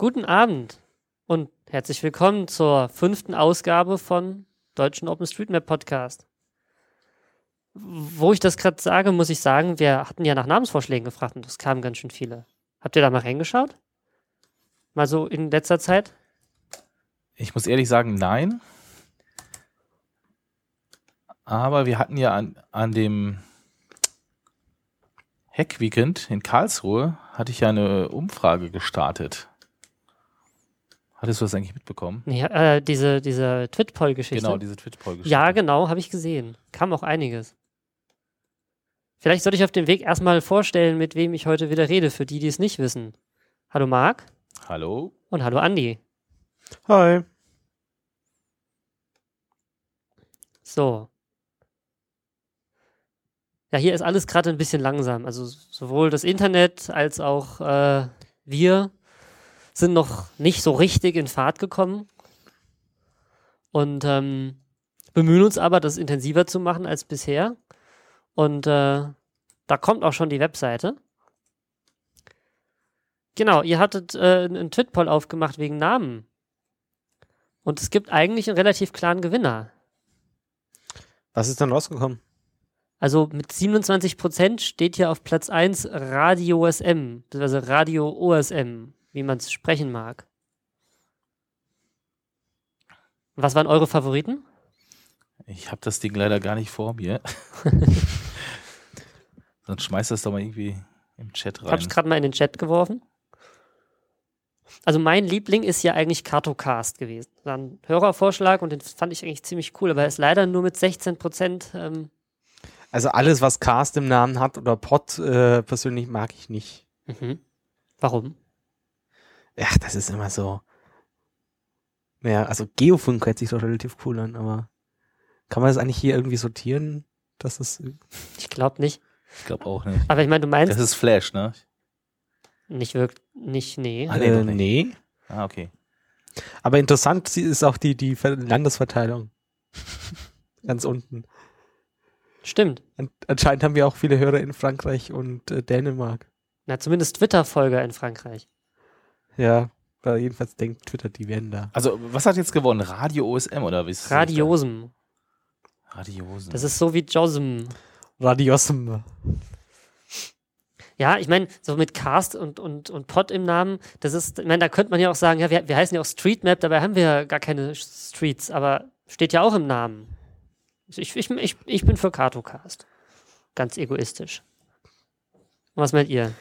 Guten Abend und herzlich willkommen zur fünften Ausgabe von Deutschen OpenStreetMap Podcast. Wo ich das gerade sage, muss ich sagen, wir hatten ja nach Namensvorschlägen gefragt und es kamen ganz schön viele. Habt ihr da mal reingeschaut? Mal so in letzter Zeit? Ich muss ehrlich sagen, nein. Aber wir hatten ja an, an dem Hack-Weekend in Karlsruhe, hatte ich ja eine Umfrage gestartet. Hattest du das eigentlich mitbekommen? Nee, äh, diese, diese Twitpoll-Geschichte. Genau, diese Twitpoll-Geschichte. Ja, genau, habe ich gesehen. Kam auch einiges. Vielleicht sollte ich auf dem Weg erstmal vorstellen, mit wem ich heute wieder rede, für die, die es nicht wissen. Hallo Marc. Hallo. Und hallo Andi. Hi. So. Ja, hier ist alles gerade ein bisschen langsam. Also sowohl das Internet als auch äh, wir sind noch nicht so richtig in Fahrt gekommen und ähm, bemühen uns aber, das intensiver zu machen als bisher. Und äh, da kommt auch schon die Webseite. Genau, ihr hattet äh, einen Twitpoll aufgemacht wegen Namen. Und es gibt eigentlich einen relativ klaren Gewinner. Was ist dann rausgekommen? Also mit 27 Prozent steht hier auf Platz 1 Radio OSM, also Radio OSM, wie man es sprechen mag. Was waren eure Favoriten? Ich habe das Ding leider gar nicht vor mir. Sonst schmeißt das doch mal irgendwie im Chat rein. Ich habe es gerade mal in den Chat geworfen. Also mein Liebling ist ja eigentlich Cartocast gewesen. Das war ein Hörervorschlag und den fand ich eigentlich ziemlich cool, aber er ist leider nur mit 16 Prozent. Ähm, Also alles, was Cast im Namen hat oder Pod, äh, persönlich mag ich nicht. mhm. Warum? Ja, das ist immer so. Naja, also Geofunk hört sich doch relativ cool an, aber kann man das eigentlich hier irgendwie sortieren? Dass es Ich glaube nicht. Ich glaube auch nicht. Aber ich meine, du meinst Das ist Flash, ne? nicht wirklich, nicht, nee. Ah, nee, äh, nee. Ah, okay. Aber interessant ist auch die, die Ver- Landesverteilung. Ganz unten. Stimmt. An anscheinend haben wir auch viele Hörer in Frankreich und äh, Dänemark. Na, zumindest Twitter-Folger in Frankreich. Ja, jedenfalls denkt Twitter, die werden da. Also, was hat jetzt gewonnen? Radio OSM oder wie ist es? Radiosem. Radiosen. Das ist so wie Josm. Radiosum. Ja, ich meine, so mit Cast und, und, und Pod im Namen, das ist, ich meine, da könnte man ja auch sagen, ja, wir, wir heißen ja auch Streetmap, dabei haben wir ja gar keine Streets, aber steht ja auch im Namen. Ich, ich, ich, ich bin für Cartocast. Ganz egoistisch. Und was meint ihr?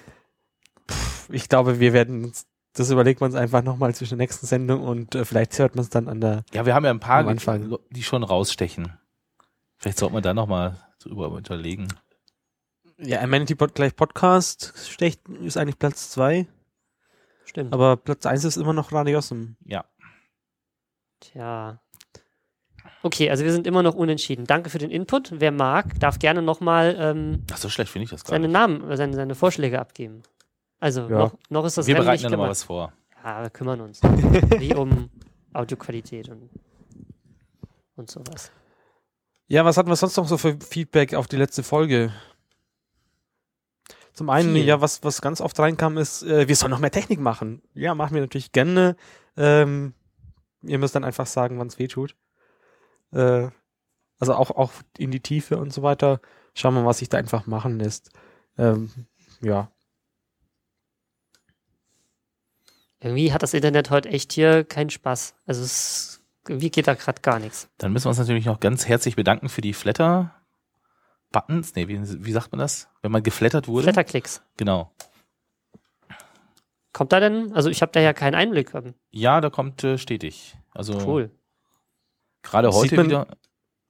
Ich glaube, wir werden uns, das überlegt man uns einfach nochmal zwischen der nächsten Sendung und äh, vielleicht hört man es dann an der. ja, wir haben ja ein paar, Anfang. die schon rausstechen. Vielleicht sollte man da nochmal drüber überlegen. Ja, Amenity Pod gleich Podcast stecht, ist eigentlich Platz zwei, Stimmt. aber Platz eins ist immer noch Radiosum. Ja. Tja. Okay, also wir sind immer noch unentschieden. Danke für den Input. Wer mag, darf gerne nochmal ähm, Ach, so schlecht finde ich das gar seine nicht. Namen, äh, seine, seine Vorschläge abgeben. Also, Ja. noch, noch ist das Wir bereiten nochmal gemacht. was vor. Ja, wir kümmern uns. Wie um Audioqualität und, und sowas. Ja, was hatten wir sonst noch so für Feedback auf die letzte Folge? Zum einen, Viel. ja, was, was ganz oft reinkam, ist, äh, wir sollen noch mehr Technik machen. Ja, machen wir natürlich gerne. Ähm, ihr müsst dann einfach sagen, wann es weh tut. Äh, also auch, auch in die Tiefe und so weiter. Schauen wir mal, was sich da einfach machen lässt. Ähm, ja. Irgendwie hat das Internet heute echt hier keinen Spaß. Also es, irgendwie geht da gerade gar nichts. Dann müssen wir uns natürlich noch ganz herzlich bedanken für die Flatter-Buttons. Nee, wie, wie sagt man das? Wenn man geflattert wurde? Flatterklicks. Genau. Kommt da denn? Also ich habe da ja keinen Einblick. Ja, da kommt äh, stetig. Also Cool. gerade Sieht heute man- wieder.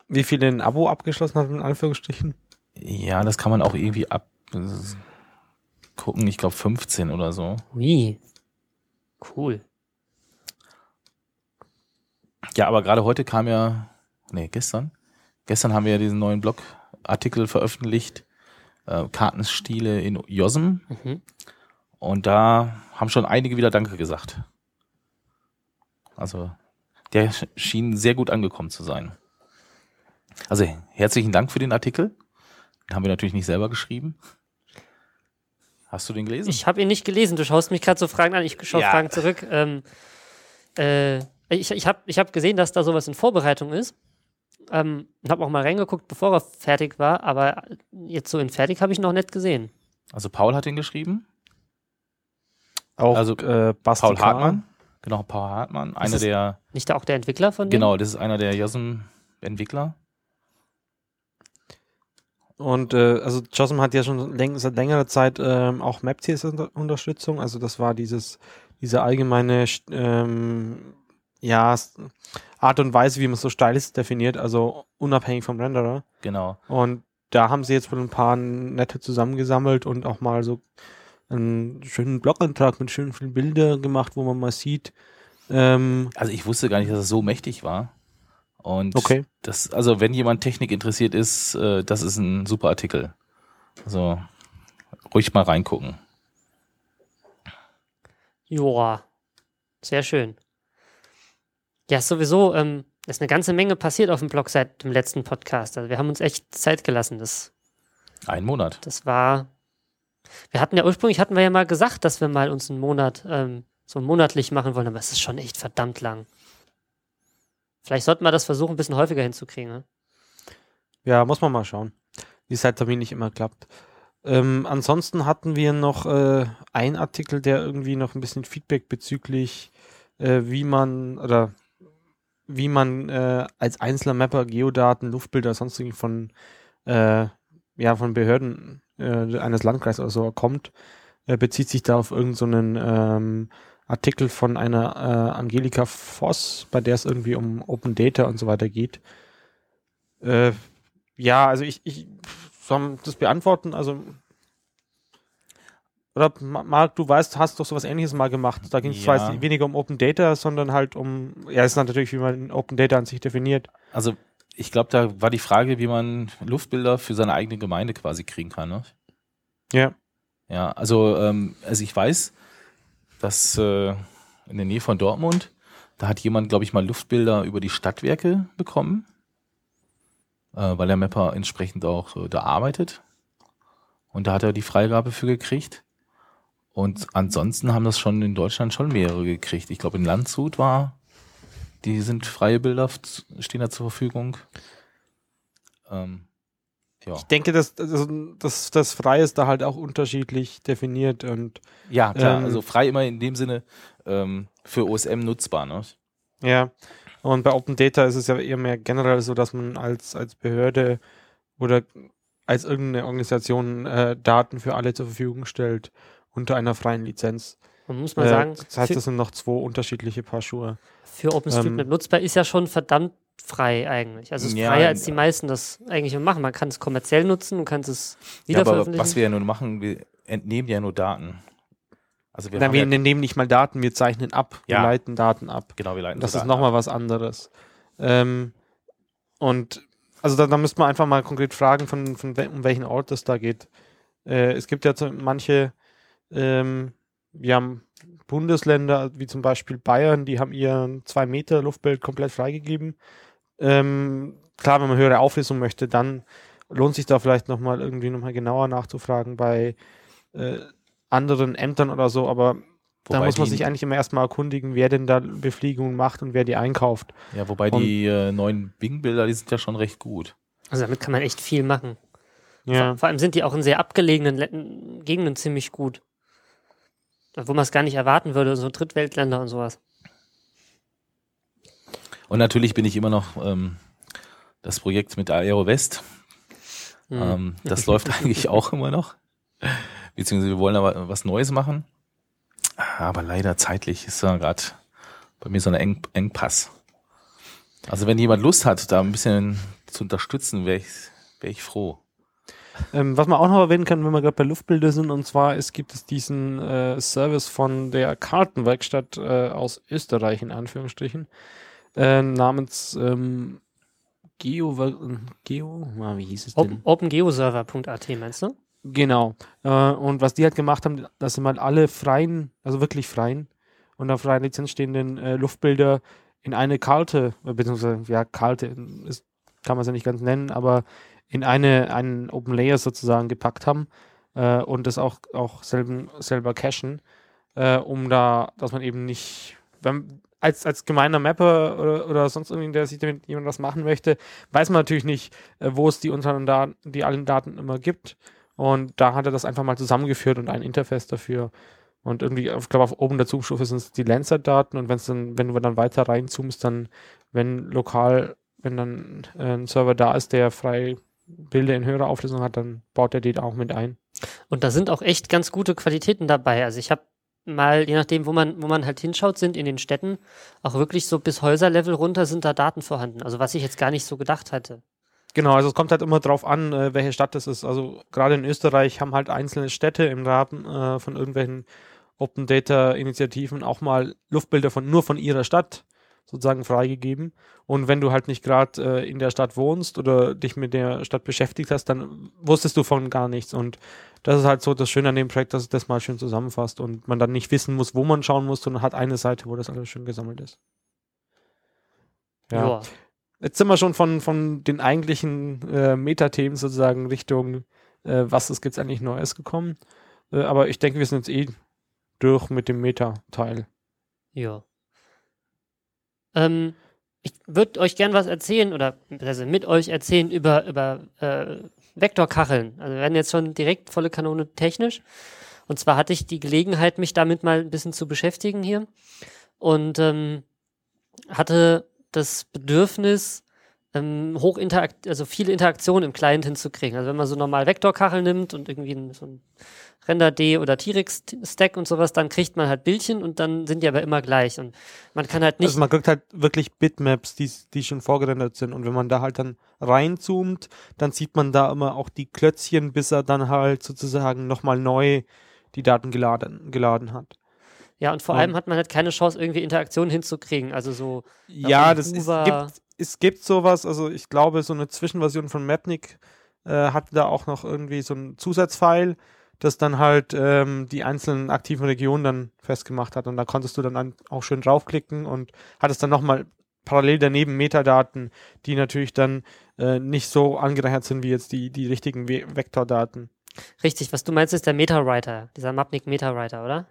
Wie viele ein Abo abgeschlossen hat, in Anführungsstrichen? Ja, das kann man auch irgendwie ab gucken. Ich glaube 15 oder so. Wie? Cool. Ja, aber gerade heute kam ja, nee, gestern. Gestern haben wir ja diesen neuen Blogartikel veröffentlicht. Äh, Kartenstile in JOSM. Mhm. Und da haben schon einige wieder Danke gesagt. Also, der sch- schien sehr gut angekommen zu sein. Also, herzlichen Dank für den Artikel. Den haben wir natürlich nicht selber geschrieben. Hast du den gelesen? Ich habe ihn nicht gelesen. Du schaust mich gerade so Fragen an. Ich schaue Ja. Fragen zurück. Ähm, äh, ich ich habe ich hab gesehen, dass da sowas in Vorbereitung ist. Ähm, habe auch mal reingeguckt, bevor er fertig war. Aber jetzt so in fertig habe ich noch nicht gesehen. also Paul hat den geschrieben. Auch Also, äh, Basti Paul. Hartmann. Genau, Paul Hartmann. Einer der, Nicht auch der Entwickler von dem? genau, das ist einer der JOSM-Entwickler. Und äh, also JOSM hat ja schon läng seit längerer Zeit ähm, auch MapCS-Unterstützung. Also das war dieses, diese allgemeine ähm, ja, Art und Weise, wie man so Styles definiert, also unabhängig vom Renderer. Genau. Und da haben sie jetzt wohl ein paar nette zusammengesammelt und auch mal so einen schönen Blogantrag mit schönen vielen Bildern gemacht, wo man mal sieht. Ähm, Also ich wusste gar nicht, dass es so mächtig war. Und okay. das, also wenn jemand Technik interessiert ist, äh, das ist ein super Artikel. Also ruhig mal reingucken. Joa, sehr schön. Ja, sowieso, ähm, ist eine ganze Menge passiert auf dem Blog seit dem letzten Podcast. Also wir haben uns echt Zeit gelassen. Das, Ein Monat. das war. Wir hatten ja ursprünglich hatten wir ja mal gesagt, dass wir mal uns einen Monat ähm, so monatlich machen wollen, aber es ist schon echt verdammt lang. Vielleicht sollten wir das versuchen, ein bisschen häufiger hinzukriegen. Ne? Ja, muss man mal schauen, wie es halt nicht immer klappt. Ähm, ansonsten hatten wir noch äh, einen Artikel, der irgendwie noch ein bisschen Feedback bezüglich, äh, wie man oder wie man äh, als einzelner Mapper Geodaten, Luftbilder, sonst irgendwie von äh, ja von Behörden äh, eines Landkreises oder so bekommt, äh, bezieht sich da auf irgendeinen so ähm, Artikel von einer äh, Angelika Voss, bei der es irgendwie um Open Data und so weiter geht. Äh, ja, also ich, ich soll das beantworten, also oder Ma- Marc, du weißt, hast doch sowas ähnliches mal gemacht. Da ging es zwar Ja. jetzt weniger um Open Data, sondern halt um, ja, es ist natürlich, wie man Open Data an sich definiert. Also ich glaube, da war die Frage, wie man Luftbilder für seine eigene Gemeinde quasi kriegen kann. Ne? Ja. Ja, also, ähm, also ich weiß, dass äh, in der Nähe von Dortmund, da hat jemand, glaube ich, mal Luftbilder über die Stadtwerke bekommen, äh, weil der Mapper entsprechend auch äh, da arbeitet. Und da hat er die Freigabe für gekriegt. Und ansonsten haben das schon in Deutschland schon mehrere gekriegt. Ich glaube, in Landshut war, die sind freie Bilder, stehen da zur Verfügung. Ähm, ja. Ich denke, dass, dass, dass das Frei ist da halt auch unterschiedlich definiert und Ja, klar, Ähm, also frei immer in dem Sinne ähm, für OSM nutzbar, ne? Ja, und bei Open Data ist es ja eher mehr generell so, dass man als, als Behörde oder als irgendeine Organisation äh, Daten für alle zur Verfügung stellt unter einer freien Lizenz. Man muss mal Äh, sagen, das heißt, das sind noch zwei unterschiedliche Paar Schuhe. für OpenStreetMap ähm, nutzbar ist ja schon verdammt frei eigentlich. Also es ist Ja, freier, als die meisten das eigentlich machen. Man kann es kommerziell nutzen, du kannst es Ja, aber was wir ja nur machen, wir entnehmen ja nur Daten. Also wir Na, wir ja, nehmen nicht mal Daten, wir zeichnen ab, wir Ja. leiten Daten ab. genau, wir leiten Das so ist nochmal was anderes. Ähm, und also da, da müsste man einfach mal konkret fragen, von, von wel, um welchen Ort es da geht. Äh, es gibt ja so manche, ähm, wir haben Bundesländer, wie zum Beispiel Bayern, die haben ihr 2 Meter Luftbild komplett freigegeben. Ähm, klar, wenn man höhere Auflösung möchte, dann lohnt sich da vielleicht nochmal irgendwie nochmal genauer nachzufragen bei äh, anderen Ämtern oder so, aber da muss man sich eigentlich immer erstmal erkundigen, wer denn da Befliegungen macht und wer die einkauft. Ja, wobei die äh, neuen Bing-Bilder, die sind ja schon recht gut. also damit kann man echt viel machen. Ja. Vor, vor allem sind die auch in sehr abgelegenen Gegenden ziemlich gut. Wo man es gar nicht erwarten würde, so Drittweltländer und sowas. Und natürlich bin ich immer noch ähm, das Projekt mit Aero West. Hm. Ähm, das läuft eigentlich auch immer noch. Beziehungsweise wir wollen aber was Neues machen. Aber leider zeitlich ist da gerade bei mir so ein Eng Engpass. Also wenn jemand Lust hat, da ein bisschen zu unterstützen, wäre ich, wär ich froh. Ähm, was man auch noch erwähnen kann, wenn wir gerade bei Luftbilder sind, und zwar es gibt es diesen äh, Service von der Kartenwerkstatt äh, aus Österreich, in Anführungsstrichen, äh, namens ähm, Geo, Geo, ah, wie hieß es denn? Open, OpenGeoserver.at meinst du? Genau. Äh, und was die halt gemacht haben, dass sie mal alle freien, also wirklich freien und auf freien Lizenz stehenden äh, Luftbilder in eine Karte, äh, beziehungsweise, ja, Karte ist, kann man es ja nicht ganz nennen, aber in eine, einen Open Layer sozusagen gepackt haben. äh, und das auch, auch selben, selber cachen, äh, um da, dass man eben nicht, wenn, als, als gemeiner Mapper oder, oder sonst irgendwie, der sich damit jemand was machen möchte, weiß man natürlich nicht, äh, wo es die unteren Daten, die allen Daten immer gibt. Und da hat er das einfach mal zusammengeführt und ein Interface dafür. Und irgendwie, ich glaube, auf oben der Zoomstufe sind es die Landsat-Daten und wenn's dann, wenn du dann weiter reinzoomst, dann, wenn lokal, wenn dann äh, ein Server da ist, der frei Bilder in höherer Auflösung hat, dann baut er die auch mit ein. Und da sind auch echt ganz gute Qualitäten dabei. Also ich habe mal, je nachdem, wo man, wo man halt hinschaut, sind in den Städten auch wirklich so bis Häuserlevel runter sind da Daten vorhanden. Also was ich jetzt gar nicht so gedacht hatte. Genau, also es kommt halt immer drauf an, äh, welche Stadt das ist. Also gerade in Österreich haben halt einzelne Städte im Rahmen äh, von irgendwelchen Open Data Initiativen auch mal Luftbilder von nur von ihrer Stadt sozusagen freigegeben. Und wenn du halt nicht gerade äh, in der Stadt wohnst oder dich mit der Stadt beschäftigt hast, dann wusstest du von gar nichts. Und das ist halt so das Schöne an dem Projekt, dass es das mal schön zusammenfasst und man dann nicht wissen muss, wo man schauen muss, sondern hat eine Seite, wo das alles schön gesammelt ist. Ja. Ja. Jetzt sind wir schon von, von den eigentlichen äh, Metathemen sozusagen Richtung, äh, was es gibt's eigentlich Neues gekommen. Äh, aber ich denke, wir sind jetzt eh durch mit dem Meta-Teil. Ja. Ähm, ich würde euch gern was erzählen oder also mit euch erzählen über, über äh, Vektorkacheln. Also wir werden jetzt schon direkt volle Kanone technisch. Und zwar hatte ich die Gelegenheit, mich damit mal ein bisschen zu beschäftigen hier. Und ähm, hatte das Bedürfnis, ähm, hoch also viele Interaktionen im Client hinzukriegen. Also wenn man so normal Vektorkachel nimmt und irgendwie so ein Render-D oder T-Rex-Stack und sowas, dann kriegt man halt Bildchen und dann sind die aber immer gleich. Und man kann halt nicht. Also man kriegt halt wirklich Bitmaps, die, die schon vorgerendert sind. Und wenn man da halt dann reinzoomt, dann sieht man da immer auch die Klötzchen, bis er dann halt sozusagen nochmal neu die Daten geladen, geladen hat. ja, und vor und- allem hat man halt keine Chance, irgendwie Interaktionen hinzukriegen. Also so. Ja, das ist, gibt, es gibt sowas, also ich glaube, so eine Zwischenversion von Mapnik äh, hatte da auch noch irgendwie so ein Zusatzfile, das dann halt ähm, die einzelnen aktiven Regionen dann festgemacht hat. Und da konntest du dann an- auch schön draufklicken und hattest dann nochmal parallel daneben Metadaten, die natürlich dann äh, nicht so angereichert sind wie jetzt die, die richtigen We Vektordaten. Richtig, was du meinst, ist der Meta-Writer, dieser Mapnik Meta-Writer, oder?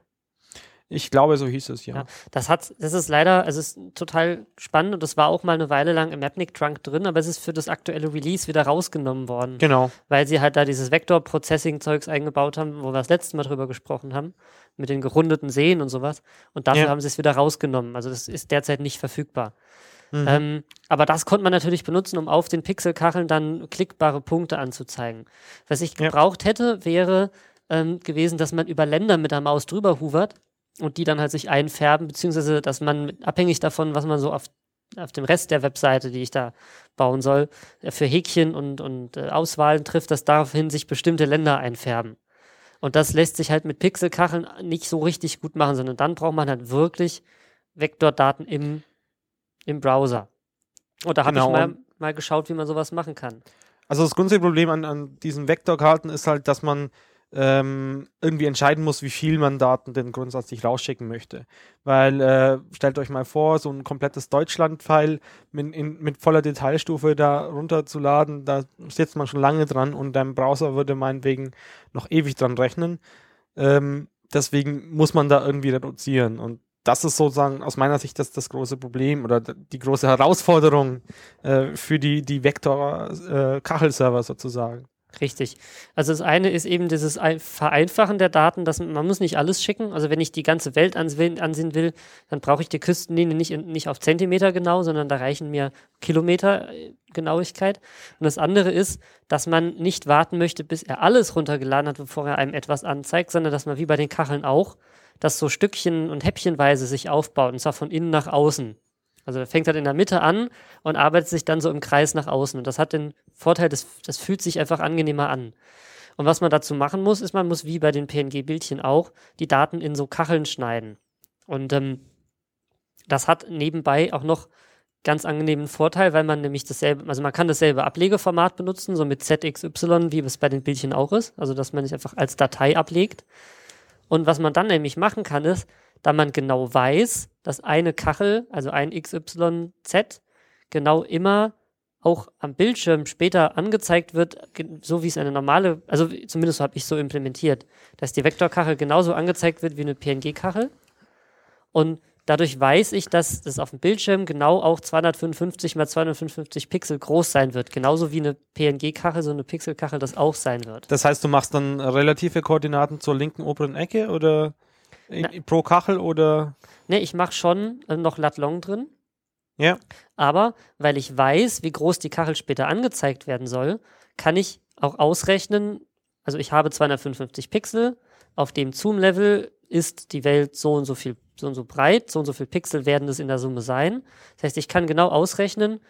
Ich glaube, so hieß es ja. Ja. Das hat, das ist leider, also es ist total spannend und das war auch mal eine Weile lang im Mapnik Trunk drin, aber es ist für das aktuelle Release wieder rausgenommen worden, Genau. weil sie halt da dieses Vektor-Processing-Zeugs eingebaut haben, wo wir das letzte Mal drüber gesprochen haben, mit den gerundeten Seen und sowas. Und dafür Ja. haben sie es wieder rausgenommen. Also das ist derzeit nicht verfügbar. Mhm. Ähm, aber das konnte man natürlich benutzen, um auf den Pixelkacheln dann klickbare Punkte anzuzeigen. Was ich Ja. gebraucht hätte, wäre ähm, gewesen, dass man über Länder mit der Maus drüber hovert und die dann halt sich einfärben, beziehungsweise dass man abhängig davon, was man so auf, auf dem Rest der Webseite, die ich da bauen soll, äh, für Häkchen und, und äh, Auswahlen trifft, dass daraufhin sich bestimmte Länder einfärben. Und das lässt sich halt mit Pixelkacheln nicht so richtig gut machen, sondern dann braucht man halt wirklich Vektordaten im, im Browser. Und da habe Genau, ich mal, mal geschaut, wie man sowas machen kann. Also das grundsätzliche Problem an, an diesen Vektorkarten ist halt, dass man ähm, irgendwie entscheiden muss, wie viel man Daten denn grundsätzlich rausschicken möchte. Weil, äh, stellt euch mal vor, so ein komplettes Deutschland-File mit, mit voller Detailstufe da runterzuladen, da sitzt man schon lange dran und dein Browser würde meinetwegen noch ewig dran rechnen. Ähm, deswegen muss man da irgendwie reduzieren und das ist sozusagen aus meiner Sicht das, das große Problem oder die große Herausforderung äh, für die, die Vektor-Kachelserver sozusagen. Richtig. Also das eine ist eben dieses Ein- Vereinfachen der Daten, dass man, muss nicht alles schicken. Also wenn ich die ganze Welt ansehen, will, dann brauche ich die Küstenlinie nicht, nicht auf Zentimeter genau, sondern da reichen mir Kilometer äh, Genauigkeit. Und das andere ist, dass man nicht warten möchte, bis er alles runtergeladen hat, bevor er einem etwas anzeigt, sondern dass man wie bei den Kacheln auch, dass so Stückchen und Häppchenweise sich aufbaut, und zwar von innen nach außen. Also er fängt halt in der Mitte an und arbeitet sich dann so im Kreis nach außen. Und das hat den Vorteil, das, das fühlt sich einfach angenehmer an. Und was man dazu machen muss, ist, man muss wie bei den PNG-Bildchen auch die Daten in so Kacheln schneiden. Und ähm, das hat nebenbei auch noch ganz angenehmen Vorteil, weil man nämlich dasselbe, also man kann dasselbe Ablegeformat benutzen, so mit ZXY, wie es bei den Bildchen auch ist. Also dass man es einfach als Datei ablegt. Und was man dann nämlich machen kann, ist, da man genau weiß, dass eine Kachel, also ein XYZ, genau immer auch am Bildschirm später angezeigt wird, so wie es eine normale, also zumindest habe ich so implementiert, dass die Vektorkachel genauso angezeigt wird wie eine PNG-Kachel. Und dadurch weiß ich, dass das auf dem Bildschirm genau auch 255 mal 255 Pixel groß sein wird. Genauso wie eine PNG-Kachel, so eine Pixelkachel das auch sein wird. Das heißt, du machst dann relative Koordinaten zur linken oberen Ecke oder Na. pro Kachel oder Ne, ich mache schon äh, noch Lat Long drin. Ja. Aber weil ich weiß, wie groß die Kachel später angezeigt werden soll, kann ich auch ausrechnen, also ich habe 255 Pixel, auf dem Zoom-Level ist die Welt so und so viel, so und so breit, so und so viel Pixel werden es in der Summe sein. Das heißt, ich kann genau ausrechnen,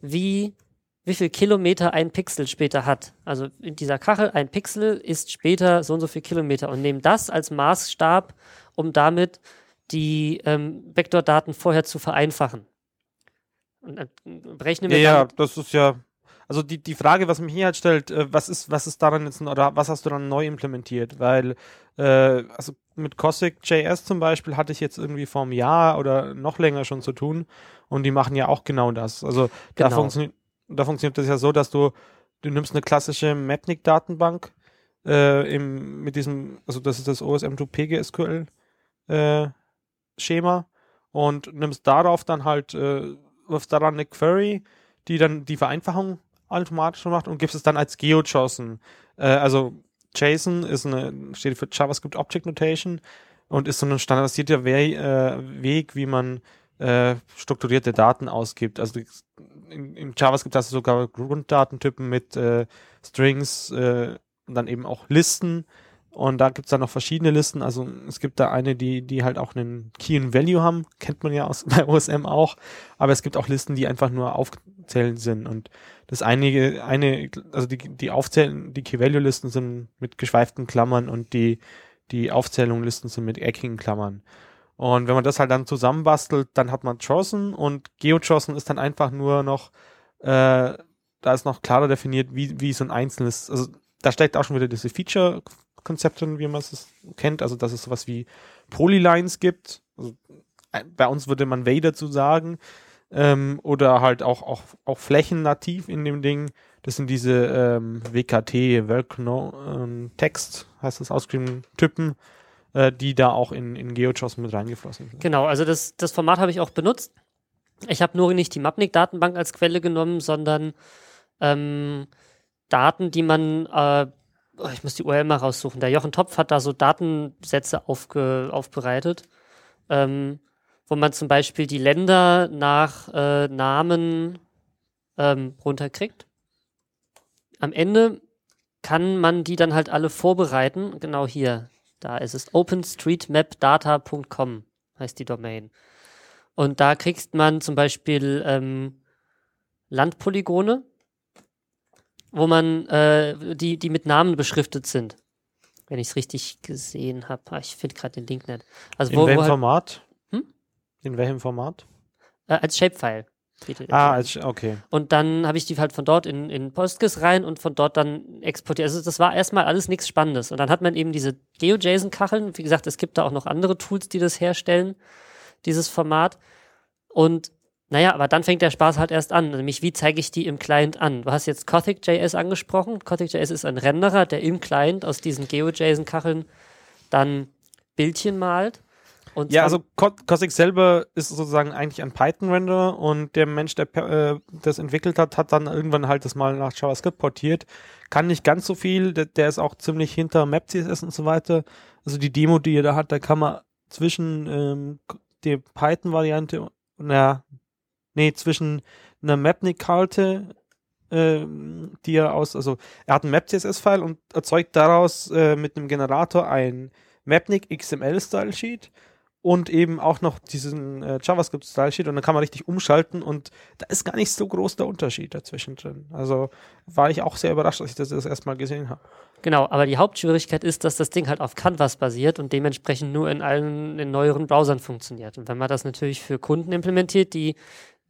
wie, wie viel Kilometer ein Pixel später hat. Also in dieser Kachel, ein Pixel ist später so und so viel Kilometer und nehme das als Maßstab, um damit die ähm, Vektordaten vorher zu vereinfachen. Und dann berechne Ja, mir ja, damit, das ist ja. Also die, die Frage, was mich hier halt stellt, äh, was ist, was ist daran jetzt, oder was hast du dann neu implementiert? Weil, äh, also mit Cossack.js zum Beispiel hatte ich jetzt irgendwie vor einem Jahr oder noch länger schon zu tun und die machen ja auch genau das. Also da, Genau. Funktioniert, da funktioniert das ja so, dass du, du nimmst eine klassische Mapnik-Datenbank äh, mit diesem, also das ist das OSM2 PGSQL äh, Schema und nimmst darauf dann halt, äh, wirfst daran eine Query, die dann die Vereinfachung automatisch macht und gibst es dann als GeoJSON. Äh, also JSON ist eine, steht für JavaScript Object Notation und ist so ein standardisierter We äh, Weg, wie man äh, strukturierte Daten ausgibt. Also in, in JavaScript hast du sogar Grunddatentypen mit äh, Strings äh, und dann eben auch Listen. Und da gibt's dann noch verschiedene Listen. Also es gibt da eine, die, die halt auch einen Key and Value haben, kennt man ja aus bei OSM auch. Aber es gibt auch Listen, die einfach nur aufzählen sind. Und das einige, eine, also die, die Aufzählen, die Key-Value-Listen sind mit geschweiften Klammern und die, die Aufzählungslisten sind mit eckigen Klammern. Und wenn man das halt dann zusammenbastelt, dann hat man JSON und GeoJSON ist dann einfach nur noch, äh, da ist noch klarer definiert, wie, wie so ein einzelnes, also da steckt auch schon wieder diese Feature-Konzept drin, wie man es kennt, also dass es sowas wie Polylines gibt. Also, äh, bei uns würde man Way dazu sagen. Ähm, oder halt auch, auch, auch Flächen nativ in dem Ding. Das sind diese ähm, WKT, Welcno ähm, Text, heißt das ausgeschrieben, Typen, äh, die da auch in, in GeoJSON mit reingeflossen sind. Genau, also das, das Format habe ich auch benutzt. Ich habe nur nicht die Mapnik-Datenbank als Quelle genommen, sondern ähm, Daten, die man, äh, oh, ich muss die URL mal raussuchen. Der Jochen Topf hat da so Datensätze aufge, aufbereitet, ähm, wo man zum Beispiel die Länder nach äh, Namen ähm, runterkriegt. Am Ende kann man die dann halt alle vorbereiten. Genau hier, da ist es openstreetmapdata.com heißt die Domain. Und da kriegst man zum Beispiel ähm, Landpolygone, wo man, äh, die, die mit Namen beschriftet sind. Wenn ich es richtig gesehen habe. Ah, ich finde gerade den Link nicht. Also In wo, welchem wo halt, Format? Hm? In welchem Format? äh, als Shapefile. Er Ah, als, okay. Und dann habe ich die halt von dort in, in Postgres rein und von dort dann exportiert. Also das war erstmal alles nichts Spannendes. Und dann hat man eben diese GeoJSON-Kacheln. Wie gesagt, es gibt da auch noch andere Tools, die das herstellen, dieses Format. Und naja, aber dann fängt der Spaß halt erst an. Nämlich, wie zeige ich die im Client an? Du hast jetzt Gothic.js angesprochen. Gothic.js ist ein Renderer, der im Client aus diesen GeoJSON-Kacheln dann Bildchen malt. Und Ja, also Co- Cossack selber ist sozusagen eigentlich ein Python-Renderer und der Mensch, der äh, das entwickelt hat, hat dann irgendwann halt das mal nach JavaScript portiert. Kann nicht ganz so viel, der, der ist auch ziemlich hinter Map.css und so weiter. Also die Demo, die er da hat, da kann man zwischen ähm, der Python-Variante, na, nee, zwischen einer Mapnik-Karte, ähm, die er aus, also er hat einen Map.css-File und erzeugt daraus äh, mit einem Generator ein Mapnik XML-Style-Sheet und eben auch noch diesen äh, JavaScript-Style-Sheet und dann kann man richtig umschalten und da ist gar nicht so groß der Unterschied dazwischen drin. Also war ich auch sehr überrascht, als ich das, das erstmal gesehen habe. Genau, aber die Hauptschwierigkeit ist, dass das Ding halt auf Canvas basiert und dementsprechend nur in allen in neueren Browsern funktioniert. Und wenn man das natürlich für Kunden implementiert, die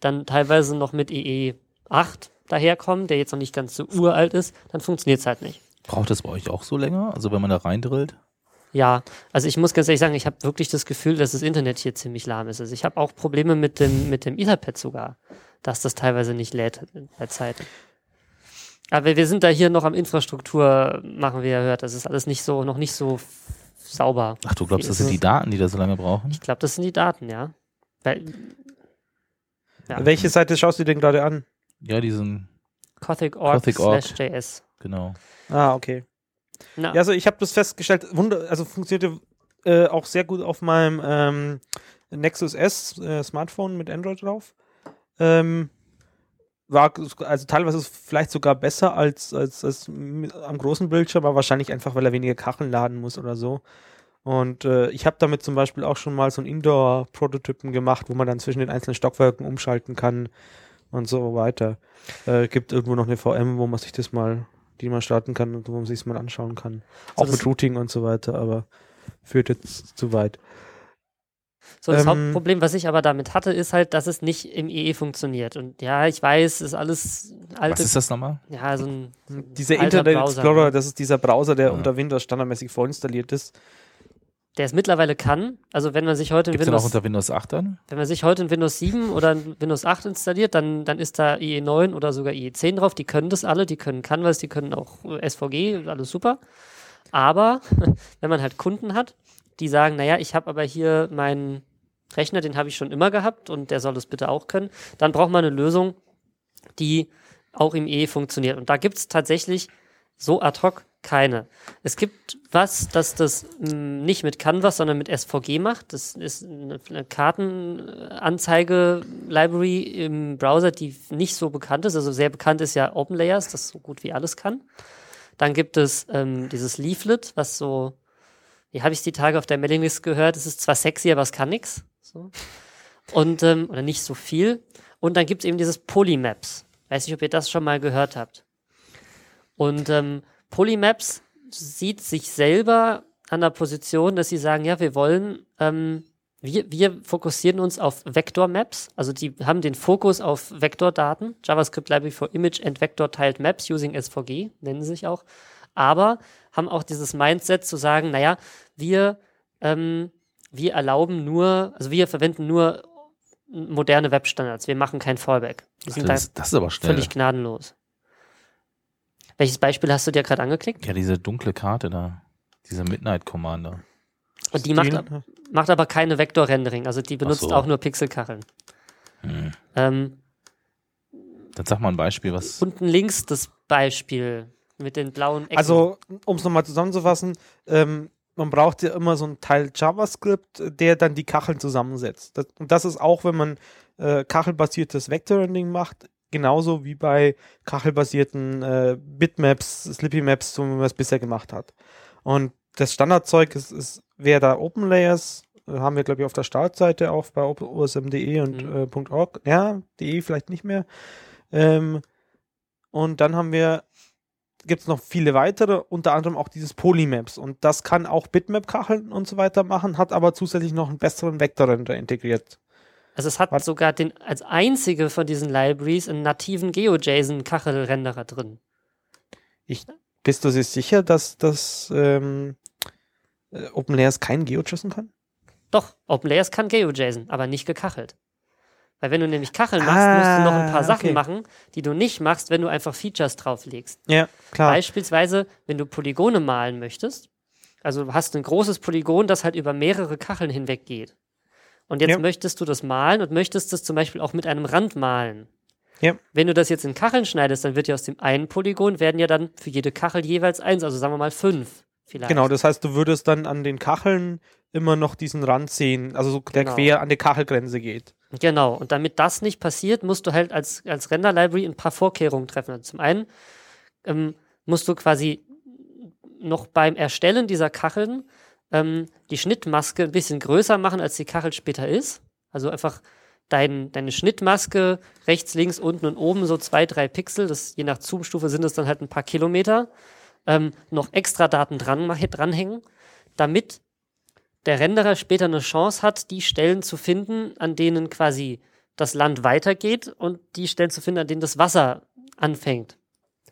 dann teilweise noch mit EE8 daherkommen, der jetzt noch nicht ganz so uralt ist, dann funktioniert es halt nicht. Braucht das bei euch auch so länger? Also wenn man da reindrillt? Ja, also ich muss ganz ehrlich sagen, ich habe wirklich das Gefühl, dass das Internet hier ziemlich lahm ist. Also ich habe auch Probleme mit dem, mit dem Etherpad sogar. dass das teilweise nicht lädt bei Zeit. Aber wir sind da hier noch am Infrastruktur, machen wir ja hört. Das ist alles nicht so, noch nicht so sauber. Ach, du glaubst, das Wie sind die Daten, die da so lange brauchen? Ich glaube, das sind die Daten, ja. Weil, ja. Welche Seite schaust du dir denn gerade an? Ja, diesen, Gothic.org Gothic.org. slash JS. genau. Ah, okay. Na, Ja, also ich habe das festgestellt, wunder, also funktionierte äh, auch sehr gut auf meinem ähm, Nexus S äh, Smartphone mit Android drauf. Ähm, war also teilweise vielleicht sogar besser als, als, als am großen Bildschirm, aber wahrscheinlich einfach, weil er weniger Kacheln laden muss oder so. Und äh, ich habe damit zum Beispiel auch schon mal so einen Indoor-Prototypen gemacht, wo man dann zwischen den einzelnen Stockwerken umschalten kann und so weiter. Äh, gibt irgendwo noch eine VM, wo man sich das mal, die man starten kann und wo man sich es mal anschauen kann. So, Auch das- mit Routing und so weiter, aber führt jetzt zu weit. So, das Ähm, Hauptproblem, was ich aber damit hatte, ist halt, dass es nicht im EE funktioniert. Und ja, ich weiß, ist alles Was alte, ist das nochmal? ja, so ein, so ein Dieser alter Internet Browser, Explorer, ne? das ist dieser Browser, der Ja. unter Windows standardmäßig vorinstalliert ist. Der es mittlerweile kann. Also wenn man sich heute in Windows, unter Windows 8 dann? wenn man sich heute in Windows 7 oder in Windows 8 installiert, dann, dann ist da IE9 oder sogar IE10 drauf. Die können das alle, die können Canvas, die können auch SVG, alles super. Aber wenn man halt Kunden hat, die sagen, naja, ich habe aber hier meinen Rechner, den habe ich schon immer gehabt und der soll das bitte auch können, dann braucht man eine Lösung, die auch im E funktioniert. Und da gibt es tatsächlich so ad hoc keine. Es gibt was, das das mh, nicht mit Canvas, sondern mit SVG macht. Das ist eine, Kartenanzeige-Library im Browser, die nicht so bekannt ist. Also sehr bekannt ist ja OpenLayers, das so gut wie alles kann. Dann gibt es ähm, dieses Leaflet, was so, wie habe ich die Tage auf der Mailinglist gehört, es ist zwar sexy, aber es kann nix. So. Und, ähm, oder nicht so viel. Und dann gibt es eben dieses Polymaps. Weiß nicht, ob ihr das schon mal gehört habt. Und ähm, Polymaps sieht sich selber an der Position, dass sie sagen, ja, wir wollen, ähm, wir, wir fokussieren uns auf Vector-Maps, also die haben den Fokus auf Vektordaten, JavaScript Library for Image and Vector Tiled Maps using SVG, nennen sie sich auch, aber haben auch dieses Mindset zu sagen, naja, wir, ähm, wir erlauben nur, also wir verwenden nur moderne Webstandards, wir machen kein Fallback. Die sind Das, das ist aber da schnell. völlig gnadenlos. Welches Beispiel hast du dir gerade angeklickt? Ja, diese dunkle Karte da. Dieser Midnight Commander. Und die macht, macht aber keine Vektor-Rendering, also die benutzt so. auch nur Pixelkacheln. Hm. Ähm, Dann sag mal ein Beispiel, was. unten links das Beispiel mit den blauen Ecken. Also, um es nochmal zusammenzufassen, ähm, man braucht ja immer so einen Teil JavaScript, der dann die Kacheln zusammensetzt. Das, und das ist auch, wenn man äh, kachelbasiertes Vector-Rendering macht, genauso wie bei kachelbasierten äh, Bitmaps, Slippy Maps, so wie man es bisher gemacht hat. Und das Standardzeug ist, ist wäre da OpenLayers, äh, haben wir, glaube ich, auf der Startseite auch bei osm.de und Mhm. äh, .org. Ja, de vielleicht nicht mehr. Ähm, und dann haben wir gibt es noch viele weitere, unter anderem auch dieses Polymaps. Und das kann auch Bitmap-Kacheln und so weiter machen, hat aber zusätzlich noch einen besseren Vektorrender integriert. Also es hat was- sogar den, als einzige von diesen Libraries einen nativen GeoJSON-Kachelrenderer drin. Bist du dir sicher, dass das ähm, äh, OpenLayers kein GeoJSON kann? Doch, OpenLayers kann GeoJSON, aber nicht gekachelt. Weil wenn du nämlich Kacheln machst, musst du noch ein paar Ah, Sachen okay. machen, die du nicht machst, wenn du einfach Features drauflegst. Ja, klar. Beispielsweise, wenn du Polygone malen möchtest, also du hast ein großes Polygon, das halt über mehrere Kacheln hinweg geht. Und jetzt Ja. möchtest du das malen und möchtest das zum Beispiel auch mit einem Rand malen. Ja. Wenn du das jetzt in Kacheln schneidest, dann wird ja aus dem einen Polygon werden ja dann für jede Kachel jeweils eins, also sagen wir mal fünf vielleicht. Genau, das heißt, du würdest dann an den Kacheln immer noch diesen Rand sehen, also so der Genau. quer an die Kachelgrenze geht. Genau, und damit das nicht passiert, musst du halt als, als Render-Library ein paar Vorkehrungen treffen. Also zum einen ähm, musst du quasi noch beim Erstellen dieser Kacheln ähm, die Schnittmaske ein bisschen größer machen, als die Kachel später ist. Also einfach dein, deine Schnittmaske rechts, links, unten und oben so zwei, drei Pixel, das, je nach Zoom-Stufe sind es dann halt ein paar Kilometer, ähm, noch extra Daten dran, dranhängen, damit der Renderer später eine Chance hat, die Stellen zu finden, an denen quasi das Land weitergeht und die Stellen zu finden, an denen das Wasser anfängt.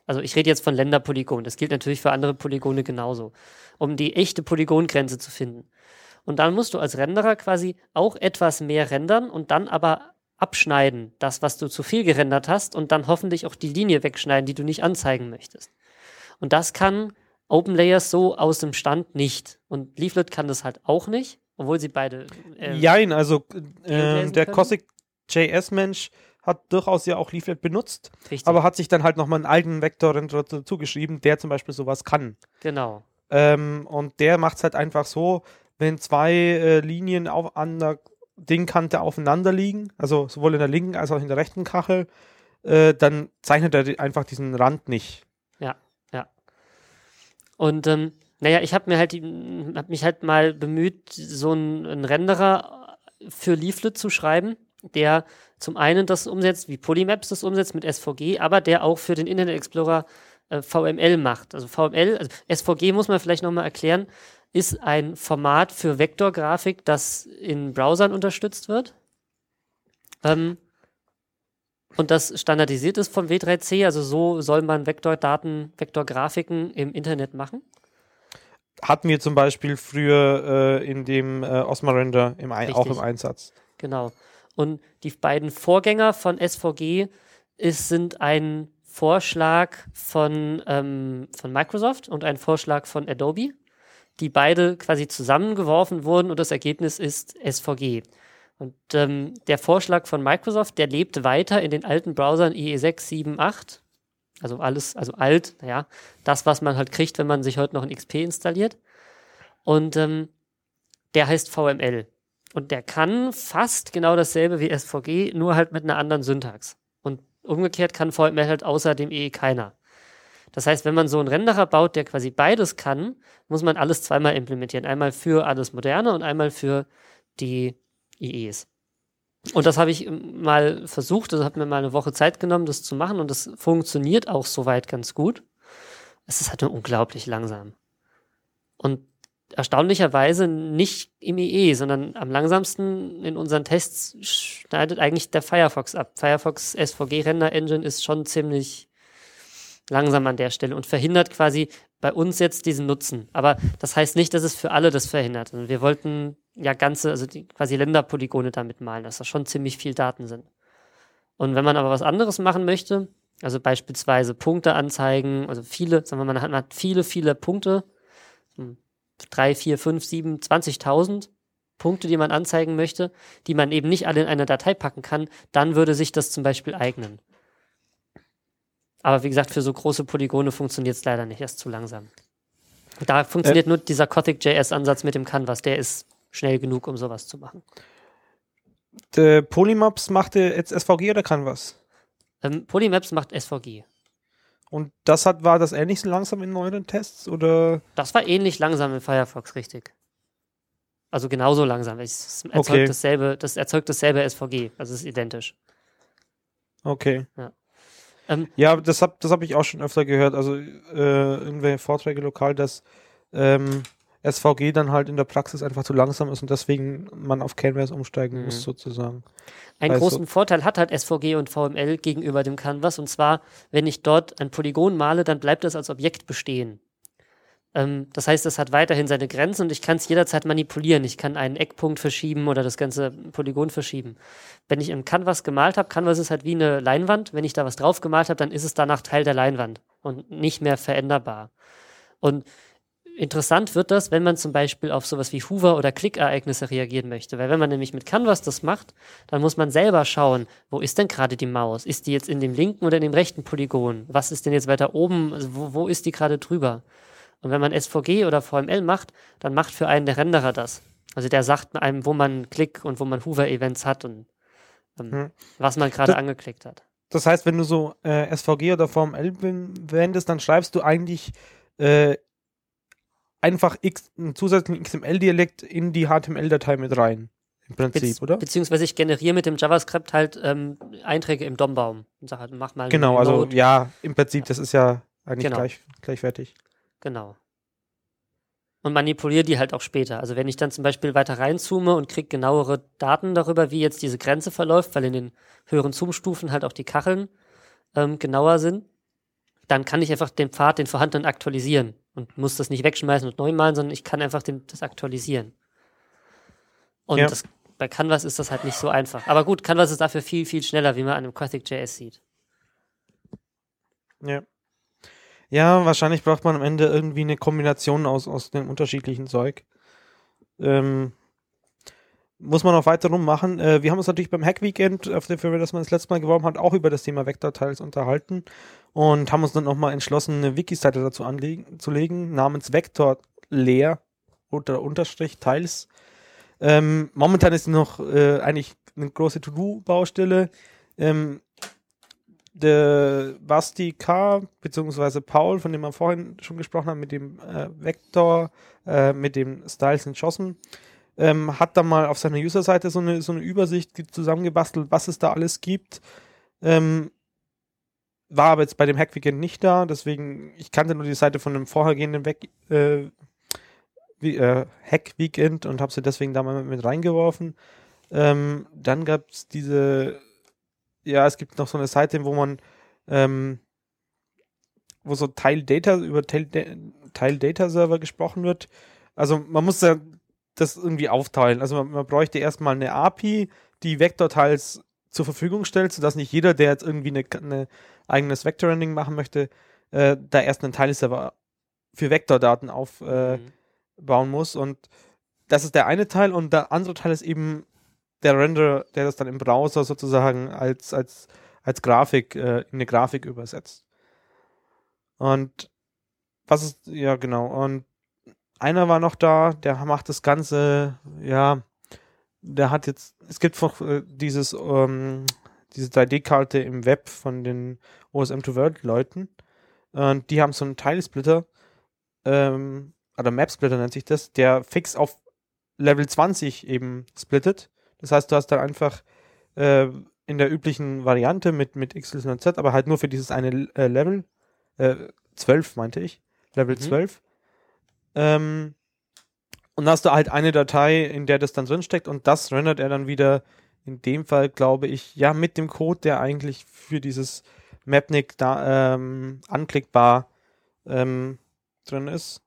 Also ich rede jetzt von Länderpolygonen. Das gilt natürlich für andere Polygone genauso, um die echte Polygongrenze zu finden. Und dann musst du als Renderer quasi auch etwas mehr rendern und dann aber abschneiden, das, was du zu viel gerendert hast, und dann hoffentlich auch die Linie wegschneiden, die du nicht anzeigen möchtest. Und das kann OpenLayers so aus dem Stand nicht. Und Leaflet kann das halt auch nicht, obwohl sie beide. Äh, Jein, also äh, der. Cossack JS-Mensch hat durchaus ja auch Leaflet benutzt, Richtig. aber hat sich dann halt nochmal einen eigenen Vektorrender dazu geschrieben, der zum Beispiel sowas kann. genau. Ähm, und der macht es halt einfach so, wenn zwei äh, Linien auf, an der Dingkante aufeinander liegen, also sowohl in der linken als auch in der rechten Kachel, äh, dann zeichnet er einfach diesen Rand nicht. Und ähm, naja, ich habe mir halt, hab mich halt mal bemüht, so einen, einen Renderer für Leaflet zu schreiben, der zum einen das umsetzt, wie Polymaps das umsetzt mit SVG, aber der auch für den Internet Explorer äh, VML macht. Also VML, also SVG muss man vielleicht nochmal erklären, ist ein Format für Vektorgrafik, das in Browsern unterstützt wird. Ähm, und das standardisiert ist vom W3C, also so soll man Vektordaten, Vektorgrafiken im Internet machen. Hatten wir zum Beispiel früher äh, in dem äh, Osma-Render im auch im Einsatz. Genau. Und die beiden Vorgänger von SVG ist, sind ein Vorschlag von, ähm, von Microsoft und ein Vorschlag von Adobe, die beide quasi zusammengeworfen wurden und das Ergebnis ist SVG. Und ähm, der Vorschlag von Microsoft, der lebt weiter in den alten Browsern IE6, 7, 8. Also alles, also alt, naja, das, was man halt kriegt, wenn man sich heute noch ein XP installiert. Und ähm, der heißt VML. Und der kann fast genau dasselbe wie SVG, nur halt mit einer anderen Syntax. Und umgekehrt kann VML halt außer dem EE keiner. Das heißt, wenn man so einen Renderer baut, der quasi beides kann, muss man alles zweimal implementieren. Einmal für alles Moderne und einmal für die IEs. Und das habe ich ähm, mal versucht, das hat mir mal eine Woche Zeit genommen, das zu machen und das funktioniert auch soweit ganz gut. Es ist halt nur unglaublich langsam. Und erstaunlicherweise nicht im IE, sondern am langsamsten in unseren Tests schneidet eigentlich der Firefox ab. Firefox SVG Render Engine ist schon ziemlich langsam an der Stelle und verhindert quasi bei uns jetzt diesen Nutzen. Aber das heißt nicht, dass es für alle das verhindert. Also wir wollten ja ganze, also quasi Länderpolygone damit malen, dass da schon ziemlich viel Daten sind. Und wenn man aber was anderes machen möchte, also beispielsweise Punkte anzeigen, also viele, sagen wir mal, man hat, man hat viele, viele Punkte, hm, drei, vier, fünf, sieben, 20.000 Punkte, die man anzeigen möchte, die man eben nicht alle in eine Datei packen kann, dann würde sich das zum Beispiel eignen. Aber wie gesagt, für so große Polygone funktioniert es leider nicht, er ist zu langsam. Da funktioniert nur dieser Gothic.js-Ansatz mit dem Canvas, der ist schnell genug, um sowas zu machen. Polymaps machte jetzt SVG oder Canvas? Ähm, Polymaps macht SVG. Und das hat, war das ähnlich so langsam in neueren Tests oder? Das war ähnlich langsam in Firefox, richtig. Also genauso langsam. Es erzeugt, Okay. dasselbe, das erzeugt dasselbe SVG. Also es ist identisch. Okay. Ja. Ähm, ja, das habe das hab ich auch schon öfter gehört. Also äh, irgendwelche Vorträge lokal, dass ähm, SVG dann halt in der Praxis einfach zu langsam ist und deswegen man auf Canvas umsteigen Mhm. muss sozusagen. Einen Also- großen Vorteil hat halt SVG und VML gegenüber dem Canvas. Und zwar, wenn ich dort ein Polygon male, dann bleibt es als Objekt bestehen. Ähm, das heißt, es hat weiterhin seine Grenzen und ich kann es jederzeit manipulieren. Ich kann einen Eckpunkt verschieben oder das ganze Polygon verschieben. Wenn ich im Canvas gemalt habe, Canvas ist halt wie eine Leinwand. Wenn ich da was drauf gemalt habe, dann ist es danach Teil der Leinwand und nicht mehr veränderbar. Und interessant wird das, wenn man zum Beispiel auf sowas wie Hoover- oder Klickereignisse reagieren möchte. Weil wenn man nämlich mit Canvas das macht, dann muss man selber schauen, wo ist denn gerade die Maus? Ist die jetzt in dem linken oder in dem rechten Polygon? Was ist denn jetzt weiter oben? Also wo, wo ist die gerade drüber? Und wenn man SVG oder VML macht, dann macht für einen der Renderer das. Also der sagt einem, wo man Klick und wo man Hoover-Events hat und ähm, Hm. was man gerade angeklickt hat. Das heißt, wenn du so äh, SVG oder VML verwendest, dann schreibst du eigentlich äh, einfach X, einen zusätzlichen XML-Dialekt in die HTML-Datei mit rein. Im Prinzip, Bezieh- oder? Beziehungsweise ich generiere mit dem JavaScript halt ähm, Einträge im DOM-Baum und sage halt, mach mal Genau, also Node. ja, im Prinzip, das ist ja eigentlich Genau. gleich, gleichwertig. Genau. Und manipuliere die halt auch später. Also wenn ich dann zum Beispiel weiter reinzoome und kriege genauere Daten darüber, wie jetzt diese Grenze verläuft, weil in den höheren Zoom-Stufen halt auch die Kacheln ähm, genauer sind, dann kann ich einfach den Pfad, den vorhandenen aktualisieren und muss das nicht wegschmeißen und neu malen, sondern ich kann einfach den, das aktualisieren. Und Ja. das bei Canvas ist das halt nicht so einfach. Aber gut, Canvas ist dafür viel, viel schneller, wie man an einem Gothic.js sieht. Ja. Ja, wahrscheinlich braucht man am Ende irgendwie eine Kombination aus, aus dem unterschiedlichen Zeug. Ähm, muss man auch weiter rummachen. Äh, wir haben uns natürlich beim Hack-Weekend, auf der Firma, das man das letzte Mal geworben hat, auch über das Thema Vektorteils unterhalten und haben uns dann nochmal entschlossen, eine Wiki-Seite dazu anzulegen, namens Vektor leer oder Unterstrich Teils. Ähm, momentan ist noch äh, eigentlich eine große To-Do-Baustelle. Ähm, der Basti K. beziehungsweise Paul, von dem wir vorhin schon gesprochen haben, mit dem äh, Vektor, äh, mit dem Styles and Schossen, ähm, hat da mal auf seiner User-Seite so eine, so eine Übersicht zusammengebastelt, was es da alles gibt. Ähm, war aber jetzt bei dem Hack-Weekend nicht da, deswegen, ich kannte nur die Seite von dem vorhergehenden Weg, äh, wie, äh, Hack-Weekend und habe sie deswegen da mal mit, reingeworfen. Ähm, dann gab es diese, ja, es gibt noch so eine Seite, wo man, ähm, wo so Teil Data, über Teil Data Server gesprochen wird. Also man muss ja das irgendwie aufteilen. Also man, man bräuchte erstmal eine API, die Vektorteils zur Verfügung stellt, sodass nicht jeder, der jetzt irgendwie eine, eine eigenes Vector-Rendering machen möchte, äh, da erst einen Teilserver für Vektordaten aufbauen äh, mhm. muss. Und das ist der eine Teil und der andere Teil ist eben der Render, der das dann im Browser sozusagen als, als, als Grafik, äh, in eine Grafik übersetzt. Und was ist, ja genau, und einer war noch da, der macht das Ganze, ja, der hat jetzt, es gibt noch äh, dieses, ähm, diese 3D-Karte im Web von den OSM-to-World-Leuten. Und die haben so einen Teilsplitter, ähm, oder Map-Splitter nennt sich das, der fix auf Level 20 eben splittet. Das heißt, du hast dann einfach äh, in der üblichen Variante mit, mit X, Y und Z, aber halt nur für dieses eine äh, Level, äh, 12 meinte ich, Level mhm. 12. Ähm, und dann hast du halt eine Datei, in der das dann drinsteckt und das rendert er dann wieder in dem Fall, glaube ich, ja, mit dem Code, der eigentlich für dieses Mapnik da ähm, anklickbar ähm, drin ist.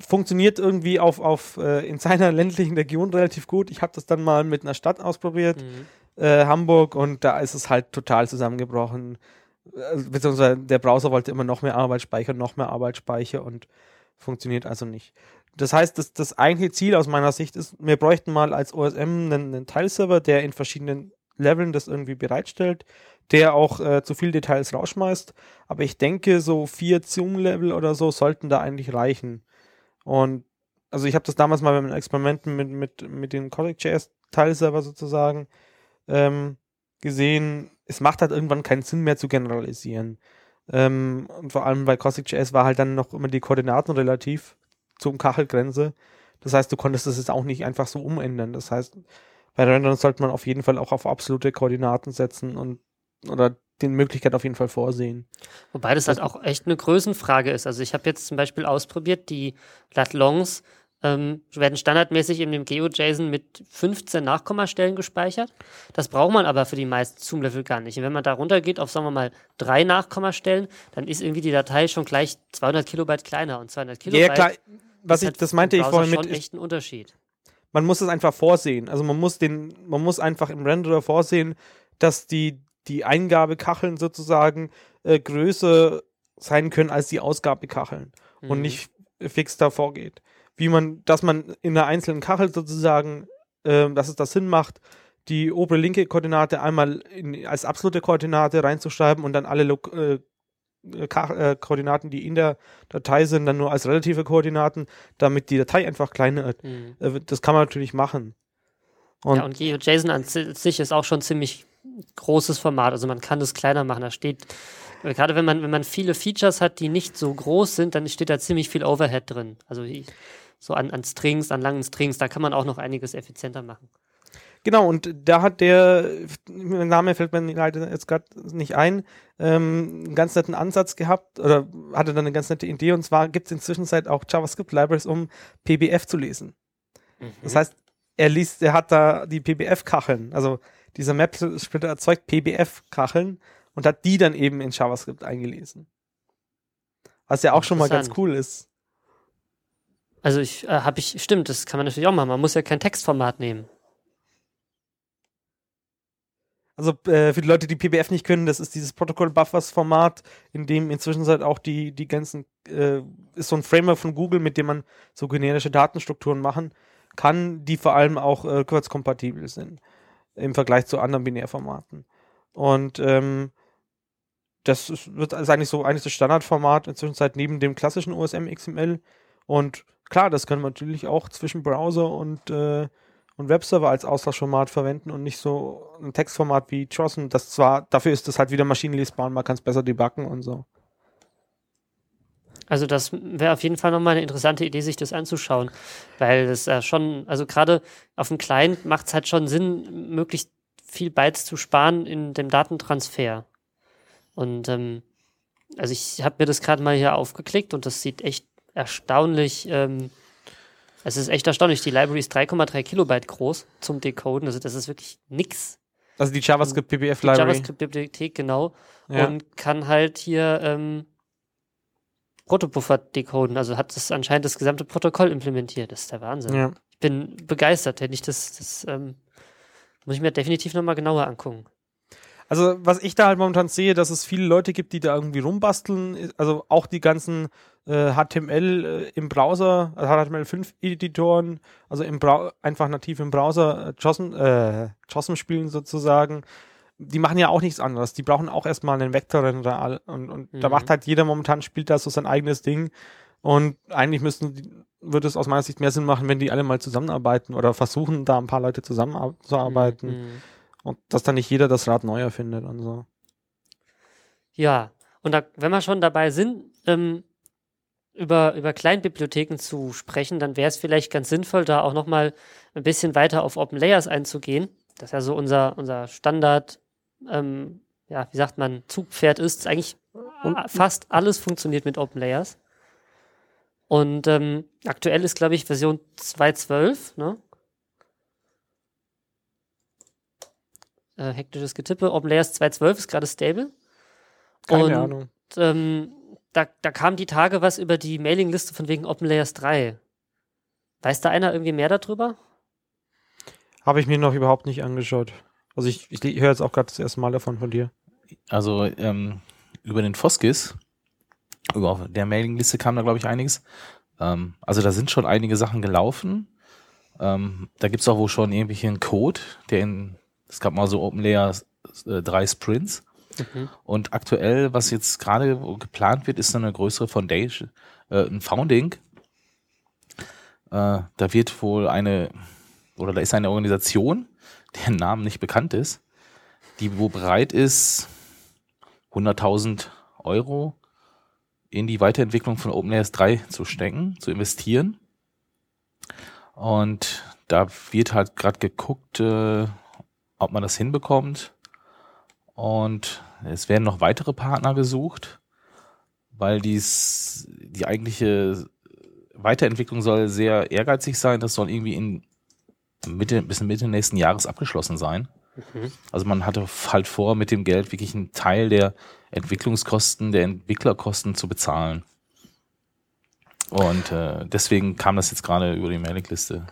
Funktioniert irgendwie auf, auf äh, in seiner ländlichen Region relativ gut. Ich habe das dann mal mit einer Stadt ausprobiert, mhm. äh, Hamburg, und da ist es halt total zusammengebrochen. Äh, beziehungsweise der Browser wollte immer noch mehr Arbeitsspeicher, noch mehr Arbeitsspeicher und funktioniert also nicht. Das heißt, das, das eigentliche Ziel aus meiner Sicht ist, wir bräuchten mal als OSM einen, einen Teilserver, der in verschiedenen Leveln das irgendwie bereitstellt, der auch äh, zu viel Details rausschmeißt. Aber ich denke, so vier Zoom-Level oder so sollten da eigentlich reichen. Und also ich habe das damals mal beim Experimenten mit, mit, mit dem Codec.js-Teilserver sozusagen ähm, gesehen. Es macht halt irgendwann keinen Sinn mehr zu generalisieren. Ähm, und vor allem bei Cossack.js war halt dann noch immer die Koordinaten relativ zum Kachelgrenze. Das heißt, du konntest das jetzt auch nicht einfach so umändern. Das heißt, bei Rendern sollte man auf jeden Fall auch auf absolute Koordinaten setzen und oder die Möglichkeit auf jeden Fall vorsehen. Wobei das halt auch echt eine Größenfrage ist. Also ich habe jetzt zum Beispiel ausprobiert, die Latlongs ähm, werden standardmäßig in dem GeoJSON mit 15 Nachkommastellen gespeichert. Das braucht man aber für die meisten Zoom-Level gar nicht. Und wenn man da runtergeht auf, sagen wir mal, drei Nachkommastellen, dann ist irgendwie die Datei schon gleich 200 Kilobyte kleiner und 200 Kilobyte. Ja, klar. Was ich, halt das meinte ich vorhin mit. Schon echt ein Unterschied. Man muss es einfach vorsehen. Also man muss den, man muss einfach im Renderer vorsehen, dass die, die Eingabekacheln sozusagen äh, größer sein können als die Ausgabekacheln mhm. und nicht fix davor geht wie man, dass man in einer einzelnen Kachel sozusagen, äh, dass es das Sinn macht, die obere linke Koordinate einmal in, als absolute Koordinate reinzuschreiben und dann alle Lo äh, äh, Koordinaten, die in der Datei sind, dann nur als relative Koordinaten, damit die Datei einfach kleiner wird. Mhm. Äh, das kann man natürlich machen. Und ja, und GeoJSON an sich ist auch schon ziemlich großes Format. Also man kann es kleiner machen. Da steht, äh, gerade wenn man, wenn man viele Features hat, die nicht so groß sind, dann steht da ziemlich viel Overhead drin. Also ich, so an, an Strings, an langen Strings, da kann man auch noch einiges effizienter machen. Genau, und da hat der, Name fällt mir leider jetzt gerade nicht ein, ähm, einen ganz netten Ansatz gehabt oder hatte dann eine ganz nette Idee und zwar gibt es inzwischen auch JavaScript-Libraries, um PBF zu lesen. Mhm. Das heißt, er liest, er hat da die PBF-Kacheln, also dieser Map-Splitter erzeugt PBF-Kacheln und hat die dann eben in JavaScript eingelesen. Was ja auch schon mal ganz cool ist. Also ich äh, habe ich, stimmt, das kann man natürlich auch machen. Man muss ja kein Textformat nehmen. Also äh, für die Leute, die PBF nicht können, das ist dieses Protocol Buffers Format, in dem inzwischen halt auch die, die ganzen, äh, ist so ein Framework von Google, mit dem man so generische Datenstrukturen machen kann, die vor allem auch äh, sind im Vergleich zu anderen Binärformaten. Und ähm, das ist, wird also eigentlich so eigentlich das Standardformat inzwischen seit neben dem klassischen OSM XML. Und klar, das können wir natürlich auch zwischen Browser und äh, und Webserver als Austauschformat verwenden und nicht so ein Textformat wie JSON. Das zwar, dafür ist das halt wieder maschinenlesbar und man kann es besser debuggen und so. Also das wäre auf jeden Fall nochmal eine interessante Idee, sich das anzuschauen, weil das ja schon, also gerade auf dem Client macht es halt schon Sinn, möglichst viel Bytes zu sparen in dem Datentransfer. Und ähm, also ich habe mir das gerade mal hier aufgeklickt und das sieht echt erstaunlich ähm, es ist echt erstaunlich. Die Library ist 3,3 Kilobyte groß zum Decoden. Also das ist wirklich nix. Also die JavaScript PBF Library. JavaScript-Bibliothek, genau. Ja. Und kann halt hier ähm, Protobuffer decoden. Also hat das anscheinend das gesamte Protokoll implementiert. Das ist der Wahnsinn. Ja. Ich bin begeistert. Hätte ich das, das ähm, muss ich mir definitiv nochmal genauer angucken. Also, was ich da halt momentan sehe, dass es viele Leute gibt, die da irgendwie rumbasteln. Also auch die ganzen äh, HTML äh, im Browser, also HTML5-Editoren, also im Brau einfach nativ im Browser äh, JOSM, äh, JOSM spielen sozusagen. Die machen ja auch nichts anderes. Die brauchen auch erstmal einen Vektorrender und, und mhm. da macht halt jeder momentan spielt da so sein eigenes Ding. Und eigentlich müssten, würde es aus meiner Sicht mehr Sinn machen, wenn die alle mal zusammenarbeiten oder versuchen, da ein paar Leute zusammenzuarbeiten. Mhm. Und dass dann nicht jeder das Rad neu erfindet und so. Ja, und da, wenn wir schon dabei sind, ähm, über, über Kleinbibliotheken zu sprechen, dann wäre es vielleicht ganz sinnvoll, da auch nochmal ein bisschen weiter auf Open Layers einzugehen. Das ist ja so unser, unser Standard, ähm, ja, wie sagt man, Zugpferd ist. Eigentlich fast alles funktioniert mit Open Layers. Und ähm, aktuell ist, glaube ich, Version 2.12, ne? Äh, hektisches Getippe. OpenLayers 2.12 ist gerade stable. Keine und, Ahnung. Ähm, da, da kam die Tage was über die Mailingliste von wegen OpenLayers 3. Weiß da einer irgendwie mehr darüber? Habe ich mir noch überhaupt nicht angeschaut. Also ich, ich höre jetzt auch gerade das erste Mal davon von dir. Also ähm, über den Foskis, über der Mailingliste kam da glaube ich einiges. Ähm, also da sind schon einige Sachen gelaufen. Ähm, da gibt es auch wohl schon irgendwie einen Code, der in es gab mal so OpenLayer äh, drei Sprints. Mhm. Und aktuell, was jetzt gerade geplant wird, ist eine größere Foundation, äh, ein Founding. Äh, da wird wohl eine, oder da ist eine Organisation, deren Namen nicht bekannt ist, die wo bereit ist, 100.000 Euro in die Weiterentwicklung von OpenLayers 3 zu stecken, zu investieren. Und da wird halt gerade geguckt, äh, ob man das hinbekommt. Und es werden noch weitere Partner gesucht, weil dies, die eigentliche Weiterentwicklung soll sehr ehrgeizig sein. Das soll irgendwie in Mitte, bis Mitte nächsten Jahres abgeschlossen sein. Mhm. Also man hatte halt vor, mit dem Geld wirklich einen Teil der Entwicklungskosten, der Entwicklerkosten zu bezahlen. Und äh, deswegen kam das jetzt gerade über die Mailingliste.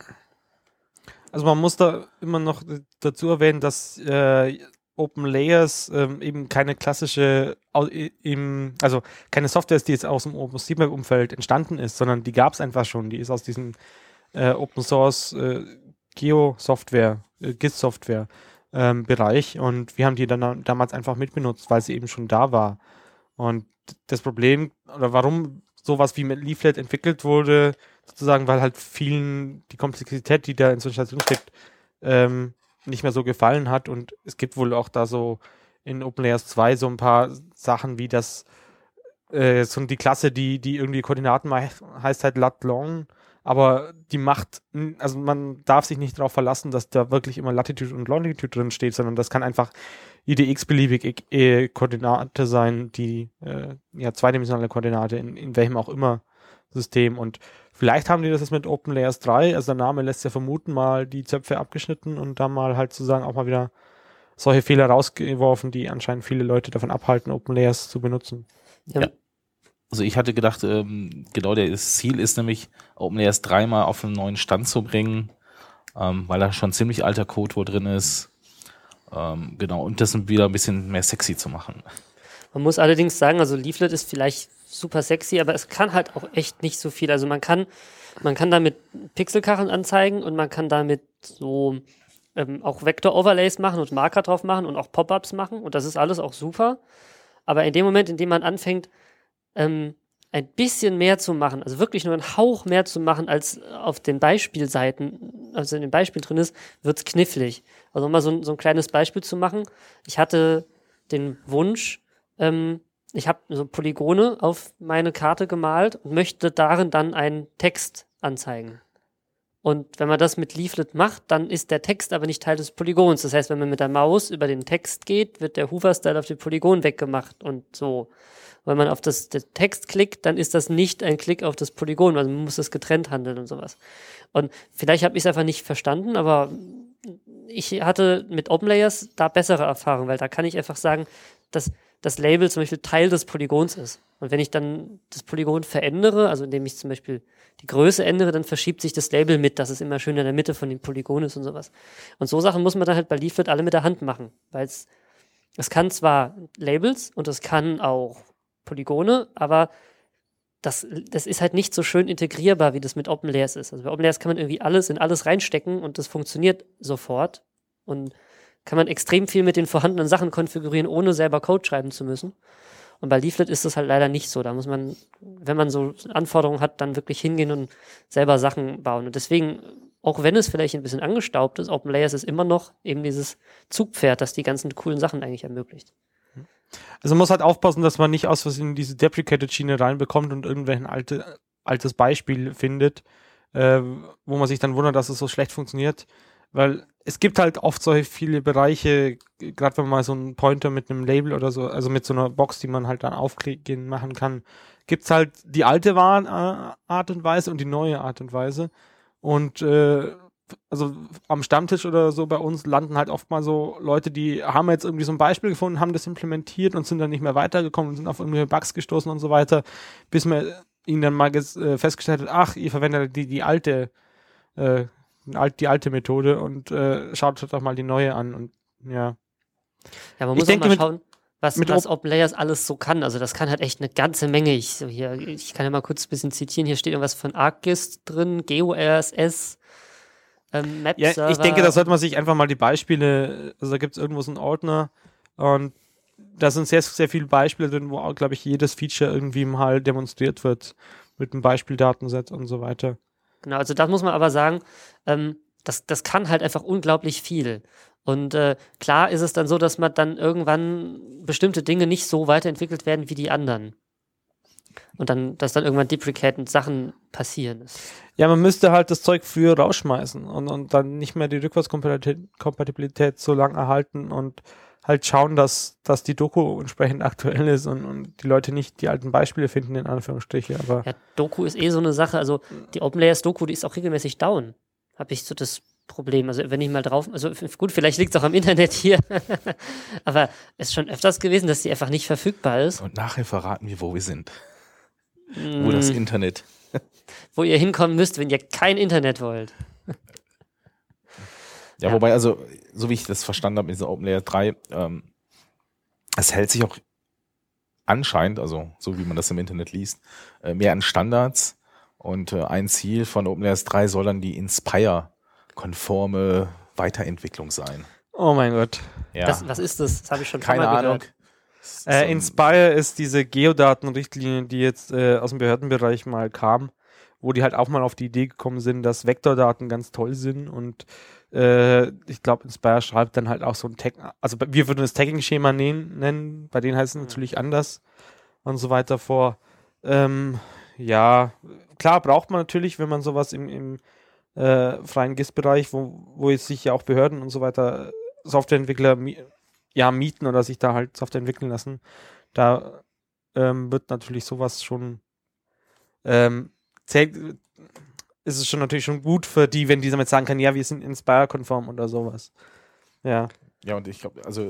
Also man muss da immer noch dazu erwähnen, dass äh, Open Layers ähm, eben keine klassische, im, also keine Software ist, die jetzt aus dem OpenStreetMap-Umfeld entstanden ist, sondern die gab es einfach schon. Die ist aus diesem äh, Open Source äh, Geo-Software, äh, GIS-Software ähm, Bereich und wir haben die dann damals einfach mitbenutzt, weil sie eben schon da war. Und das Problem, oder warum sowas wie mit Leaflet entwickelt wurde, sozusagen, weil halt vielen die Komplexität, die da in so einer Station steckt, ähm, nicht mehr so gefallen hat. Und es gibt wohl auch da so in OpenLayers 2 so ein paar Sachen wie das, äh, so die Klasse, die, die irgendwie Koordinaten heißt halt lat long, aber die macht, also man darf sich nicht darauf verlassen, dass da wirklich immer Latitude und Longitude drin steht, sondern das kann einfach jede x-beliebige e Koordinate sein, die äh, ja zweidimensionale Koordinate in, in welchem auch immer System und Vielleicht haben die das jetzt mit OpenLayers 3, also der Name lässt ja vermuten, mal die Zöpfe abgeschnitten und dann mal halt sozusagen auch mal wieder solche Fehler rausgeworfen, die anscheinend viele Leute davon abhalten, OpenLayers zu benutzen. Ja. ja. Also ich hatte gedacht, ähm, genau das Ziel ist nämlich, OpenLayers 3 mal auf einen neuen Stand zu bringen, ähm, weil da schon ziemlich alter Code wohl drin ist. Ähm, genau, und das wieder ein bisschen mehr sexy zu machen. Man muss allerdings sagen, also Leaflet ist vielleicht super sexy, aber es kann halt auch echt nicht so viel. Also man kann, man kann damit Pixelkacheln anzeigen und man kann damit so ähm, auch Vektor-Overlays machen und Marker drauf machen und auch Pop-ups machen und das ist alles auch super. Aber in dem Moment, in dem man anfängt, ähm, ein bisschen mehr zu machen, also wirklich nur einen Hauch mehr zu machen, als auf den Beispielseiten, also in dem Beispiel drin ist, wird's knifflig. Also um mal so, so ein kleines Beispiel zu machen. Ich hatte den Wunsch, ähm, ich habe so Polygone auf meine Karte gemalt und möchte darin dann einen Text anzeigen. Und wenn man das mit Leaflet macht, dann ist der Text aber nicht Teil des Polygons. Das heißt, wenn man mit der Maus über den Text geht, wird der Hover-Style auf dem Polygon weggemacht und so. Wenn man auf das Text klickt, dann ist das nicht ein Klick auf das Polygon, also man muss das getrennt handeln und sowas. Und vielleicht habe ich es einfach nicht verstanden, aber ich hatte mit OpenLayers da bessere Erfahrungen, weil da kann ich einfach sagen, dass das Label zum Beispiel Teil des Polygons ist. Und wenn ich dann das Polygon verändere, also indem ich zum Beispiel die Größe ändere, dann verschiebt sich das Label mit, dass es immer schön in der Mitte von dem Polygon ist und sowas. Und so Sachen muss man dann halt bei Leaflet alle mit der Hand machen, weil es, es kann zwar Labels und es kann auch Polygone, aber das, das ist halt nicht so schön integrierbar, wie das mit OpenLayers ist. Also bei OpenLayers kann man irgendwie alles in alles reinstecken und das funktioniert sofort. Und kann man extrem viel mit den vorhandenen Sachen konfigurieren, ohne selber Code schreiben zu müssen. Und bei Leaflet ist das halt leider nicht so. Da muss man, wenn man so Anforderungen hat, dann wirklich hingehen und selber Sachen bauen. Und deswegen, auch wenn es vielleicht ein bisschen angestaubt ist, OpenLayers ist immer noch eben dieses Zugpferd, das die ganzen coolen Sachen eigentlich ermöglicht. Also man muss halt aufpassen, dass man nicht aus Versehen diese Deprecated-Schiene reinbekommt und irgendwelchen alte, altes Beispiel findet, äh, wo man sich dann wundert, dass es so schlecht funktioniert. Weil es gibt halt oft solche viele Bereiche, gerade wenn man mal so einen Pointer mit einem Label oder so, also mit so einer Box, die man halt dann aufklicken machen kann, gibt's halt die alte Art und Weise und die neue Art und Weise. Und äh, also am Stammtisch oder so bei uns landen halt oft mal so Leute, die haben jetzt irgendwie so ein Beispiel gefunden, haben das implementiert und sind dann nicht mehr weitergekommen und sind auf irgendwelche Bugs gestoßen und so weiter, bis man ihnen dann mal äh, festgestellt hat, ach, ihr verwendet die, die alte, äh, die alte Methode und äh, schaut doch mal die neue an und ja. Ja, man muss ich denke, mal schauen, was, mit was OpenLayers alles so kann. Also das kann halt echt eine ganze Menge. Ich, so hier, ich kann ja mal kurz ein bisschen zitieren. Hier steht irgendwas von ArcGIS drin, GeoRSS, ähm, ja, ich denke, da sollte man sich einfach mal die Beispiele, also da gibt es irgendwo so einen Ordner und da sind sehr, sehr viele Beispiele drin, wo, glaube ich, jedes Feature irgendwie mal demonstriert wird mit einem Beispieldatenset und so weiter. Genau, also das muss man aber sagen, ähm, das, das kann halt einfach unglaublich viel. Und äh, klar ist es dann so, dass man dann irgendwann bestimmte Dinge nicht so weiterentwickelt werden wie die anderen und dann, dass dann irgendwann deprecated Sachen passieren. Ja, man müsste halt das Zeug früher rausschmeißen und, und dann nicht mehr die Rückwärtskompatibilität so lang erhalten und halt schauen, dass, dass die Doku entsprechend aktuell ist und, und die Leute nicht die alten Beispiele finden, in Anführungsstriche. Aber ja, Doku ist eh so eine Sache. Also die OpenLayers Doku, die ist auch regelmäßig down. Habe ich so das Problem. Also wenn ich mal drauf, also gut, vielleicht liegt es auch am Internet hier, aber es ist schon öfters gewesen, dass sie einfach nicht verfügbar ist. Und nachher verraten wir, wo wir sind. Mm. Wo das Internet. Wo ihr hinkommen müsst, wenn ihr kein Internet wollt. Ja, ja. wobei, also, so wie ich das verstanden habe in dieser OpenLayer 3, ähm, es hält sich auch anscheinend, also so wie man das im Internet liest, äh, mehr an Standards. Und äh, ein Ziel von OpenLayers 3 soll dann die Inspire-konforme Weiterentwicklung sein. Oh mein Gott. Ja. Das, was ist das? Das habe ich schon Keine Ahnung. Gehört. Äh, Inspire ist diese Geodatenrichtlinie, die jetzt äh, aus dem Behördenbereich mal kam, wo die halt auch mal auf die Idee gekommen sind, dass Vektordaten ganz toll sind und äh, ich glaube, Inspire schreibt dann halt auch so ein Tag, also wir würden das Tagging-Schema nennen, bei denen heißt es natürlich anders und so weiter vor. Ähm, ja, klar braucht man natürlich, wenn man sowas im, im äh, freien GIS-Bereich, wo, wo jetzt sich ja auch Behörden und so weiter Softwareentwickler ja, mieten oder sich da halt Software entwickeln lassen. Da ähm, wird natürlich sowas schon ähm, zählt, ist es schon natürlich schon gut für die, wenn die damit sagen kann, ja, wir sind Inspire-konform oder sowas. Ja. Ja, und ich glaube, also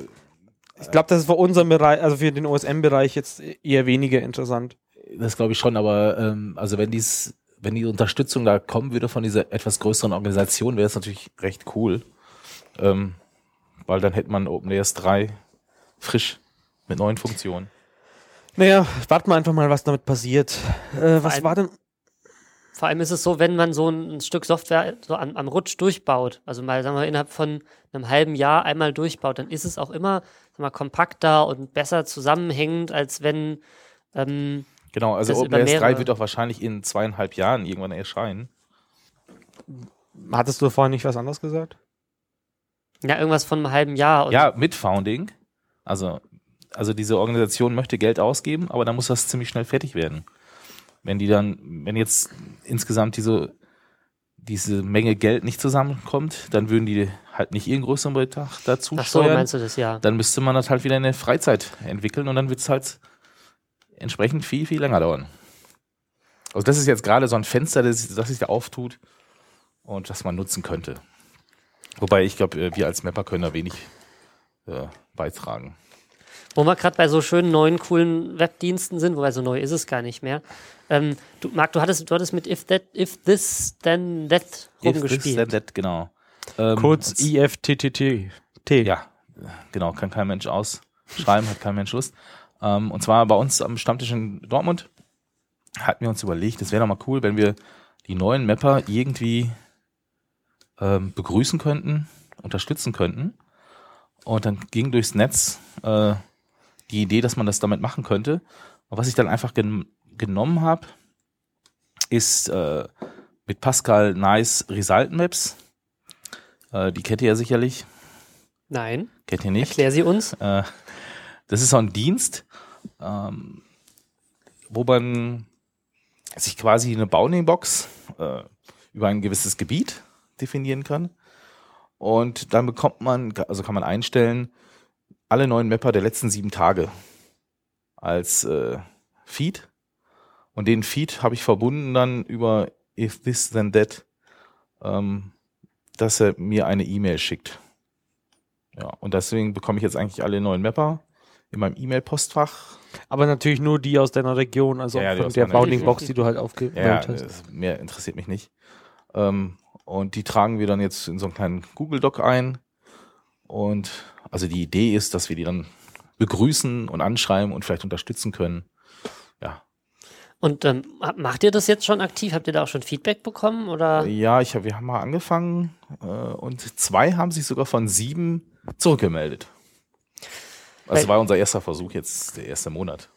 ich glaube, das ist für unseren Bereich, also für den OSM-Bereich jetzt eher weniger interessant. Das glaube ich schon, aber ähm, also wenn dies, wenn die Unterstützung da kommen würde von dieser etwas größeren Organisation, wäre es natürlich recht cool. Ähm, weil dann hätte man OpenLayers 3 frisch mit neuen Funktionen. Naja, warten wir einfach mal, was damit passiert. Äh, was allem- war denn? Vor allem ist es so, wenn man so ein Stück Software so am, am Rutsch durchbaut, also mal sagen wir innerhalb von einem halben Jahr einmal durchbaut, dann ist es auch immer mal, kompakter und besser zusammenhängend, als wenn ähm, Genau, also OpenLayers 3 mehrere- wird auch wahrscheinlich in zweieinhalb Jahren irgendwann erscheinen. Hattest du vorhin nicht was anderes gesagt? Ja irgendwas von einem halben Jahr. Ja, mit Founding. Also, also diese Organisation möchte Geld ausgeben, aber dann muss das ziemlich schnell fertig werden. Wenn die dann, wenn jetzt insgesamt diese, diese Menge Geld nicht zusammenkommt, dann würden die halt nicht ihren größeren Betrag dazu Ach so, steuern. meinst du das, ja. Dann müsste man das halt wieder in der Freizeit entwickeln und dann wird es halt entsprechend viel, viel länger dauern. Also das ist jetzt gerade so ein Fenster, das, das sich da auftut und das man nutzen könnte. Wobei ich glaube, wir als Mapper können da wenig äh, beitragen. Wo wir gerade bei so schönen neuen, coolen Webdiensten sind, wobei so neu ist es gar nicht mehr. Ähm, du, Marc, du hattest, du hattest mit If That, If This, Then That If this, rumgespielt. then that, genau. Ähm, Kurz IFTTT. T. Ja, genau, kann kein Mensch ausschreiben, hat kein Mensch Lust. Ähm, und zwar bei uns am Stammtisch in Dortmund hatten wir uns überlegt, es wäre doch mal cool, wenn wir die neuen Mapper irgendwie ähm, begrüßen könnten, unterstützen könnten. Und dann ging durchs Netz äh, die Idee, dass man das damit machen könnte. Und was ich dann einfach gen genommen habe, ist äh, mit Pascal Nice Result Maps. Äh, die kennt ihr ja sicherlich. Nein, Kennt ihr nicht? erklär sie uns. Äh, das ist so ein Dienst, ähm, wo man sich quasi eine Bounding-Box äh, über ein gewisses Gebiet definieren kann. Und dann bekommt man, also kann man einstellen, alle neuen Mapper der letzten sieben Tage als äh, Feed. Und den Feed habe ich verbunden dann über If This Then That, ähm, dass er mir eine E-Mail schickt. Ja, und deswegen bekomme ich jetzt eigentlich alle neuen Mapper in meinem E-Mail-Postfach. Aber natürlich nur die aus deiner Region, also Ja, die von der meiner Bounding Region. Box, die du halt Ja, aufgemeldet hast. mehr interessiert mich nicht. Ähm, und die tragen wir dann jetzt in so einen kleinen Google-Doc ein. Und also die Idee ist, dass wir die dann begrüßen und anschreiben und vielleicht unterstützen können. Ja, Und ähm, macht ihr das jetzt schon aktiv? Habt ihr da auch schon Feedback bekommen? Oder? ja ich hab, wir haben mal angefangen äh, und zwei haben sich sogar von sieben zurückgemeldet. Also Weil- war unser erster Versuch jetzt der erste Monat.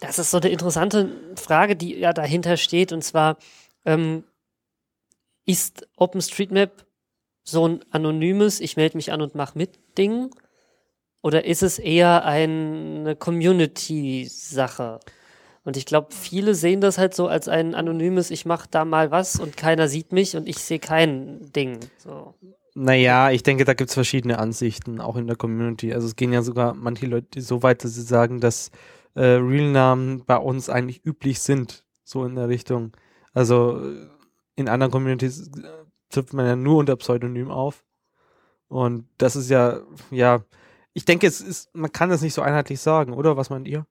Das ist so eine interessante Frage, die ja dahinter steht. Und zwar, ähm, ist OpenStreetMap so ein anonymes, ich melde mich an und mach mit Ding? Oder ist es eher eine Community-Sache? Und ich glaube, viele sehen das halt so als ein anonymes, ich mache da mal was und keiner sieht mich und ich sehe kein Ding. So. Naja, ich denke, da gibt es verschiedene Ansichten, auch in der Community. Also es gehen ja sogar manche Leute so weit, dass sie sagen, dass äh, Real-Namen bei uns eigentlich üblich sind, so in der Richtung. Also äh, in anderen Communities äh, trifft man ja nur unter Pseudonym auf. Und das ist ja, ja, ich denke, es ist, man kann das nicht so einheitlich sagen, oder? Was meint ihr?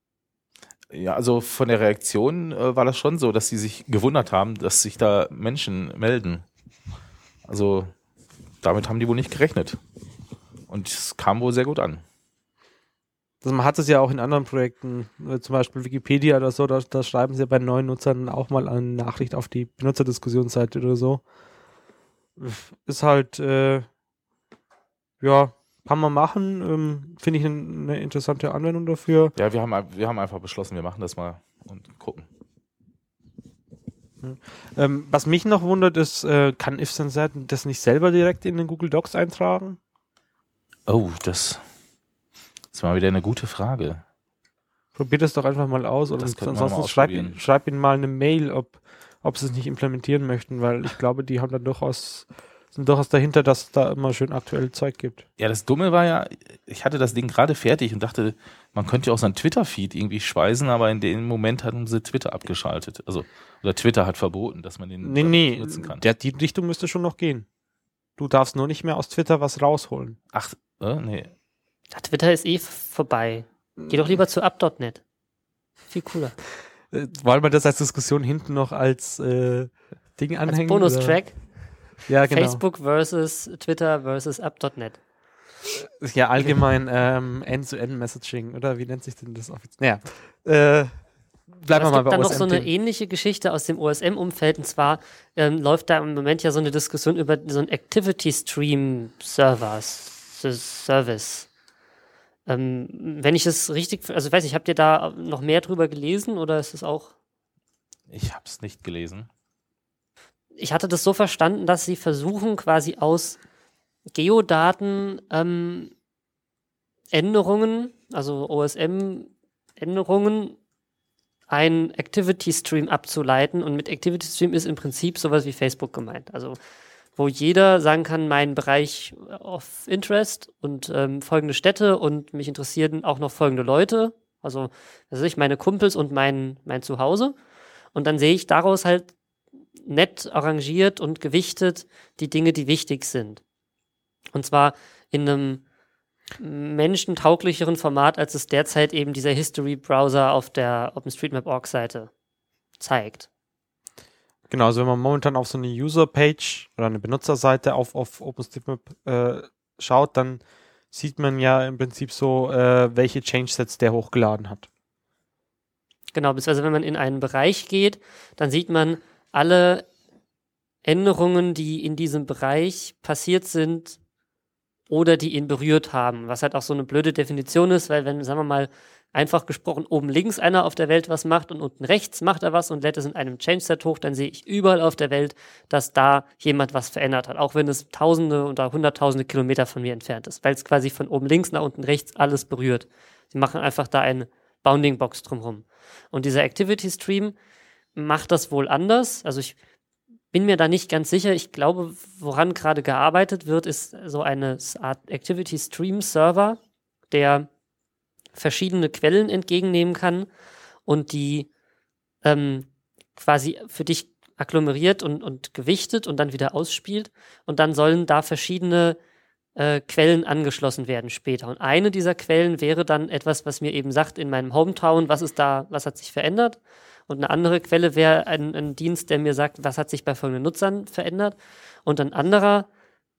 Ja, also von der Reaktion äh, war das schon so, dass sie sich gewundert haben, dass sich da Menschen melden. Also damit haben die wohl nicht gerechnet. Und es kam wohl sehr gut an. Also man hat es ja auch in anderen Projekten, äh, zum Beispiel Wikipedia oder so, da, da schreiben sie bei neuen Nutzern auch mal eine Nachricht auf die Benutzerdiskussionsseite oder so. Ist halt, äh, ja, kann man machen. Ähm, Finde ich ein- eine interessante Anwendung dafür. Ja, wir haben, wir haben einfach beschlossen, wir machen das mal und gucken. Ähm, was mich noch wundert, ist, äh, kann IfSense das nicht selber direkt in den Google Docs eintragen? Oh, das ist mal wieder eine gute Frage. Probiert es doch einfach mal aus. Oder Das ansonsten schreib, schreib ihnen mal eine Mail, ob, ob sie es nicht implementieren möchten, weil ich glaube, die haben da durchaus, sind durchaus dahinter, dass es da immer schön aktuell Zeug gibt. Ja, das Dumme war ja, ich hatte das Ding gerade fertig und dachte, man könnte ja auch so einen Twitter-Feed irgendwie speisen, aber in dem Moment hatten sie Twitter abgeschaltet. Also, oder Twitter hat verboten, dass man den Nee, nee, nutzen kann. der, die Richtung müsste schon noch gehen. Du darfst nur nicht mehr aus Twitter was rausholen. Ach, äh, nee. Ja, Twitter ist eh vorbei. Geh doch lieber zu up.net. Viel cooler. Äh, wollen wir das als Diskussion hinten noch als äh, Ding Als anhängen? Bonustrack. oder? Ja, genau. Facebook versus Twitter versus up.net. Ja, allgemein ähm, End-to-End-Messaging, oder wie nennt sich denn das offiziell? Naja, äh, bleiben wir es mal gibt bei dann noch OSM. so eine ähnliche Geschichte aus dem OSM-Umfeld. Und zwar ähm, läuft da im Moment ja so eine Diskussion über so einen Activity Stream Servers, Service. Ähm, wenn ich es richtig, also ich weiß nicht, habt ihr da noch mehr drüber gelesen oder ist es auch? Ich habe es nicht gelesen. Ich hatte das so verstanden, dass sie versuchen quasi aus Geodaten ähm, Änderungen, also OSM-Änderungen, ein Activity Stream abzuleiten. Und mit Activity Stream ist im Prinzip sowas wie Facebook gemeint. Also wo jeder sagen kann, mein Bereich of Interest und ähm, folgende Städte und mich interessieren auch noch folgende Leute. Also, weiß ich, meine Kumpels und mein, mein Zuhause. Und dann sehe ich daraus halt nett arrangiert und gewichtet die Dinge, die wichtig sind. Und zwar in einem menschentauglicheren Format, als es derzeit eben dieser History-Browser auf der OpenStreetMap.org-Seite zeigt. Genau, also wenn man momentan auf so eine User-Page oder eine Benutzerseite auf, auf OpenStreetMap äh, schaut, dann sieht man ja im Prinzip so, äh, welche Changesets der hochgeladen hat. Genau, beziehungsweise wenn man in einen Bereich geht, dann sieht man alle Änderungen, die in diesem Bereich passiert sind oder die ihn berührt haben. Was halt auch so eine blöde Definition ist, weil wenn, sagen wir mal, einfach gesprochen, oben links einer auf der Welt was macht und unten rechts macht er was und lädt es in einem Change-Set hoch, dann sehe ich überall auf der Welt, dass da jemand was verändert hat, auch wenn es tausende oder hunderttausende Kilometer von mir entfernt ist, weil es quasi von oben links nach unten rechts alles berührt. Sie machen einfach da eine Bounding-Box drumherum. Und dieser Activity-Stream macht das wohl anders. Also ich bin mir da nicht ganz sicher. Ich glaube, woran gerade gearbeitet wird, ist so eine Art Activity Stream Server, der verschiedene Quellen entgegennehmen kann und die ähm, quasi für dich agglomeriert und, und gewichtet und dann wieder ausspielt. Und dann sollen da verschiedene äh, Quellen angeschlossen werden später. Und eine dieser Quellen wäre dann etwas, was mir eben sagt in meinem Hometown, was ist da, was hat sich verändert. Und eine andere Quelle wäre ein, ein Dienst, der mir sagt, was hat sich bei folgenden Nutzern verändert. Und ein anderer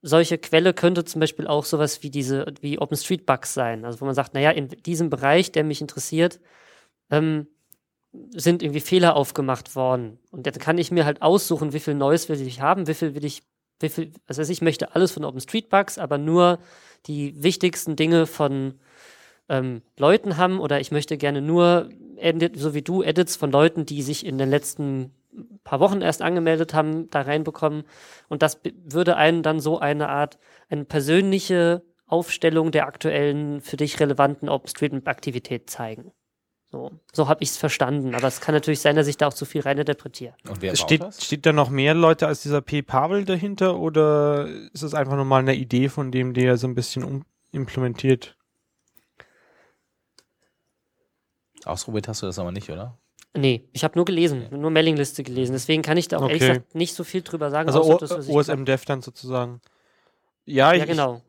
solche Quelle könnte zum Beispiel auch sowas wie diese, wie OpenStreetBugs sein. Also wo man sagt, naja, in diesem Bereich, der mich interessiert, ähm, sind irgendwie Fehler aufgemacht worden. Und dann kann ich mir halt aussuchen, wie viel Neues will ich haben, wie viel will ich, wie viel, also ich möchte alles von OpenStreetBugs, aber nur die wichtigsten Dinge von ähm, Leuten haben oder ich möchte gerne nur, so wie du, Edits von Leuten, die sich in den letzten paar Wochen erst angemeldet haben, da reinbekommen. Und das würde einen dann so eine Art, eine persönliche Aufstellung der aktuellen, für dich relevanten OpenStreetMap-Aktivität zeigen. So, so habe ich es verstanden. Aber es kann natürlich sein, dass ich da auch zu viel reininterpretiere. Und wer Steht, das? steht da noch mehr Leute als dieser P. Pavel dahinter oder ist es einfach nur mal eine Idee von dem, der so ein bisschen um, implementiert? Ausprobiert hast du das aber nicht, oder? Nee, ich habe nur gelesen, nur Mailingliste gelesen. Deswegen kann ich da auch ehrlich Okay. gesagt nicht so viel drüber sagen. Also außer das, OSM Dev dann sozusagen. Ja, Ja, ich, genau.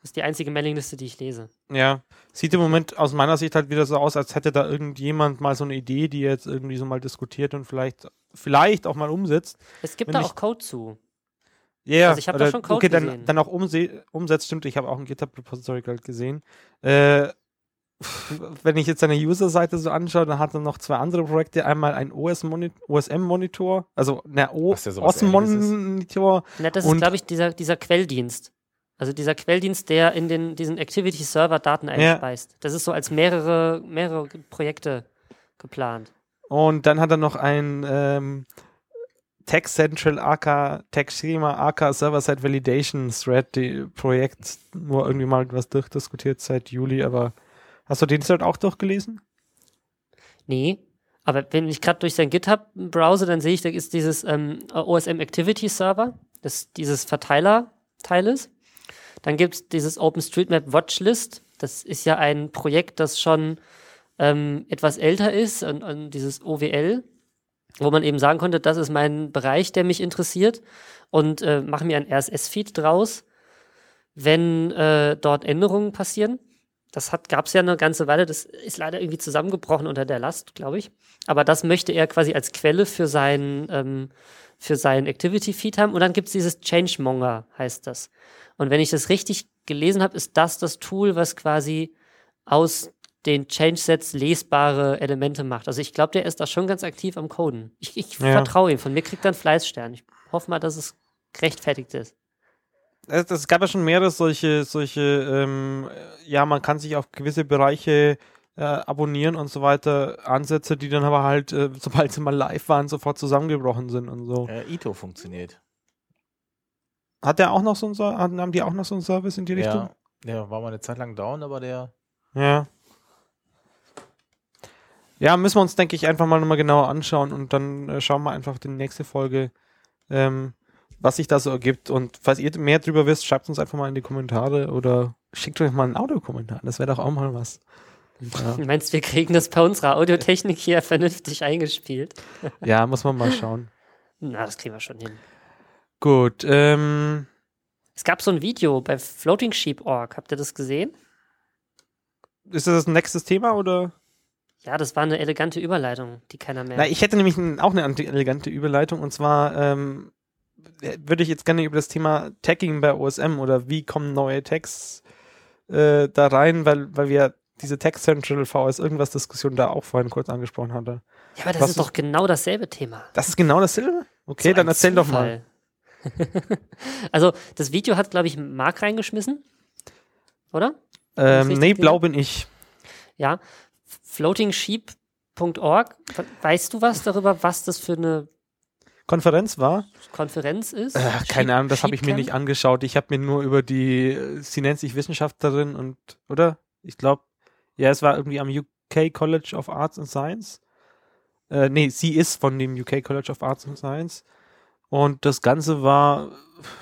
Das ist die einzige Mailingliste, die ich lese. Ja, sieht im Moment aus meiner Sicht halt wieder so aus, als hätte da irgendjemand mal so eine Idee, die jetzt irgendwie so mal diskutiert und vielleicht, vielleicht auch mal umsetzt. Es gibt Wenn da auch Code zu. Ja, yeah, Also ich hab da schon Code okay, dann, gesehen. dann auch umse umsetzt, stimmt, ich habe auch ein GitHub-Repository gerade gesehen. Äh, wenn ich jetzt seine User-Seite so anschaue, dann hat er noch zwei andere Projekte. Einmal ein OSM-Monitor, also ja ist. OSM-Monitor. Na, das ist, glaube ich, dieser, dieser Quelldienst. Also dieser Quelldienst, der in den, diesen Activity-Server Daten Ja. einspeist. Das ist so als mehrere, mehrere Projekte geplant. Und dann hat er noch ein ähm, Tech Central AK, Tech Schema AK Server-Side Validation Thread die Projekt, nur irgendwie mal was durchdiskutiert seit Juli, aber hast du den Thread auch durchgelesen? Nee. Aber wenn ich gerade durch seinen GitHub browse, dann sehe ich, da ist dieses ähm, OSM Activity Server, das dieses Verteiler-Teil ist. Dann gibt es dieses OpenStreetMap Watchlist. Das ist ja ein Projekt, das schon ähm, etwas älter ist und, und dieses OWL, wo man eben sagen konnte, das ist mein Bereich, der mich interessiert und äh, mache mir ein RSS-Feed draus, wenn äh, dort Änderungen passieren. Das gab es ja eine ganze Weile, das ist leider irgendwie zusammengebrochen unter der Last, glaube ich. Aber das möchte er quasi als Quelle für sein, ähm, für seinen Activity-Feed haben. Und dann gibt es dieses Changemonger, heißt das. Und wenn ich das richtig gelesen habe, ist das das Tool, was quasi aus den Change-Sets lesbare Elemente macht. Also ich glaube, der ist da schon ganz aktiv am Coden. Ich, ich Ja. vertraue ihm. Von mir kriegt er einen Fleißstern. Ich hoffe mal, dass es gerechtfertigt ist. Es, gab ja schon mehrere solche, solche, ähm, ja, man kann sich auf gewisse Bereiche äh, abonnieren und so weiter, Ansätze, die dann aber halt, äh, sobald sie mal live waren, sofort zusammengebrochen sind und so. Äh, Ito funktioniert. Hat der auch noch so ein haben die auch noch so einen Service in die Richtung? Ja, der war mal eine Zeit lang down, aber der. Ja. Ja, müssen wir uns, denke ich, einfach mal nochmal genauer anschauen und dann äh, schauen wir einfach die nächste Folge, ähm, was sich da so ergibt. Und falls ihr mehr drüber wisst, schreibt uns einfach mal in die Kommentare oder schickt euch mal einen Audiokommentar. Das wäre doch auch mal was. Ja, Du meinst, wir kriegen das bei unserer Audiotechnik hier vernünftig eingespielt? ja muss man mal schauen. Na, das kriegen wir schon hin. Gut, ähm, Es gab so ein Video bei Floating Sheep Org. Habt ihr das gesehen? ist das das nächste Thema oder? Ja, das war eine elegante Überleitung, die keiner mehr. Na, ich hätte nämlich auch eine elegante Überleitung und zwar ähm, äh, würde ich jetzt gerne über das Thema Tagging bei OSM oder wie kommen neue Tags äh, da rein, weil, weil wir diese Tag Central VS irgendwas Diskussion da auch vorhin kurz angesprochen hatte. ja, aber das was ist doch genau dasselbe Thema. Das ist genau dasselbe? Okay, So dann erzähl doch mal. Zufall. also, das Video hat, glaube ich, Mark reingeschmissen. Oder? Ähm, nee, blau bin ich. Ja. Floatingsheep.org. Weißt du was darüber, was das für eine Konferenz war? Konferenz ist? Äh, keine Ahnung, das habe ich mir nicht angeschaut. Ich habe mir nur über die, sie nennt sich Wissenschaftlerin und, oder? Ich glaube, ja, es war irgendwie am UK College of Arts and Science. Äh, nee, sie ist von dem UK College of Arts and Science. Und das Ganze war,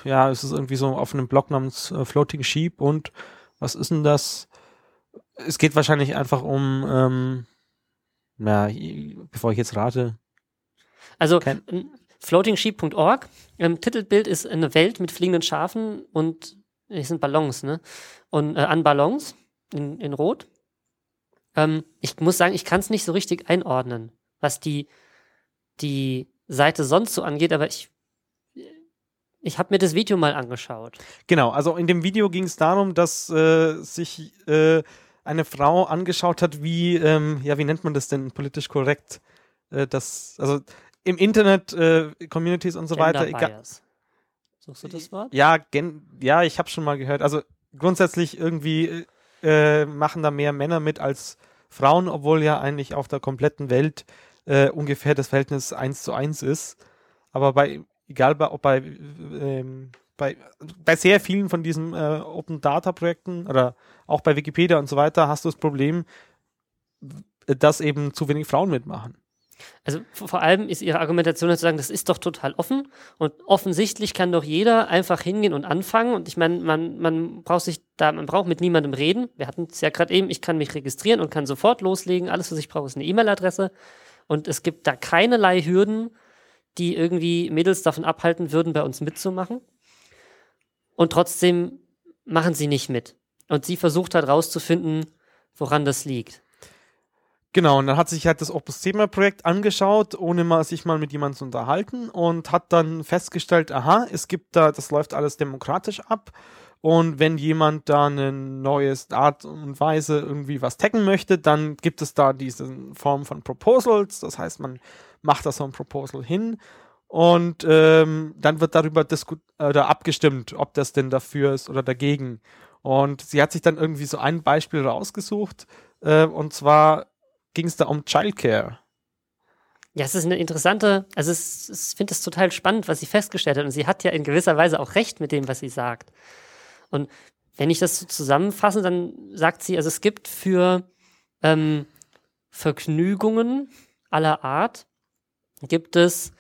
ja, es ist irgendwie so auf einem Blog namens äh, Floating Sheep und was ist denn das? Es geht wahrscheinlich einfach um, ähm, na, bevor ich jetzt rate. Also Kein- floatingsheep.org. Ähm, Titelbild ist eine Welt mit fliegenden Schafen und es sind Ballons, ne? Und äh, an Ballons in, in Rot. Ähm, ich muss sagen, ich kann es nicht so richtig einordnen, was die, die Seite sonst so angeht, aber ich, ich habe mir das Video mal angeschaut. Genau, also in dem Video ging es darum, dass äh, sich äh, eine Frau angeschaut hat, wie, ähm, ja, wie nennt man das denn politisch korrekt? Äh, das, also im Internet, äh, Communities und so weiter. Gender Egal, Bias. Suchst du das Wort? ja, gen, ja, ich habe schon mal gehört. Also grundsätzlich irgendwie äh, machen da mehr Männer mit als Frauen, obwohl ja eigentlich auf der kompletten Welt äh, ungefähr das Verhältnis 1 zu 1 ist. Aber bei, egal bei, ob bei, ähm, bei, bei sehr vielen von diesen äh, Open Data Projekten oder auch bei Wikipedia und so weiter hast du das Problem, dass eben zu wenig Frauen mitmachen. Also vor allem ist ihre Argumentation zu sagen, das ist doch total offen und offensichtlich kann doch jeder einfach hingehen und anfangen und ich meine, man, man braucht sich da, man braucht mit niemandem reden. Wir hatten es ja gerade eben, ich kann mich registrieren und kann sofort loslegen. Alles, was ich brauche, ist eine E-Mail-Adresse und es gibt da keinerlei Hürden, die irgendwie Mädels davon abhalten würden, bei uns mitzumachen. Und trotzdem machen sie nicht mit. Und sie versucht halt rauszufinden, woran das liegt. Genau, und dann hat sich halt das Opus Thema Projekt angeschaut, ohne mal sich mal mit jemandem zu unterhalten und hat dann festgestellt, aha, es gibt da, das läuft alles demokratisch ab. Und wenn jemand da eine neue Art und Weise irgendwie was taggen möchte, dann gibt es da diese Form von Proposals. Das heißt, man macht da so ein Proposal hin und ähm, dann wird darüber oder abgestimmt, ob das denn dafür ist oder dagegen. Und sie hat sich dann irgendwie so ein Beispiel rausgesucht, äh, und zwar ging es da um Childcare. Ja, es ist eine interessante, also es, ich finde es total spannend, was sie festgestellt hat. Und sie hat ja in gewisser Weise auch recht mit dem, was sie sagt. Und wenn ich das so zusammenfasse, dann sagt sie, also es gibt für ähm, Vergnügungen aller Art, gibt es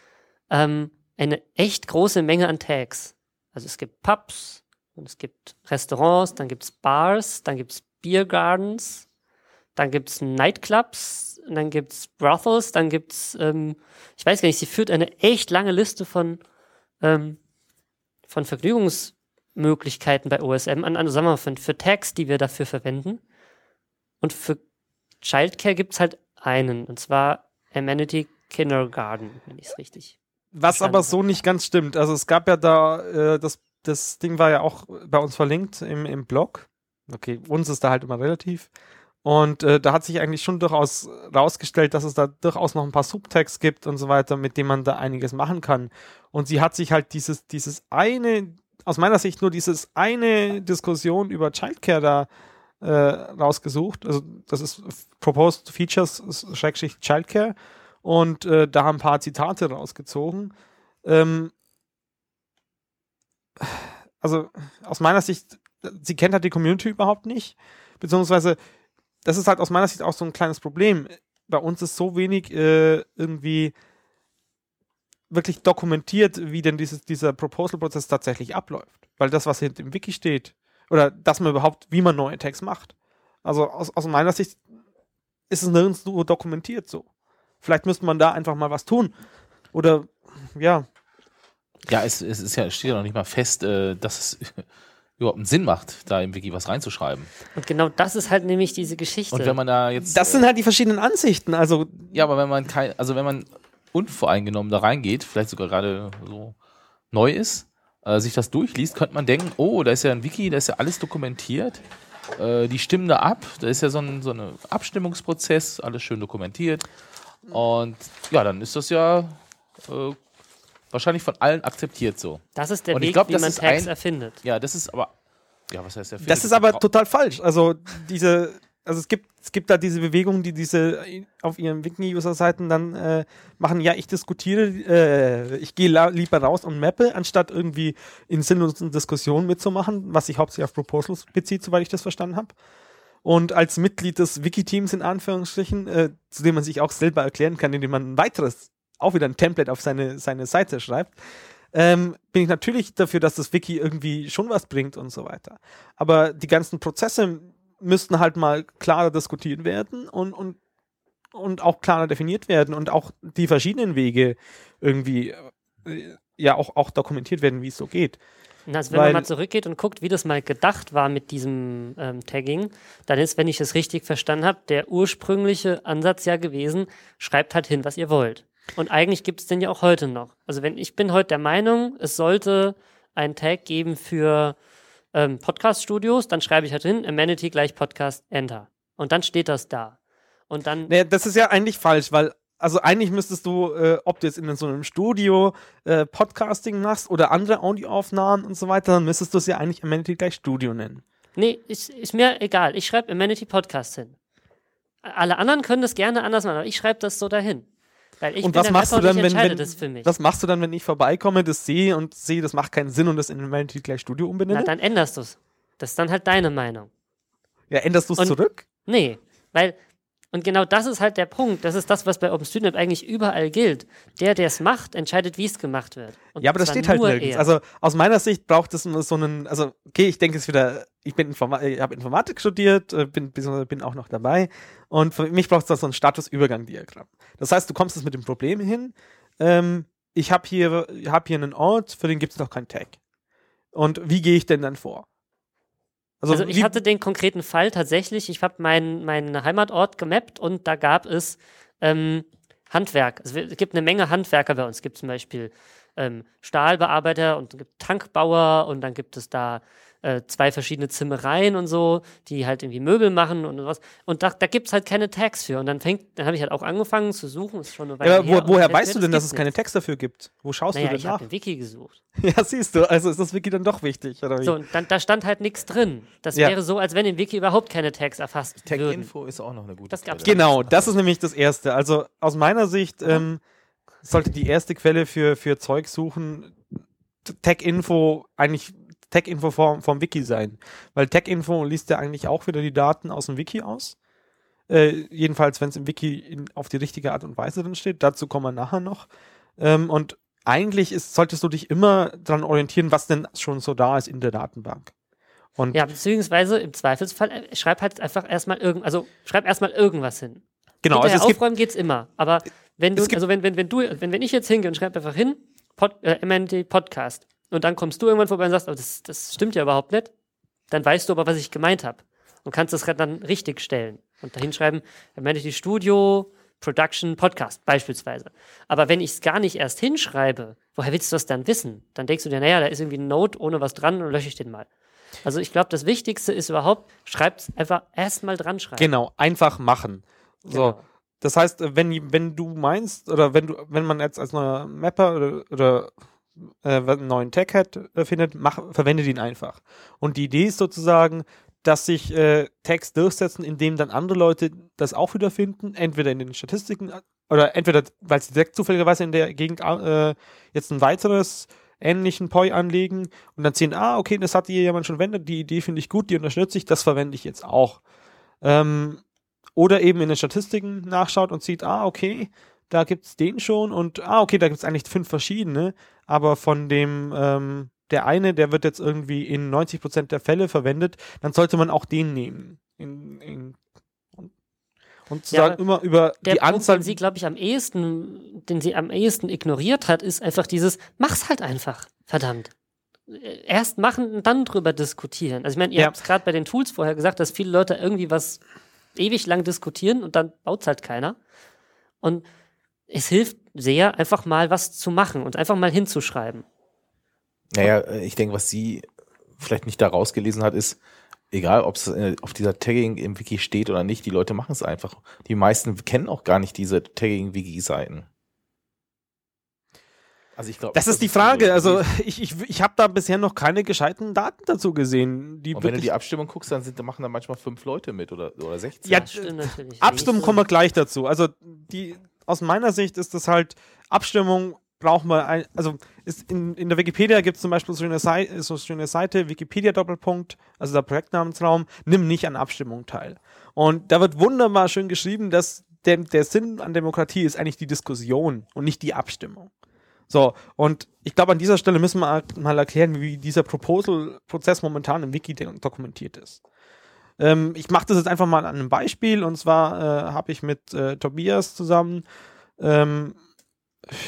ähm, eine echt große Menge an Tags. Also es gibt Pubs und es gibt Restaurants, dann gibt es Bars, dann gibt es Biergardens, dann gibt es Nightclubs, dann gibt es Brothels, dann gibt es, ähm, ich weiß gar nicht, sie führt eine echt lange Liste von, ähm, von Vergnügungsmöglichkeiten bei OSM an, an sagen wir mal, für, für Tags, die wir dafür verwenden. Und für Childcare gibt es halt einen, und zwar Amenity Kindergarten, wenn ich es richtig. Was aber so nicht ganz stimmt. Also es gab ja da äh, das das Ding war ja auch bei uns verlinkt im, im Blog. Okay, uns ist da halt immer relativ. Und äh, da hat sich eigentlich schon durchaus rausgestellt, dass es da durchaus noch ein paar Subtext gibt und so weiter, mit denen man da einiges machen kann. Und sie hat sich halt dieses, dieses eine, aus meiner Sicht nur dieses eine Diskussion über Childcare da äh, rausgesucht. Also das ist Proposed Features Schrägstrich Childcare. Und äh, da haben ein paar Zitate rausgezogen. Ähm, also aus meiner Sicht, sie kennt halt die Community überhaupt nicht. Beziehungsweise das ist halt aus meiner Sicht auch so ein kleines Problem. Bei uns ist so wenig äh, irgendwie wirklich dokumentiert, wie denn dieses, dieser Proposal-Prozess tatsächlich abläuft. Weil das, was hinter im Wiki steht, oder dass man überhaupt, wie man neue Tags macht. Also aus, aus meiner Sicht ist es nirgendwo dokumentiert so. Vielleicht müsste man da einfach mal was tun. Oder ja. Ja, es, es ist ja, steht ja noch nicht mal fest, äh, dass es überhaupt einen Sinn macht, da im Wiki was reinzuschreiben. Und genau das ist halt nämlich diese Geschichte. Und wenn man da jetzt. Das sind halt die verschiedenen Ansichten. Also ja, aber wenn man kein, also wenn man unvoreingenommen da reingeht, vielleicht sogar gerade so neu ist, äh, sich das durchliest, könnte man denken, oh, da ist ja ein Wiki, da ist ja alles dokumentiert. Äh, die stimmen da ab, da ist ja so ein so ein Abstimmungsprozess, alles schön dokumentiert. Und ja, dann ist das ja äh, wahrscheinlich von allen akzeptiert so. das ist der Und ich Weg, glaub, wie das man ist Tags ein- erfindet. Ja, das ist aber. Ja, was heißt der Das ist aber total falsch. Also diese, also es gibt, es gibt da diese Bewegungen, die diese auf ihren Wiki-User-Seiten dann äh, machen, ja, ich diskutiere, äh, ich gehe lieber raus und mappe, anstatt irgendwie in sinnlosen Diskussionen mitzumachen, was sich hauptsächlich auf Proposals bezieht, soweit ich das verstanden habe. Und als Mitglied des Wiki-Teams in Anführungsstrichen, äh, zu dem man sich auch selber erklären kann, indem man ein weiteres, auch wieder ein Template auf seine, seine Seite schreibt, ähm, bin ich natürlich dafür, dass das Wiki irgendwie schon was bringt und so weiter. Aber die ganzen Prozesse müssten halt mal klarer diskutiert werden und, und, und auch klarer definiert werden und auch die verschiedenen Wege irgendwie äh, ja auch, auch dokumentiert werden, wie es so geht. Also wenn Weil- man mal zurückgeht und guckt, wie das mal gedacht war mit diesem ähm, Tagging, dann ist, wenn ich es richtig verstanden habe, der ursprüngliche Ansatz ja gewesen, schreibt halt hin, was ihr wollt. Und eigentlich gibt es den ja auch heute noch. Also wenn ich bin heute der Meinung, es sollte einen Tag geben für ähm, Podcast-Studios, dann schreibe ich halt hin, Amenity gleich Podcast, Enter. Und dann steht das da. Und dann Naja, das ist ja eigentlich falsch, weil also eigentlich müsstest du, äh, ob du jetzt in so einem Studio äh, Podcasting machst oder andere Audioaufnahmen und so weiter, dann müsstest du es ja eigentlich Amenity gleich Studio nennen. Nee, ist, ist mir egal. Ich schreibe Amenity Podcast hin. Alle anderen können das gerne anders machen, aber ich schreibe das so dahin. Weil ich und was machst du Rapper und dann, wenn, wenn das für mich. was machst du dann, wenn ich vorbeikomme, das sehe und sehe, das macht keinen Sinn und das in Amenity gleich Studio Na, umbenenne? dann änderst du es. Das ist dann halt deine Meinung. ja, änderst du es zurück? Nee, weil, und genau das ist halt der Punkt. Das ist das, was bei OpenStreetMap eigentlich überall gilt. Der, der es macht, entscheidet, wie es gemacht wird. Und Ja, aber das steht halt nirgends. er. Also aus meiner Sicht braucht es nur so einen, also okay, ich denke es wieder, ich bin Informa habe Informatik studiert, äh, bin, bin auch noch dabei und für mich braucht es da so ein Status-Übergang-Diagramm. Das heißt, du kommst jetzt mit dem Problem hin, ähm, ich habe hier, hab hier einen Ort, für den gibt es noch keinen Tag. Und wie gehe ich denn dann vor? Also ich wie- hatte den konkreten Fall tatsächlich, ich habe meinen meinen Heimatort gemappt und da gab es ähm, Handwerk. Also es gibt eine Menge Handwerker bei uns. Es gibt zum Beispiel ähm, Stahlbearbeiter und es gibt Tankbauer und dann gibt es da äh, zwei verschiedene Zimmereien und so, die halt irgendwie Möbel machen und was. Und da, da gibt es halt keine Tags für. Und dann fängt, dann habe ich halt auch angefangen zu suchen, ist schon eine Weile ja, aber her, wo, woher weißt du denn, dass es keine. Text dafür gibt? Wo schaust Naja, du ich denn nach? habe im Wiki gesucht. Ja, siehst du, also ist das Wiki dann doch wichtig, oder wie? So, und dann, da stand halt nichts drin. Das Ja. wäre so, als wenn im Wiki überhaupt keine Tags erfasst würden. Tech-Info ist auch noch eine gute Das gab's Quelle. Genau, das ist nämlich das Erste. Also aus meiner Sicht ähm, sollte die erste Quelle für, für Zeug suchen Tech-Info eigentlich Tech-Info vom, vom Wiki sein. Weil Tech-Info liest ja eigentlich auch wieder die Daten aus dem Wiki aus. Äh, jedenfalls, wenn es im Wiki in, auf die richtige Art und Weise drin steht. Dazu kommen wir nachher noch. Ähm, und eigentlich ist, solltest du dich immer daran orientieren, was denn schon so da ist in der Datenbank. Und Ja, beziehungsweise im Zweifelsfall äh, schreib halt einfach erstmal irgend, also schreib erstmal irgendwas hin. genau, also Hinterher es gibt, aufräumen geht's immer. Aber wenn du, Es gibt- also wenn, wenn, wenn du, wenn, wenn ich jetzt hingehe und schreibe einfach hin, Pod, äh, MNT Podcast, und dann kommst du irgendwann vorbei und sagst, oh, das, das stimmt ja überhaupt nicht, dann weißt du aber, was ich gemeint habe. Und kannst das dann richtig stellen. Und dahin schreiben, MNT Studio, Production Podcast beispielsweise. Aber wenn ich es gar nicht erst hinschreibe, woher willst du das dann wissen? Dann denkst du dir, naja, da ist irgendwie ein Note ohne was dran und lösche ich den mal. Also ich glaube, das Wichtigste ist überhaupt, schreibt es einfach erstmal dran schreiben. Genau, einfach machen. So. Genau. Das heißt, wenn, wenn du meinst, oder wenn du, wenn man jetzt als neuer Mapper oder, oder äh, einen neuen Tag hat, äh, findet, mach, verwende den einfach. Und die Idee ist sozusagen, dass sich äh, Tags durchsetzen, indem dann andere Leute das auch wieder finden, entweder in den Statistiken äh, oder entweder, weil sie direkt zufälligerweise in der Gegend äh, jetzt ein weiteres ähnlichen Poi anlegen und dann sehen, ah, okay, das hat hier jemand schon verwendet, die Idee finde ich gut, die unterstütze ich, das verwende ich jetzt auch. Ähm, oder eben in den Statistiken nachschaut und sieht, ah, okay, da gibt es den schon und ah, okay, da gibt es eigentlich fünf verschiedene, aber von dem, ähm, der eine, der wird jetzt irgendwie in 90% der Fälle verwendet, dann sollte man auch den nehmen. In, in, und, zu Ja, sagen, immer über Der die Punkt, Anzahl. den sie, glaube ich, am ehesten, den sie am ehesten ignoriert hat, ist einfach dieses, mach's halt einfach. Verdammt. Erst machen und dann drüber diskutieren. Also ich meine, ihr Ja. habt es gerade bei den Tools vorher gesagt, dass viele Leute irgendwie was ewig lang diskutieren und dann baut's halt keiner. Und es hilft sehr, einfach mal was zu machen und einfach mal hinzuschreiben. Naja, ich denke, was sie vielleicht nicht da rausgelesen hat, ist, egal ob es äh, auf dieser Tagging im Wiki steht oder nicht, die Leute machen es einfach. Die meisten kennen auch gar nicht diese Tagging-Wiki-Seiten. Also ich glaube, Das ist die Frage. Also ich, ich, ich habe da bisher noch keine gescheiten Daten dazu gesehen. Die Und wenn du die Abstimmung guckst, dann sind, da machen da manchmal fünf Leute mit oder, oder 16. Ja, Das stimmt natürlich. Abstimmen nicht. kommen wir gleich dazu. Also die aus meiner Sicht ist das halt Abstimmung braucht man ein, also in, in der Wikipedia gibt es zum Beispiel so eine, Seite, so eine Seite Wikipedia Doppelpunkt, also der Projektnamensraum, nimm nicht an Abstimmung teil. Und da wird wunderbar schön geschrieben, dass der, der Sinn an Demokratie ist eigentlich die Diskussion und nicht die Abstimmung. So, und ich glaube, an dieser Stelle müssen wir halt mal erklären, wie dieser Proposal-Prozess momentan im Wiki dokumentiert ist. Ähm, ich mache das jetzt einfach mal an einem Beispiel und zwar äh, habe ich mit äh, Tobias zusammen, ähm,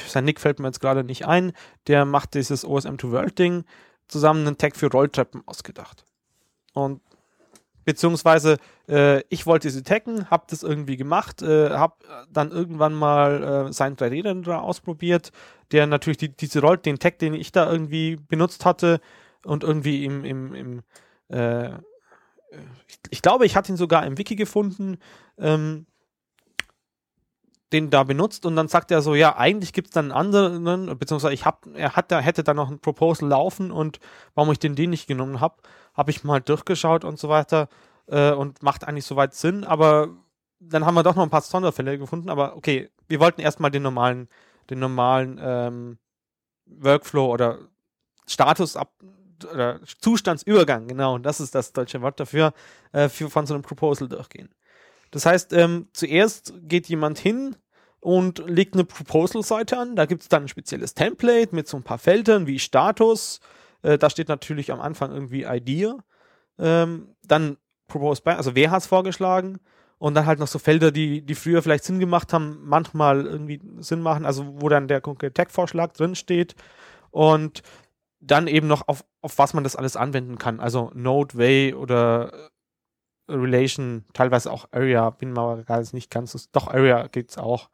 sein Nick fällt mir jetzt gerade nicht ein, der macht dieses OSM2World-Ding, zusammen einen Tag für Rolltreppen ausgedacht. Und beziehungsweise äh, ich wollte sie taggen, habe das irgendwie gemacht, äh, habe dann irgendwann mal äh, seinen 3D-Renderer ausprobiert, der natürlich die, diese Roll, den Tag, den ich da irgendwie benutzt hatte und irgendwie im, im, im äh, ich, ich glaube, ich hatte ihn sogar im Wiki gefunden, ähm, den da benutzt und dann sagt er so, ja, eigentlich gibt es dann einen anderen, beziehungsweise ich hab, er hat da, hätte da noch ein Proposal laufen und warum ich den den nicht genommen habe, habe ich mal durchgeschaut und so weiter äh, und macht eigentlich soweit Sinn, aber dann haben wir doch noch ein paar Sonderfälle gefunden, aber okay, wir wollten erstmal den normalen, den normalen ähm, Workflow oder Status ab oder Zustandsübergang, genau, das ist das deutsche Wort dafür, äh, für, von so einem Proposal durchgehen. Das heißt, ähm, zuerst geht jemand hin und legt eine Proposal-Seite an. Da gibt es dann ein spezielles Template mit so ein paar Feldern wie Status. Äh, da steht natürlich am Anfang irgendwie Idea. Ähm, dann Proposed by, also wer hat es vorgeschlagen? Und dann halt noch so Felder, die, die früher vielleicht Sinn gemacht haben, manchmal irgendwie Sinn machen, also wo dann der konkrete Tag-Vorschlag drin steht. Und dann eben noch auf, auf was man das alles anwenden kann. Also Node, Way oder äh, Relation, teilweise auch Area, bin mir aber gar nicht ganz, doch Area geht's auch.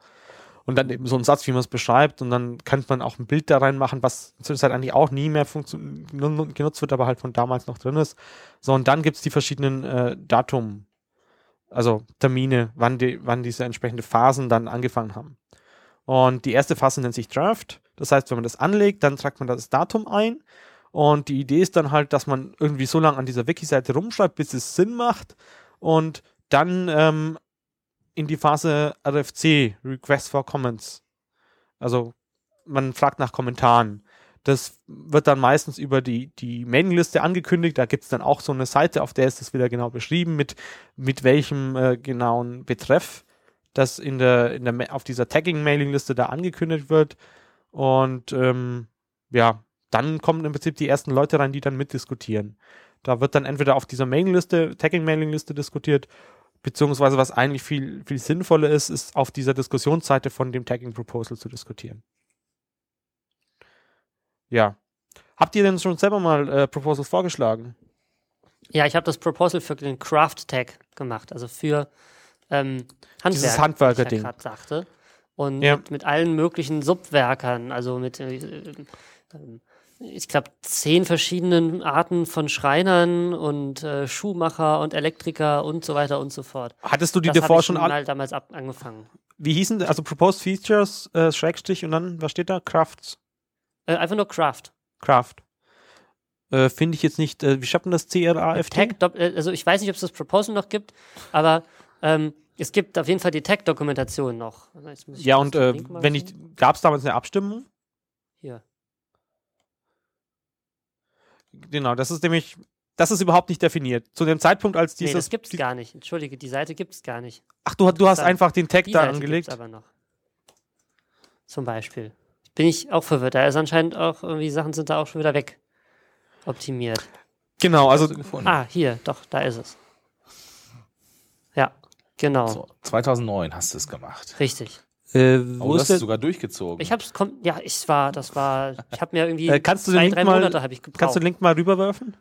Und dann eben so ein Satz, wie man es beschreibt, und dann könnte man auch ein Bild da reinmachen, was zurzeit eigentlich auch nie mehr genutzt wird, aber halt von damals noch drin ist. So, und dann gibt's die verschiedenen äh, Datum, also Termine, wann, die, wann diese entsprechende Phasen dann angefangen haben. Und die erste Phase nennt sich Draft. Das heißt, wenn man das anlegt, dann tragt man das Datum ein. Und die Idee ist dann halt, dass man irgendwie so lange an dieser Wiki-Seite rumschreibt, bis es Sinn macht. Und dann ähm, in die Phase RFC, Request for Comments. Also man fragt nach Kommentaren. Das wird dann meistens über die, die Mailingliste angekündigt. Da gibt es dann auch so eine Seite, auf der ist das wieder genau beschrieben, mit, mit welchem äh, genauen Betreff das in der, in der, auf dieser Tagging-Mailingliste da angekündigt wird. Und ähm, ja, dann kommen im Prinzip die ersten Leute rein, die dann mitdiskutieren. Da wird dann entweder auf dieser Mailingliste, Tagging-Mailingliste diskutiert, beziehungsweise was eigentlich viel, viel sinnvoller ist, ist auf dieser Diskussionsseite von dem Tagging-Proposal zu diskutieren. Ja. Habt ihr denn schon selber mal äh, Proposals vorgeschlagen? Ja, ich habe das Proposal für den Craft Tag gemacht, also für ähm, Handwerk, Dieses ich Handwerker-Ding. gerade sagte. Und Ja. mit, mit allen möglichen Subwerkern, also mit, äh, ähm, ich glaube, zehn verschiedenen Arten von Schreinern und äh, Schuhmacher und Elektriker und so weiter und so fort. Hattest du die das davor schon alle? mal damals ab, angefangen. Wie hießen die? Also Proposed Features, äh, Schrägstrich und dann, was steht da? Crafts. Äh, einfach nur Craft. Craft. Äh, Finde ich jetzt nicht, äh, wie schreibt man das? C-R-A-F-T? Tag, äh, also ich weiß nicht, ob es das Proposal noch gibt, aber ähm, es gibt auf jeden Fall die Tag-Dokumentation noch. Also Jetzt muss ich Ja, und äh, wenn ich, gab es damals eine Abstimmung? Hier. Genau, das ist nämlich, das ist überhaupt nicht definiert. Zu dem Zeitpunkt, als Nee, dieses. das gibt's gar nicht. Entschuldige, die Seite gibt's gar nicht. Ach, du, du hast einfach den Tag Die da Seite angelegt. gibt's aber noch. Zum Beispiel. Bin ich auch verwirrt. Da ist anscheinend auch irgendwie Sachen sind da auch schon wieder weg. Optimiert. Genau, also. Ah, hier, doch, da ist es. Ja, genau. So, 2009 hast du es gemacht. Richtig. äh, Oh, du ist hast es sogar durchgezogen. Ich hab's, komm, ja, ich war, das war, ich habe mir irgendwie Äh, kannst du den zwei, Link drei mal- Monate habe ich gebraucht. kannst du den Link mal rüberwerfen?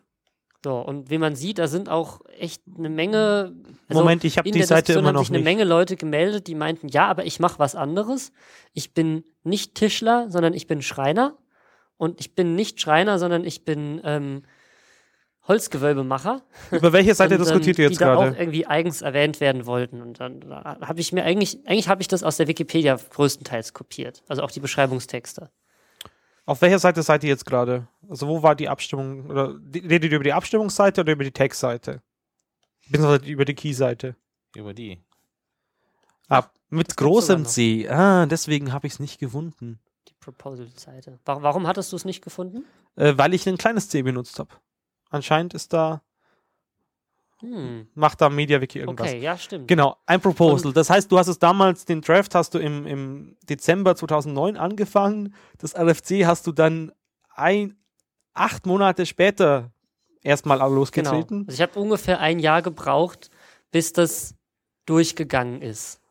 So, und wie man sieht, da sind auch echt eine Menge. Also Moment, ich habe die der Seite Diskussion immer haben noch sich eine nicht. Menge Leute gemeldet, die meinten, ja, aber ich mache was anderes. Ich bin nicht Tischler, sondern ich bin Schreiner. Und ich bin nicht Schreiner, sondern ich bin ähm, Holzgewölbemacher. Über welche Seite und, diskutiert ähm, ihr jetzt die da auch gerade? irgendwie eigens erwähnt werden wollten. Und dann habe ich mir eigentlich, eigentlich habe ich das aus der Wikipedia größtenteils kopiert. Also auch die Beschreibungstexte. Auf welcher Seite seid ihr jetzt gerade? Also wo war die Abstimmung? Oder redet ihr über die Abstimmungsseite oder über die Textseite? Beziehungsweise über die Key-Seite. Über die. Ah, mit großem. C. Ah, deswegen habe ich es nicht gefunden. Die Proposal-Seite. Warum, warum hattest du es nicht gefunden? Äh, weil ich ein kleines C benutzt habe. Anscheinend ist da, Hm. macht da MediaWiki irgendwas. Okay, ja, stimmt. Genau, ein Proposal. Das heißt, du hast es damals, den Draft hast du im, im Dezember 2009 angefangen. Das RFC hast du dann ein, acht Monate später erstmal Genau. losgetreten. Also ich habe ungefähr ein Jahr gebraucht, bis das durchgegangen ist.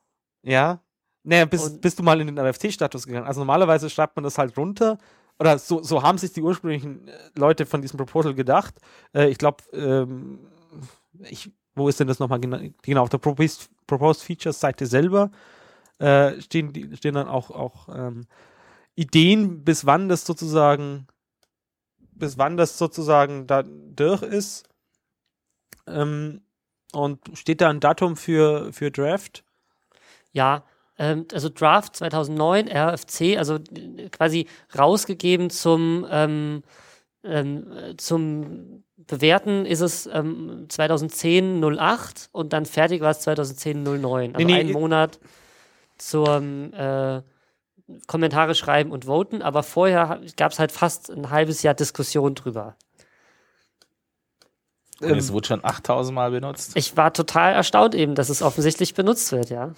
Ja. Naja, bis, Und- bist du mal in den RFC-Status gegangen. Also normalerweise schreibt man das halt runter. Oder so, so haben sich die ursprünglichen äh, Leute von diesem Proposal gedacht. Äh, ich glaube, ähm, ich, wo ist denn das nochmal genau? Genau, auf der Proposed, Proposed Features Seite selber äh, stehen, stehen dann auch, auch ähm, Ideen, bis wann das sozusagen, bis wann das sozusagen da durch ist. Ähm, und steht da ein Datum für, für Draft? Ja, ähm, also Draft 2009, RFC, also äh, quasi rausgegeben zum, ähm, ähm, äh, zum Bewerten ist es ähm, 2010 08 und dann fertig war es 2010 09. Also Nee, nee, einen ich- Monat zum äh, Kommentare schreiben und voten, aber vorher gab es halt fast ein halbes Jahr Diskussion drüber. Und Ähm, es wurde schon 8000 Mal benutzt. Ich war total erstaunt eben, dass es offensichtlich benutzt wird, ja.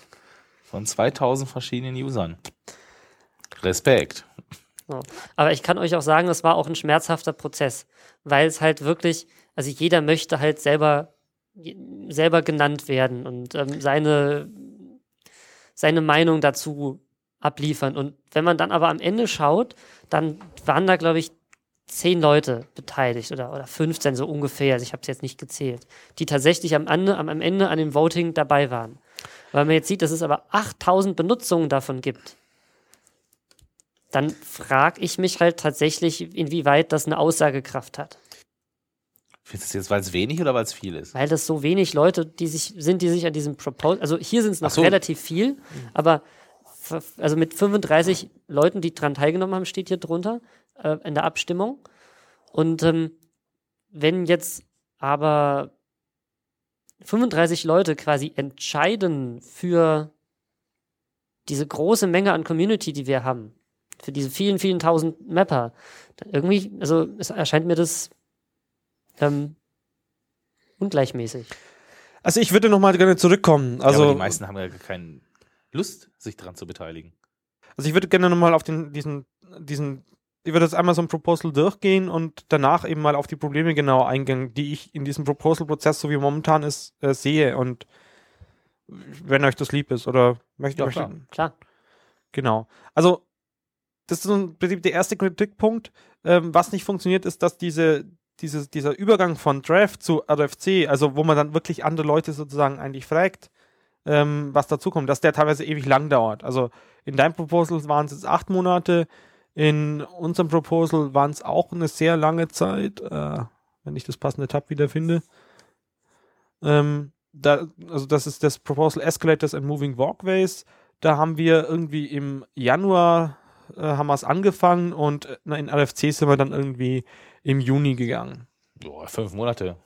Von 2000 verschiedenen Usern. Respekt. So. Aber ich kann euch auch sagen, das war auch ein schmerzhafter Prozess, weil es halt wirklich, also jeder möchte halt selber, selber genannt werden und ähm, seine, seine Meinung dazu abliefern. Und wenn man dann aber am Ende schaut, dann waren da, glaube ich, zehn Leute beteiligt oder, oder 15 so ungefähr, also ich habe es jetzt nicht gezählt, die tatsächlich am am, am Ende an dem Voting dabei waren. Weil man jetzt sieht, dass es aber 8000 Benutzungen davon gibt dann frage ich mich halt tatsächlich, inwieweit das eine Aussagekraft hat. Findest du das jetzt, weil es wenig oder weil es viel ist? Weil das so wenig Leute, die sich, sind, die sich an diesem Proposal, also hier sind es noch so. relativ viel, aber also mit 35 Leuten, die dran teilgenommen haben, steht hier drunter äh, in der Abstimmung. Und ähm, wenn jetzt aber 35 Leute quasi entscheiden für diese große Menge an Community, die wir haben, für diese vielen, vielen tausend Mapper, irgendwie, also es erscheint mir das ähm, ungleichmäßig. Also ich würde noch mal gerne zurückkommen. Also, ja, aber die meisten haben ja gar keine Lust, sich daran zu beteiligen. also ich würde gerne noch mal auf den, diesen, diesen, ich würde jetzt einmal so ein Proposal durchgehen und danach eben mal auf die Probleme genau eingehen, die ich in diesem Proposal-Prozess, so wie momentan ist, äh, sehe und wenn euch das lieb ist oder möchte Ja, euch klar. Klar. Genau. Also, das ist so im Prinzip der erste Kritikpunkt. Ähm, was nicht funktioniert, ist, dass diese, diese, dieser Übergang von Draft zu RFC, also wo man dann wirklich andere Leute sozusagen eigentlich fragt, ähm, was dazu kommt, dass der teilweise ewig lang dauert. Also in deinem Proposal waren es jetzt acht Monate, in unserem Proposal waren es auch eine sehr lange Zeit, äh, wenn ich das passende Tab wiederfinde. Ähm, da, also das ist das Proposal Escalators and Moving Walkways. Da haben wir irgendwie im Januar äh, haben wir es angefangen und äh, in RFC sind wir dann irgendwie im Juni gegangen. Boah, fünf Monate.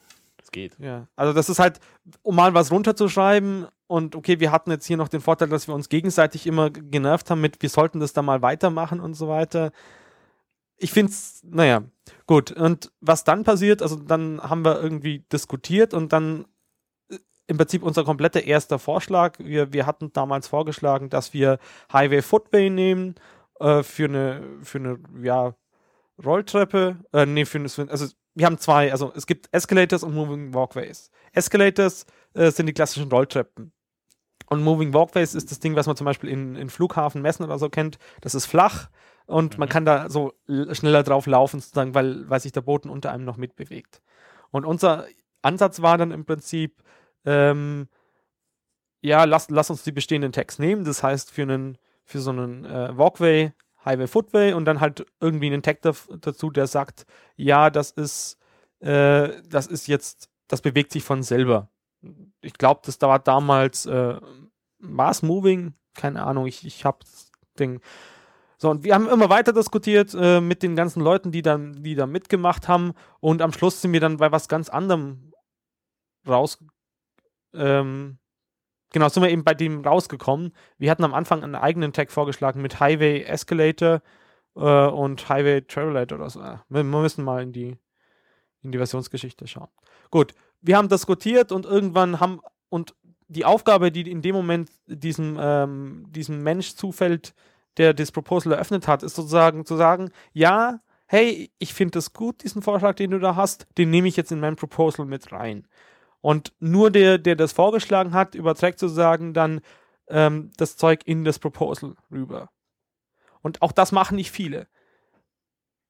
Geht. Ja, also das ist halt, um mal was runterzuschreiben und okay, wir hatten jetzt hier noch den Vorteil, dass wir uns gegenseitig immer genervt haben mit, wir sollten das da mal weitermachen und so weiter. Ich finde es, naja, gut. Und was dann passiert, also dann haben wir irgendwie diskutiert und dann äh, im Prinzip unser kompletter erster Vorschlag. Wir, wir hatten damals vorgeschlagen, dass wir Highway Footway nehmen äh, für eine, für eine, ja, Rolltreppe, äh, nee, für eine, also wir haben zwei, also es gibt Escalators und Moving Walkways. Escalators äh, sind die klassischen Rolltreppen. Und Moving Walkways ist das Ding, was man zum Beispiel in, in Flughafen, Messen oder so kennt. Das ist flach und mhm. man kann da so schneller drauf laufen, sozusagen, weil, weil sich der Boden unter einem noch mitbewegt. Und unser Ansatz war dann im Prinzip, ähm, ja, lass, lass uns die bestehenden Tags nehmen. Das heißt, für, einen, für so einen äh, Walkway Highway Footway und dann halt irgendwie einen Tag dazu, der sagt, ja, das ist, äh, das ist jetzt, das bewegt sich von selber. Ich glaube, das war damals äh, Mars Moving, keine Ahnung, ich, ich habe das Ding. So, und wir haben immer weiter diskutiert äh, mit den ganzen Leuten, die dann, die da mitgemacht haben. Und am Schluss sind wir dann bei was ganz anderem raus, ähm, genau, sind wir eben bei dem rausgekommen. Wir hatten am Anfang einen eigenen Tag vorgeschlagen mit Highway Escalator äh, und Highway Travelator oder so. Wir, wir müssen mal in die, in die Versionsgeschichte schauen. Gut, wir haben diskutiert und irgendwann haben und die Aufgabe, die in dem Moment diesem, ähm, diesem Mensch zufällt, der das Proposal eröffnet hat, ist sozusagen zu sagen, ja, hey, ich finde das gut, diesen Vorschlag, den du da hast, den nehme ich jetzt in mein Proposal mit rein. Und nur der, der das vorgeschlagen hat, überträgt sozusagen dann ähm, das Zeug in das Proposal rüber. Und auch das machen nicht viele.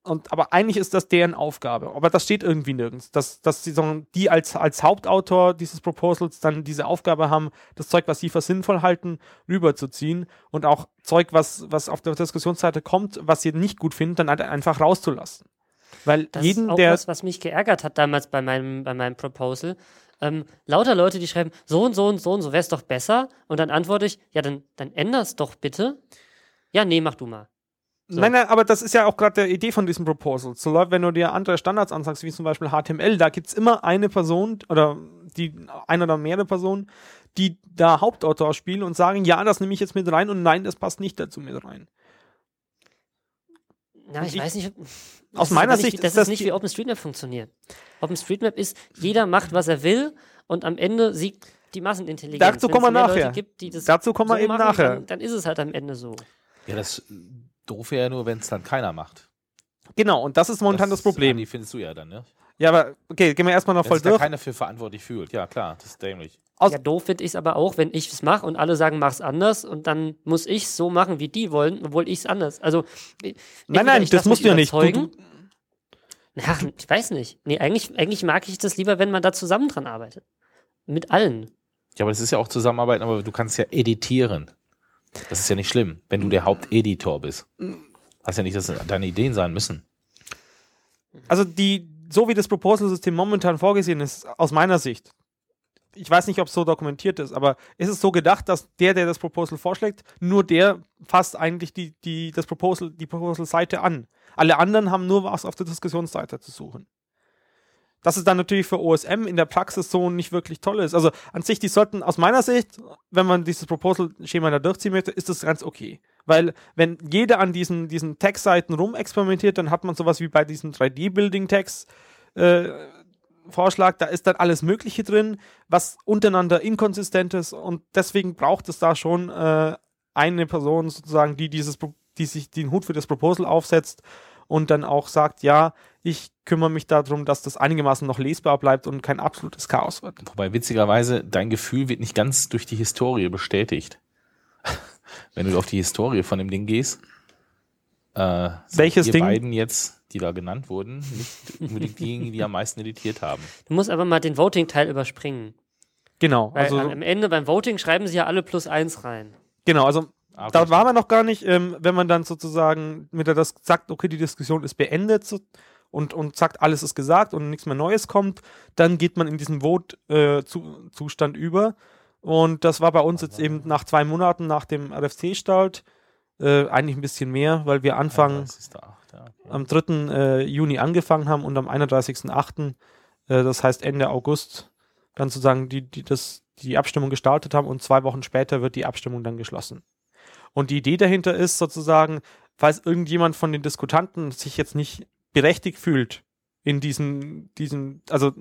Und, aber eigentlich ist das deren Aufgabe. Aber das steht irgendwie nirgends. Dass, dass sie so, die als, als Hauptautor dieses Proposals dann diese Aufgabe haben, das Zeug, was sie für sinnvoll halten, rüberzuziehen und auch Zeug, was, was auf der Diskussionsseite kommt, was sie nicht gut finden, dann halt einfach rauszulassen. Weil das jeden, ist auch der. was, was mich geärgert hat damals bei meinem, bei meinem Proposal, ähm, lauter Leute, die schreiben, so und so und so und so wäre es doch besser. Und dann antworte ich, ja, dann, dann änder's doch bitte. Ja, nee, mach du mal. So. Nein, nein, aber das ist ja auch gerade die Idee von diesem Proposal. So läuft, wenn du dir andere Standards ansagst, wie zum Beispiel HTML, da gibt es immer eine Person oder die eine oder mehrere Personen, die da Hauptautor spielen und sagen, ja, das nehme ich jetzt mit rein und nein, das passt nicht dazu mit rein. Na, ich, ich weiß nicht. Aus meiner Sicht nicht, das ist, das nicht, wie OpenStreetMap funktioniert. OpenStreetMap ist, jeder macht, was er will und am Ende siegt die Massenintelligenz. Dazu kommen wir nachher. Gibt, Dazu kommen wir so eben machen, nachher. Dann, dann, ist es halt am Ende so. Ja, das doof wäre ja nur, wenn es dann keiner macht. Genau, und das ist momentan das, das Problem. Die findest du ja dann, ne? Ja, aber okay, gehen wir erstmal noch voll durch. Wenn keiner für verantwortlich fühlt. Ja, klar, das ist dämlich. Aus ja, doof finde ich es aber auch, wenn ich es mache und alle sagen, mach's anders und dann muss ich es so machen, wie die wollen, obwohl ich es anders. Also Nein, nein, das musst du ja nicht. Du, du, ja, ich weiß nicht. Nee, eigentlich, eigentlich mag ich das lieber, wenn man da zusammen dran arbeitet. Mit allen. Ja, aber das ist ja auch Zusammenarbeiten, aber du kannst ja editieren. Das ist ja nicht schlimm, wenn du der Haupteditor bist. Hast ja nicht, dass deine Ideen sein müssen. Also die, so wie das Proposal-System momentan vorgesehen ist, aus meiner Sicht, ich weiß nicht, ob es so dokumentiert ist, aber ist es so gedacht, dass der, der das Proposal vorschlägt, nur der fasst eigentlich die, die, das Proposal, die Proposal-Seite an. Alle anderen haben nur was auf der Diskussionsseite zu suchen. Dass es dann natürlich für OSM in der Praxis so nicht wirklich toll ist. Also an sich, die sollten aus meiner Sicht, wenn man dieses Proposal-Schema da durchziehen möchte, ist das ganz okay. Weil wenn jeder an diesen, diesen Tag-Seiten rumexperimentiert, dann hat man sowas wie bei diesen 3D-Building-Tags, äh, Vorschlag, da ist dann alles Mögliche drin, was untereinander inkonsistent ist und deswegen braucht es da schon äh, eine Person sozusagen, die dieses, die sich den Hut für das Proposal aufsetzt und dann auch sagt, ja, ich kümmere mich darum, dass das einigermaßen noch lesbar bleibt und kein absolutes Chaos wird. Wobei witzigerweise dein Gefühl wird nicht ganz durch die Historie bestätigt. Wenn du auf die Historie von dem Ding gehst, äh, Welches Ding? beiden jetzt, die da genannt wurden, nicht unbedingt diejenigen, die am meisten editiert haben. Du musst aber mal den Voting-Teil überspringen. Genau, Weil also am Ende beim Voting schreiben sie ja alle plus eins rein. genau, also Ah, okay. da waren wir noch gar nicht, ähm, wenn man dann sozusagen mit der das sagt, okay, die Diskussion ist beendet so, und, und sagt, alles ist gesagt und nichts mehr Neues kommt, dann geht man in diesen Vote-Zustand über. Und das war bei uns jetzt eben nach zwei Monaten nach dem RFC-Start, äh, eigentlich ein bisschen mehr, weil wir Anfang 31.8., ja, okay. am 3. Äh, Juni angefangen haben und am 31.8., äh, das heißt Ende August, dann sozusagen die, die, das, die Abstimmung gestartet haben und zwei Wochen später wird die Abstimmung dann geschlossen. Und die Idee dahinter ist sozusagen, falls irgendjemand von den Diskutanten sich jetzt nicht berechtigt fühlt in diesen, diesen, also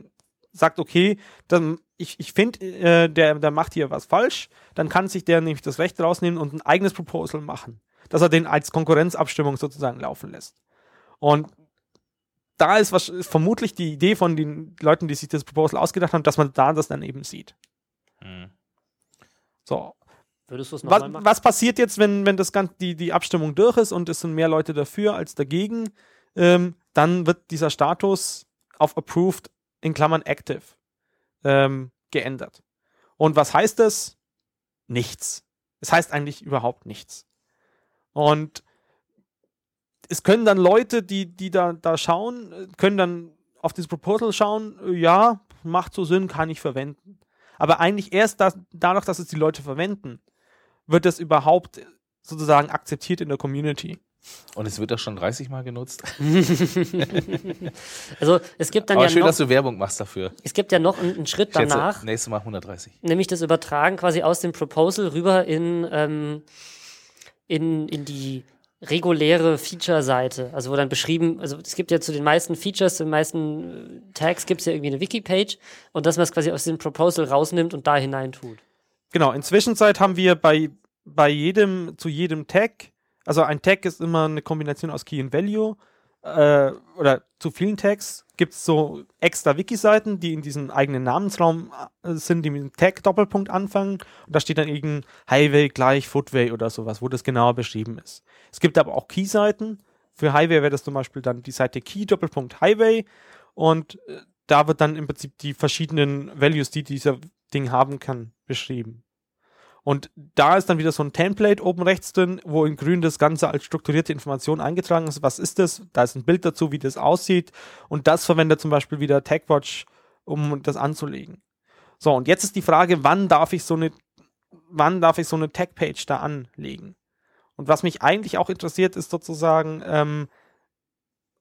sagt, okay, dann ich, ich finde, äh, der, der macht hier was falsch, dann kann sich der nämlich das Recht rausnehmen und ein eigenes Proposal machen, dass er den als Konkurrenzabstimmung sozusagen laufen lässt. Und da ist, was, ist vermutlich die Idee von den Leuten, die sich das Proposal ausgedacht haben, dass man da das dann eben sieht. Hm. So. Würdest du es Was, nochmal machen? was passiert jetzt, wenn, wenn das Ganze, die, die Abstimmung durch ist und es sind mehr Leute dafür als dagegen? Ähm, dann wird dieser Status auf approved in Klammern active ähm, geändert. Und was heißt das? Nichts. Es heißt eigentlich überhaupt nichts. Und es können dann Leute, die, die da, da schauen, können dann auf dieses Proposal schauen, ja, macht so Sinn, kann ich verwenden. Aber eigentlich erst das, dadurch, dass es die Leute verwenden, wird es überhaupt sozusagen akzeptiert in der Community. Und es wird doch schon 30 Mal genutzt. Also es gibt dann Aber ja schön, noch, dass du Werbung machst dafür. es gibt ja noch einen, einen Schritt schätze, danach, nächstes Mal 130. nämlich das Übertragen quasi aus dem Proposal rüber in, ähm, in, in die reguläre Feature-Seite. Also wo dann beschrieben, also es gibt ja zu den meisten Features, zu den meisten äh, Tags gibt es ja irgendwie eine Wiki-Page und dass man es quasi aus dem Proposal rausnimmt und da hinein tut. Genau, inzwischen haben wir bei, bei jedem, zu jedem Tag, also ein Tag ist immer eine Kombination aus Key und Value, äh, oder zu vielen Tags gibt es so extra Wiki-Seiten, die in diesem eigenen Namensraum äh, sind, die mit dem Tag Doppelpunkt anfangen. Und da steht dann irgendein Highway gleich Footway oder sowas, wo das genauer beschrieben ist. Es gibt aber auch Key-Seiten. Für Highway wäre das zum Beispiel dann die Seite Key Doppelpunkt Highway. Und äh, da wird dann im Prinzip die verschiedenen Values, die dieser Ding haben kann, beschrieben. Und da ist dann wieder so ein Template oben rechts drin, wo in grün das Ganze als strukturierte Information eingetragen ist. Was ist das? Da ist ein Bild dazu, wie das aussieht. Und das verwendet zum Beispiel wieder TagWatch, um das anzulegen. So, und jetzt ist die Frage, wann darf ich so eine, wann darf ich so eine Tagpage da anlegen? Und was mich eigentlich auch interessiert, ist sozusagen, ähm,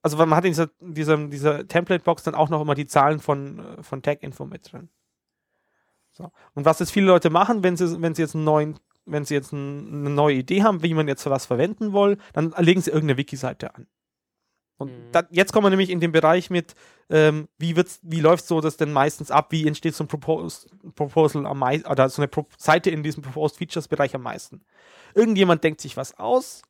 also man hat in dieser, dieser, dieser Template-Box dann auch noch immer die Zahlen von, äh, von Tag-Info mit drin. So. Und was jetzt viele Leute machen, wenn sie, wenn sie jetzt einen neuen, wenn sie jetzt ein, eine neue Idee haben, wie man jetzt was verwenden will, dann legen sie irgendeine Wiki-Seite an. Und Mhm. da, jetzt kommen wir nämlich in den Bereich mit, ähm, wie wird's, wie läuft so das denn meistens ab? Wie entsteht so ein Propos Proposal am meisten, oder so eine Pro Seite in diesem Proposed Features Bereich am meisten? Irgendjemand denkt sich was aus,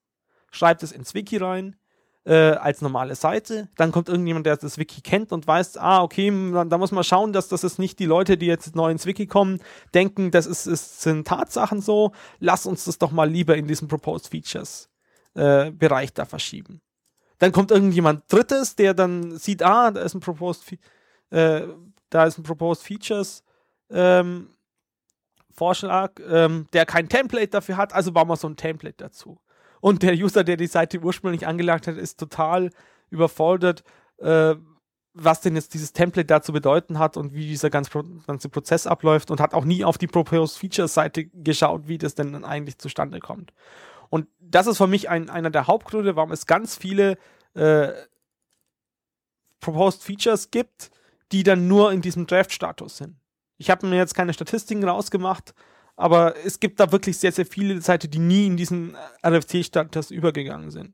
schreibt es ins Wiki rein, äh, als normale Seite. Dann kommt irgendjemand, der das Wiki kennt und weiß, ah, okay, m- da muss man schauen, dass das ist nicht die Leute, die jetzt neu ins Wiki kommen, denken, das ist, ist, sind Tatsachen so. Lass uns das doch mal lieber in diesem Proposed Features äh, Bereich da verschieben. Dann kommt irgendjemand Drittes, der dann sieht, ah, da ist ein Proposed, Fe äh, da ist ein Proposed Features ähm, Vorschlag, ähm, der kein Template dafür hat, also bauen wir so ein Template dazu. Und der User, der die Seite ursprünglich angelegt hat, ist total überfordert, äh, was denn jetzt dieses Template da zu bedeuten hat und wie dieser ganze, Pro ganze Prozess abläuft und hat auch nie auf die Proposed Features Seite geschaut, wie das denn eigentlich zustande kommt. Und das ist für mich ein, einer der Hauptgründe, warum es ganz viele äh, Proposed Features gibt, die dann nur in diesem Draft-Status sind. Ich habe mir jetzt keine Statistiken rausgemacht, aber es gibt da wirklich sehr, sehr viele Seiten, die nie in diesen RFC-Status übergegangen sind.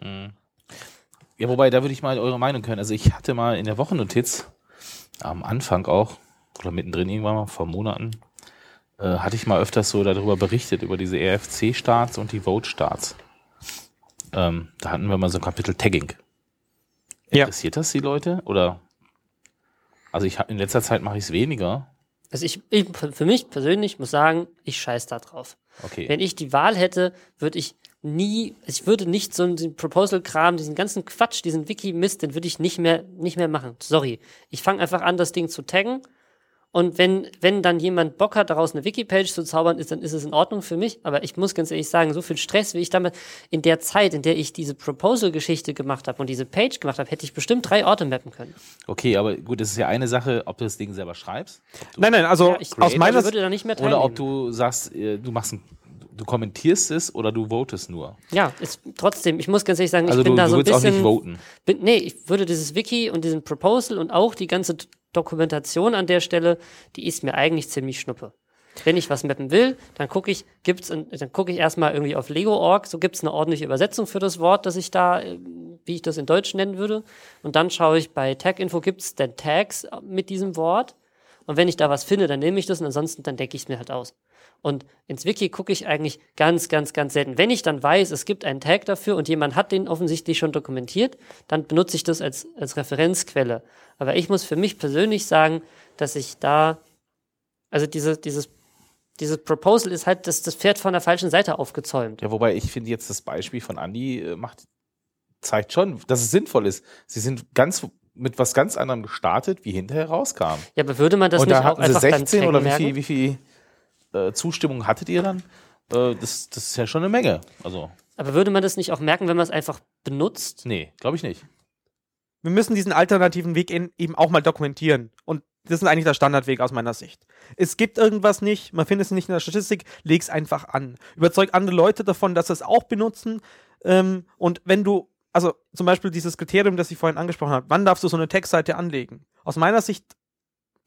Mhm. Ja, wobei, da würde ich mal eure Meinung hören. Also ich hatte mal in der Wochennotiz, am Anfang auch, oder mittendrin irgendwann mal, vor Monaten, äh, hatte ich mal öfters so darüber berichtet, über diese RFC-Starts und die Vote-Starts. Ähm, da hatten wir mal so ein Kapitel Tagging. Ja. Interessiert das die Leute? Oder? Also ich in letzter Zeit mache ich es weniger. Also ich, ich, für mich persönlich muss sagen, ich scheiß da drauf. Okay. Wenn ich die Wahl hätte, würde ich nie, ich würde nicht so einen Proposal-Kram, diesen ganzen Quatsch, diesen Wiki-Mist, den würde ich nicht mehr, nicht mehr machen. Sorry. Ich fange einfach an, das Ding zu taggen Und wenn, wenn dann jemand Bock hat, daraus eine Wikipage zu zaubern, ist, dann ist es in Ordnung für mich. Aber ich muss ganz ehrlich sagen, so viel Stress, wie ich damit in der Zeit, in der ich diese Proposal-Geschichte gemacht habe und diese Page gemacht habe, hätte ich bestimmt drei Orte mappen können. Okay, aber gut, das ist ja eine Sache, ob du das Ding selber schreibst. Nein, nein, also Ja, ich, aus ich meiner würde da nicht mehr teilnehmen. Oder ob du sagst, äh, du machst ein, du kommentierst es oder du votest nur. Ja, ist trotzdem, ich muss ganz ehrlich sagen, Also ich bin du, da du so ein willst auch bisschen. nicht voten. Bin, nee, ich würde dieses Wiki und diesen Proposal und auch die ganze Dokumentation an der Stelle, die ist mir eigentlich ziemlich schnuppe. Wenn ich was mappen will, dann gucke ich, gibt's, dann gucke ich erstmal irgendwie auf Lego.org, so gibt's eine ordentliche Übersetzung für das Wort, das ich da, äh, wie ich das in Deutsch nennen würde. Und dann schaue ich bei Tag-Info, gibt's denn Tags mit diesem Wort? Und wenn ich da was finde, dann nehme ich das und ansonsten dann decke ich es mir halt aus. Und ins Wiki gucke ich eigentlich ganz, ganz, ganz selten. Wenn ich dann weiß, es gibt einen Tag dafür und jemand hat den offensichtlich schon dokumentiert, dann benutze ich das als, als Referenzquelle. Aber ich muss für mich persönlich sagen, dass ich da, also diese, dieses, dieses Proposal ist halt das, das Pferd von der falschen Seite aufgezäumt. Ja, wobei ich finde jetzt das Beispiel von Andy äh, macht, zeigt schon, dass es sinnvoll ist. Sie sind ganz mit was ganz anderem gestartet, wie hinterher rauskam. Ja, aber würde man das Und nicht da auch hatten sie einfach 16 dann oder wie viel, wie viel äh, Zustimmung hattet ihr dann? Äh, das, das ist ja schon eine Menge. Also, Aber würde man das nicht auch merken, wenn man es einfach benutzt? nee, glaube ich nicht. wir müssen diesen alternativen Weg in, eben auch mal dokumentieren. Und das ist eigentlich der Standardweg aus meiner Sicht. Es gibt irgendwas nicht, man findet es nicht in der Statistik, leg's einfach an. Überzeug andere Leute davon, dass sie es auch benutzen. Ähm, und wenn du, also zum Beispiel dieses Kriterium, das ich vorhin angesprochen habe, wann darfst du so eine Textseite anlegen? Aus meiner Sicht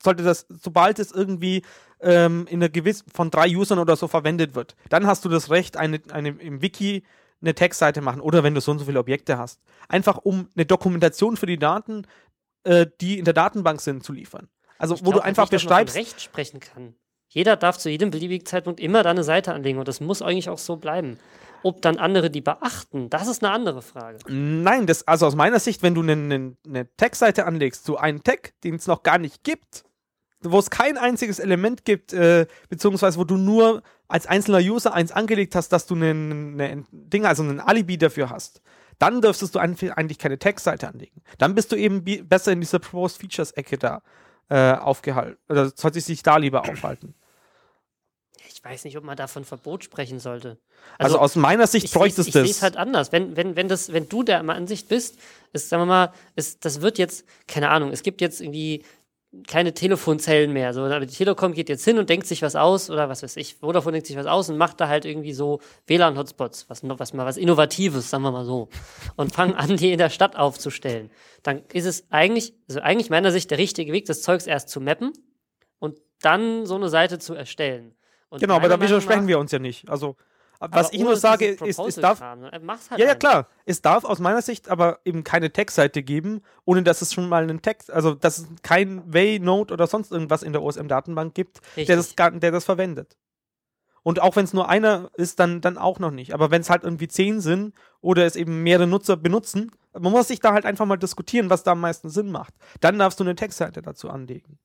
sollte das, sobald es irgendwie ähm, in einer gewissen, von drei Usern oder so verwendet wird, dann hast du das Recht, eine, eine im Wiki eine Textseite machen oder wenn du so und so viele Objekte hast. Einfach um eine Dokumentation für die Daten, äh, die in der Datenbank sind, zu liefern. Also Ich wo glaub du einfach nicht, beschreibst, Recht sprechen kann. Jeder darf zu jedem beliebigen Zeitpunkt immer da eine Seite anlegen und das muss eigentlich auch so bleiben. Ob dann andere die beachten, das ist eine andere Frage. nein, das, also aus meiner Sicht, wenn du eine, eine, eine Textseite anlegst zu einem Tag, den es noch gar nicht gibt, wo es kein einziges Element gibt, äh, beziehungsweise wo du nur als einzelner User eins angelegt hast, dass du eine, eine Ding, also ein Alibi dafür hast, dann dürftest du eigentlich keine Textseite anlegen. Dann bist du eben besser in dieser Proposed Features Ecke da äh, aufgehalten. Oder sollte sich da lieber aufhalten. Ich weiß nicht, ob man da von Verbot sprechen sollte. Also, aus meiner Sicht ich bräuchte es Ich sehe es das. halt anders. Wenn, wenn, wenn, das, wenn du der Ansicht bist, ist, sagen wir mal, ist, das wird jetzt, keine Ahnung, es gibt jetzt irgendwie keine Telefonzellen mehr. So, aber die Telekom geht jetzt hin und denkt sich was aus oder was weiß ich, Vodafone denkt sich was aus und macht da halt irgendwie so WLAN-Hotspots, was, noch- was mal was Innovatives, sagen wir mal so. Und fangen an, die in der Stadt aufzustellen. Dann ist es eigentlich, also eigentlich meiner Sicht der richtige Weg, das Zeugs erst zu mappen und dann so eine Seite zu erstellen. Und Genau, aber da widersprechen wir uns ja nicht. Also, aber was ich nur sage, ist, es darf. Ne? Halt Ja, ja, klar. Es darf aus meiner Sicht aber eben keine Tag-Seite geben, ohne dass es schon mal einen Text, also dass es kein Way-Node oder sonst irgendwas in der OSM-Datenbank gibt, der das, der das verwendet. Und auch wenn es nur einer ist, dann, dann auch noch nicht. Aber wenn es halt irgendwie zehn sind oder es eben mehrere Nutzer benutzen, man muss sich da halt einfach mal diskutieren, was da am meisten Sinn macht. Dann darfst du eine Textseite dazu anlegen.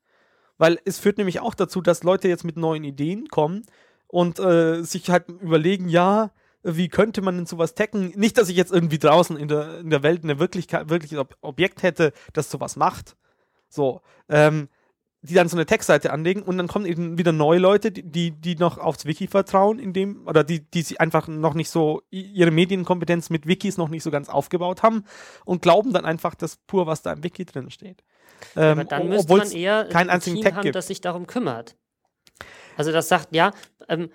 Weil es führt nämlich auch dazu, dass Leute jetzt mit neuen Ideen kommen und äh, sich halt überlegen, ja, wie könnte man denn sowas taggen? Nicht, dass ich jetzt irgendwie draußen in der, in der Welt eine Wirklichkeit, wirkliches Ob Objekt hätte, das sowas macht. So, ähm, die dann so eine Textseite anlegen und dann kommen eben wieder neue Leute, die, die, noch aufs Wiki vertrauen, in dem, oder die, die sich einfach noch nicht so, ihre Medienkompetenz mit Wikis noch nicht so ganz aufgebaut haben und glauben dann einfach das pur, was da im Wiki drin steht. Ähm, Aber dann o- müsste man eher keinen ein einzigen Team Tag haben, gibt. das sich darum kümmert. Also das sagt, ja, ähm,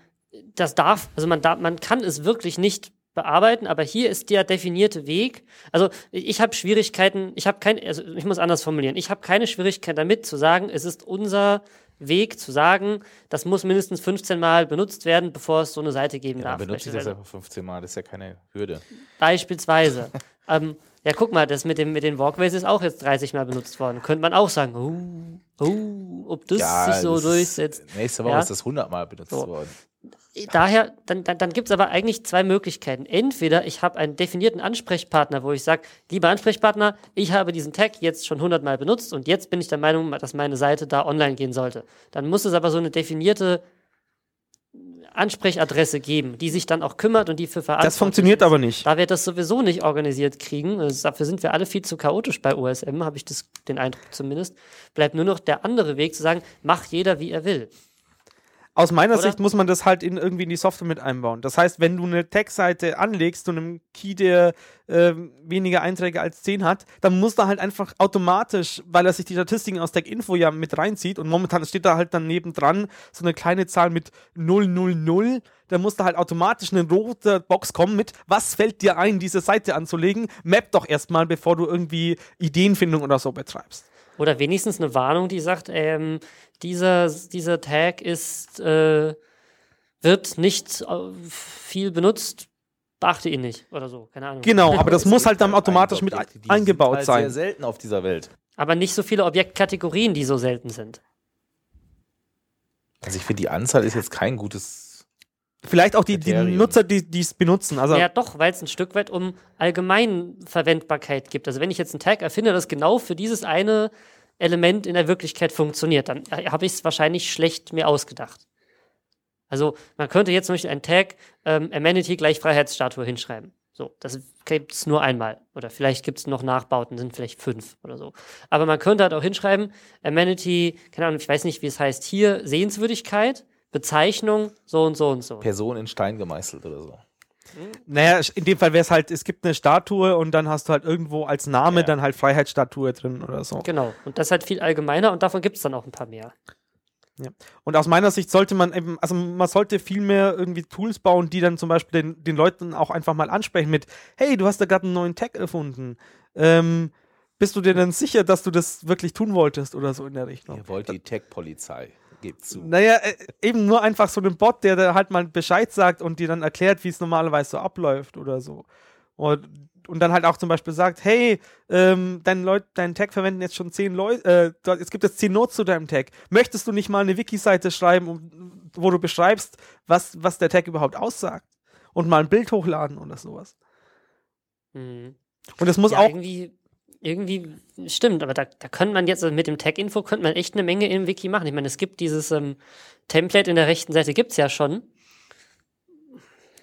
das darf, also man darf, man kann es wirklich nicht bearbeiten, aber hier ist der definierte Weg. Also ich habe Schwierigkeiten, ich habe kein, also ich muss anders formulieren, ich habe keine Schwierigkeit damit zu sagen, es ist unser Weg zu sagen, das muss mindestens 15 Mal benutzt werden, bevor es so eine Seite geben Ja, darf. benutze ich das einfach 15 Mal, das ist ja keine Hürde. Beispielsweise. ähm, ja, guck mal, das mit, dem, mit den Walkways ist auch jetzt 30 Mal benutzt worden. Könnte man auch sagen, oh, oh, ob das sich so das durchsetzt. Nächste Woche Ja. ist das 100 Mal benutzt So. worden. Daher, dann, dann, dann gibt es aber eigentlich zwei Möglichkeiten. Entweder ich habe einen definierten Ansprechpartner, wo ich sage, lieber Ansprechpartner, ich habe diesen Tag jetzt schon 100 Mal benutzt und jetzt bin ich der Meinung, dass meine Seite da online gehen sollte. Dann muss es aber so eine definierte Ansprechadresse geben, die sich dann auch kümmert und die für verantwortlich Das funktioniert ist. aber nicht. Da wir das sowieso nicht organisiert kriegen, also dafür sind wir alle viel zu chaotisch bei OSM, habe ich das, den Eindruck zumindest, bleibt nur noch der andere Weg zu sagen, mach jeder, wie er will. Aus meiner Oder? Sicht muss man das halt in, irgendwie in die Software mit einbauen. Das heißt, wenn du eine Tech-Seite anlegst und einem Key, der ähm, weniger Einträge als 10 hat, dann muss da halt einfach automatisch, weil er sich die Statistiken aus Tech-Info ja mit reinzieht und momentan steht da halt dann nebendran so eine kleine Zahl mit 000, dann muss da halt automatisch eine rote Box kommen mit, was fällt dir ein, diese Seite anzulegen? Map doch erstmal, bevor du irgendwie Ideenfindung oder so betreibst. Oder wenigstens eine Warnung, die sagt, ähm, dieser, dieser Tag ist, äh, wird nicht äh, viel benutzt, beachte ihn nicht oder so, keine Ahnung. Genau, aber das muss halt dann automatisch mit Objekte, eingebaut halt sein. sehr selten auf dieser Welt. Aber nicht so viele Objektkategorien, die so selten sind. Also ich finde, die Anzahl ist jetzt kein gutes. Vielleicht auch die, die. Nutzer, die es benutzen. Also Ja, doch, weil es ein Stück weit um Allgemeinverwendbarkeit gibt. Also wenn ich jetzt einen Tag erfinde, das genau für dieses eine Element in der Wirklichkeit funktioniert, dann äh, habe ich es wahrscheinlich schlecht mir ausgedacht. Also man könnte jetzt zum Beispiel einen Tag ähm, Amenity gleich Freiheitsstatue hinschreiben. So, das gibt es nur einmal. Oder vielleicht gibt es noch Nachbauten, sind vielleicht fünf oder so. Aber man könnte halt auch hinschreiben, Amenity, keine Ahnung, ich weiß nicht, wie es heißt, hier Sehenswürdigkeit, Bezeichnung, so und so und so. Person in Stein gemeißelt oder so. Naja, in dem Fall wäre es halt, es gibt eine Statue und dann hast du halt irgendwo als Name Ja. dann halt Freiheitsstatue drin oder so. Genau. Und das halt viel allgemeiner und davon gibt es dann auch ein paar mehr. Und aus meiner Sicht sollte man eben, also man sollte viel mehr irgendwie Tools bauen, die dann zum Beispiel den, den Leuten auch einfach mal ansprechen mit, hey, du hast da gerade einen neuen Tag erfunden. Ähm, bist du dir denn sicher, dass du das wirklich tun wolltest oder so in der Richtung? Ihr wollt die Tech-Polizei. Gebt zu. Naja, äh, eben nur einfach so einen Bot, der da halt mal Bescheid sagt und dir dann erklärt, wie es normalerweise so abläuft oder so. Und, und dann halt auch zum Beispiel sagt, hey, ähm, dein Leut, dein Tag verwenden jetzt schon zehn Leute, äh, es gibt jetzt zehn Notes zu deinem Tag. Möchtest du nicht mal eine Wiki-Seite schreiben, um, wo du beschreibst, was, was der Tag überhaupt aussagt? Und mal ein Bild hochladen oder sowas. Mhm. Und es muss ja, auch, irgendwie, irgendwie stimmt, aber da, da könnte man jetzt also mit dem Tag-Info könnte man echt eine Menge im Wiki machen. Ich meine, es gibt dieses ähm, Template in der rechten Seite gibt es ja schon.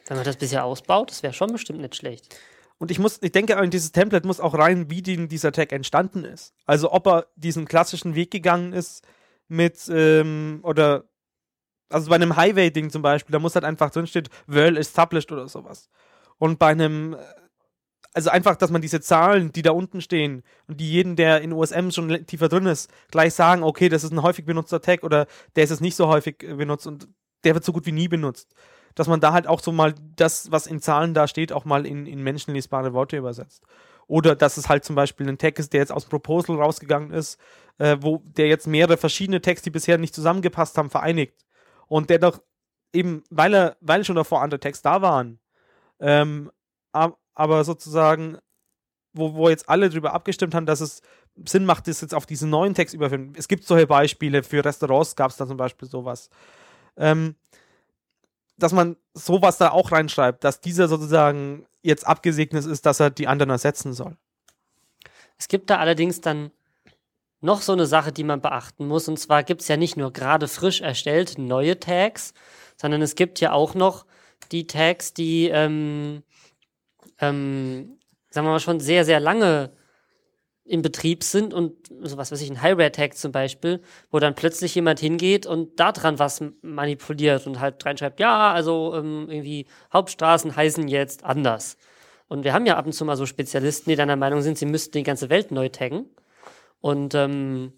Wenn man das bisher ausbaut, das wäre schon bestimmt nicht schlecht. Und ich muss, ich denke, dieses Template muss auch rein, wie die, dieser Tag entstanden ist. Also ob er diesen klassischen Weg gegangen ist mit, ähm, oder, also bei einem Highway-Ding zum Beispiel, da muss halt einfach drinstehen, well established oder sowas. Und bei einem, äh, also einfach, dass man diese Zahlen, die da unten stehen und die jeden, der in OSM schon tiefer drin ist, gleich sagen, okay, das ist ein häufig benutzter Tag oder der ist jetzt nicht so häufig äh, benutzt und der wird so gut wie nie benutzt. Dass man da halt auch so mal das, was in Zahlen da steht, auch mal in, in menschenlesbare Worte übersetzt. Oder dass es halt zum Beispiel ein Tag ist, der jetzt aus dem Proposal rausgegangen ist, äh, wo der jetzt mehrere verschiedene Tags, die bisher nicht zusammengepasst haben, vereinigt. Und der doch eben, weil er, weil schon davor andere Tags da waren, ähm, aber sozusagen, wo, wo jetzt alle drüber abgestimmt haben, dass es Sinn macht, das jetzt auf diesen neuen Text überführen. Es gibt solche Beispiele, für Restaurants gab es da zum Beispiel sowas. Ähm, dass man sowas da auch reinschreibt, dass dieser sozusagen jetzt abgesegnet ist, dass er die anderen ersetzen soll. Es gibt da allerdings dann noch so eine Sache, die man beachten muss. Und zwar gibt es ja nicht nur gerade frisch erstellt neue Tags, sondern es gibt ja auch noch die Tags, die, ähm, ähm, sagen wir mal, schon sehr, sehr lange in Betrieb sind und so was weiß ich, ein High-Rare-Tag zum Beispiel, wo dann plötzlich jemand hingeht und daran was manipuliert und halt reinschreibt, ja, also ähm, irgendwie Hauptstraßen heißen jetzt anders. Und wir haben ja ab und zu mal so Spezialisten, die dann der Meinung sind, sie müssten die ganze Welt neu taggen. Und ähm,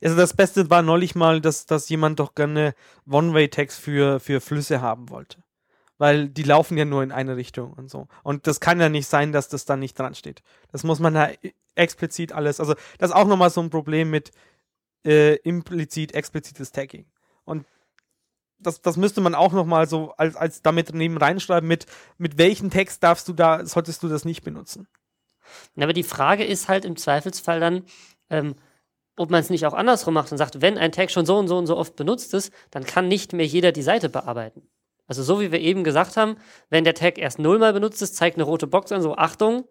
Also das Beste war neulich mal, dass, dass jemand doch gerne One-Way-Tags für, für Flüsse haben wollte. Weil die laufen ja nur in eine Richtung und so. Und das kann ja nicht sein, dass das dann nicht dran steht. Das muss man da explizit alles, also das ist auch nochmal so ein Problem mit äh, implizit, explizites Tagging. Und das, das müsste man auch nochmal so als, als damit neben reinschreiben, mit, mit welchem Text darfst du da, solltest du das nicht benutzen. aber die Frage ist halt im Zweifelsfall dann, ähm, ob man es nicht auch andersrum macht und sagt, wenn ein Tag schon so und so und so oft benutzt ist, dann kann nicht mehr jeder die Seite bearbeiten. Also so wie wir eben gesagt haben, wenn der Tag erst nullmal benutzt ist, zeigt eine rote Box an, so Achtung,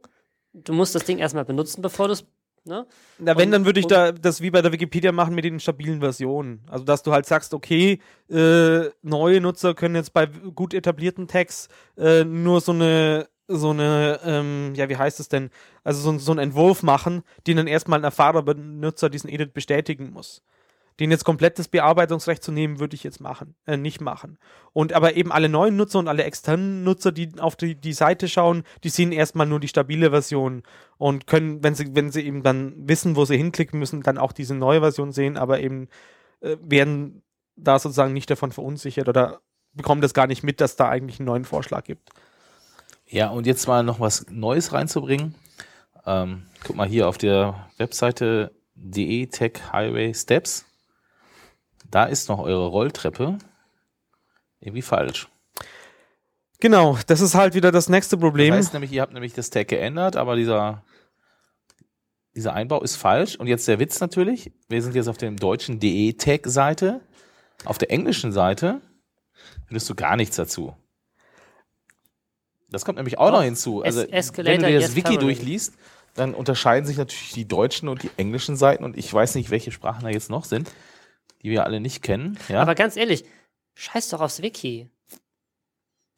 du musst das Ding erstmal benutzen, bevor du es Ne? Na, wenn, Und- dann würde ich da das wie bei der Wikipedia machen mit den stabilen Versionen. Also, dass du halt sagst, okay, äh, neue Nutzer können jetzt bei gut etablierten Tags äh, nur so eine, so eine, ähm, ja, wie heißt es denn? Also, so, so einen Entwurf machen, den dann erstmal ein erfahrener Benutzer diesen Edit bestätigen muss. Den jetzt komplettes Bearbeitungsrecht zu nehmen, würde ich jetzt machen, äh, nicht machen. Und aber eben alle neuen Nutzer und alle externen Nutzer, die auf die, die Seite schauen, die sehen erstmal nur die stabile Version und können, wenn sie, wenn sie eben dann wissen, wo sie hinklicken müssen, dann auch diese neue Version sehen, aber eben äh, werden da sozusagen nicht davon verunsichert oder bekommen das gar nicht mit, dass da eigentlich einen neuen Vorschlag gibt. Ja, und jetzt mal noch was Neues reinzubringen. Ähm, guck mal hier auf der Webseite DE Tech Highway Steps. Da ist noch eure Rolltreppe. Irgendwie falsch. Genau, das ist halt wieder das nächste Problem. Das heißt nämlich, ihr habt nämlich das Tag geändert, aber dieser, dieser Einbau ist falsch. Und jetzt der Witz natürlich. Wir sind jetzt auf dem deutschen DE Tag Seite. Auf der englischen Seite findest du gar nichts dazu. Das kommt nämlich auch Doch. noch hinzu. Also, Es- wenn du dir das Wiki durchliest, dann unterscheiden sich natürlich die deutschen und die englischen Seiten. Und ich weiß nicht, welche Sprachen da jetzt noch sind, die wir alle nicht kennen. Ja, Aber ganz ehrlich, scheiß doch aufs Wiki.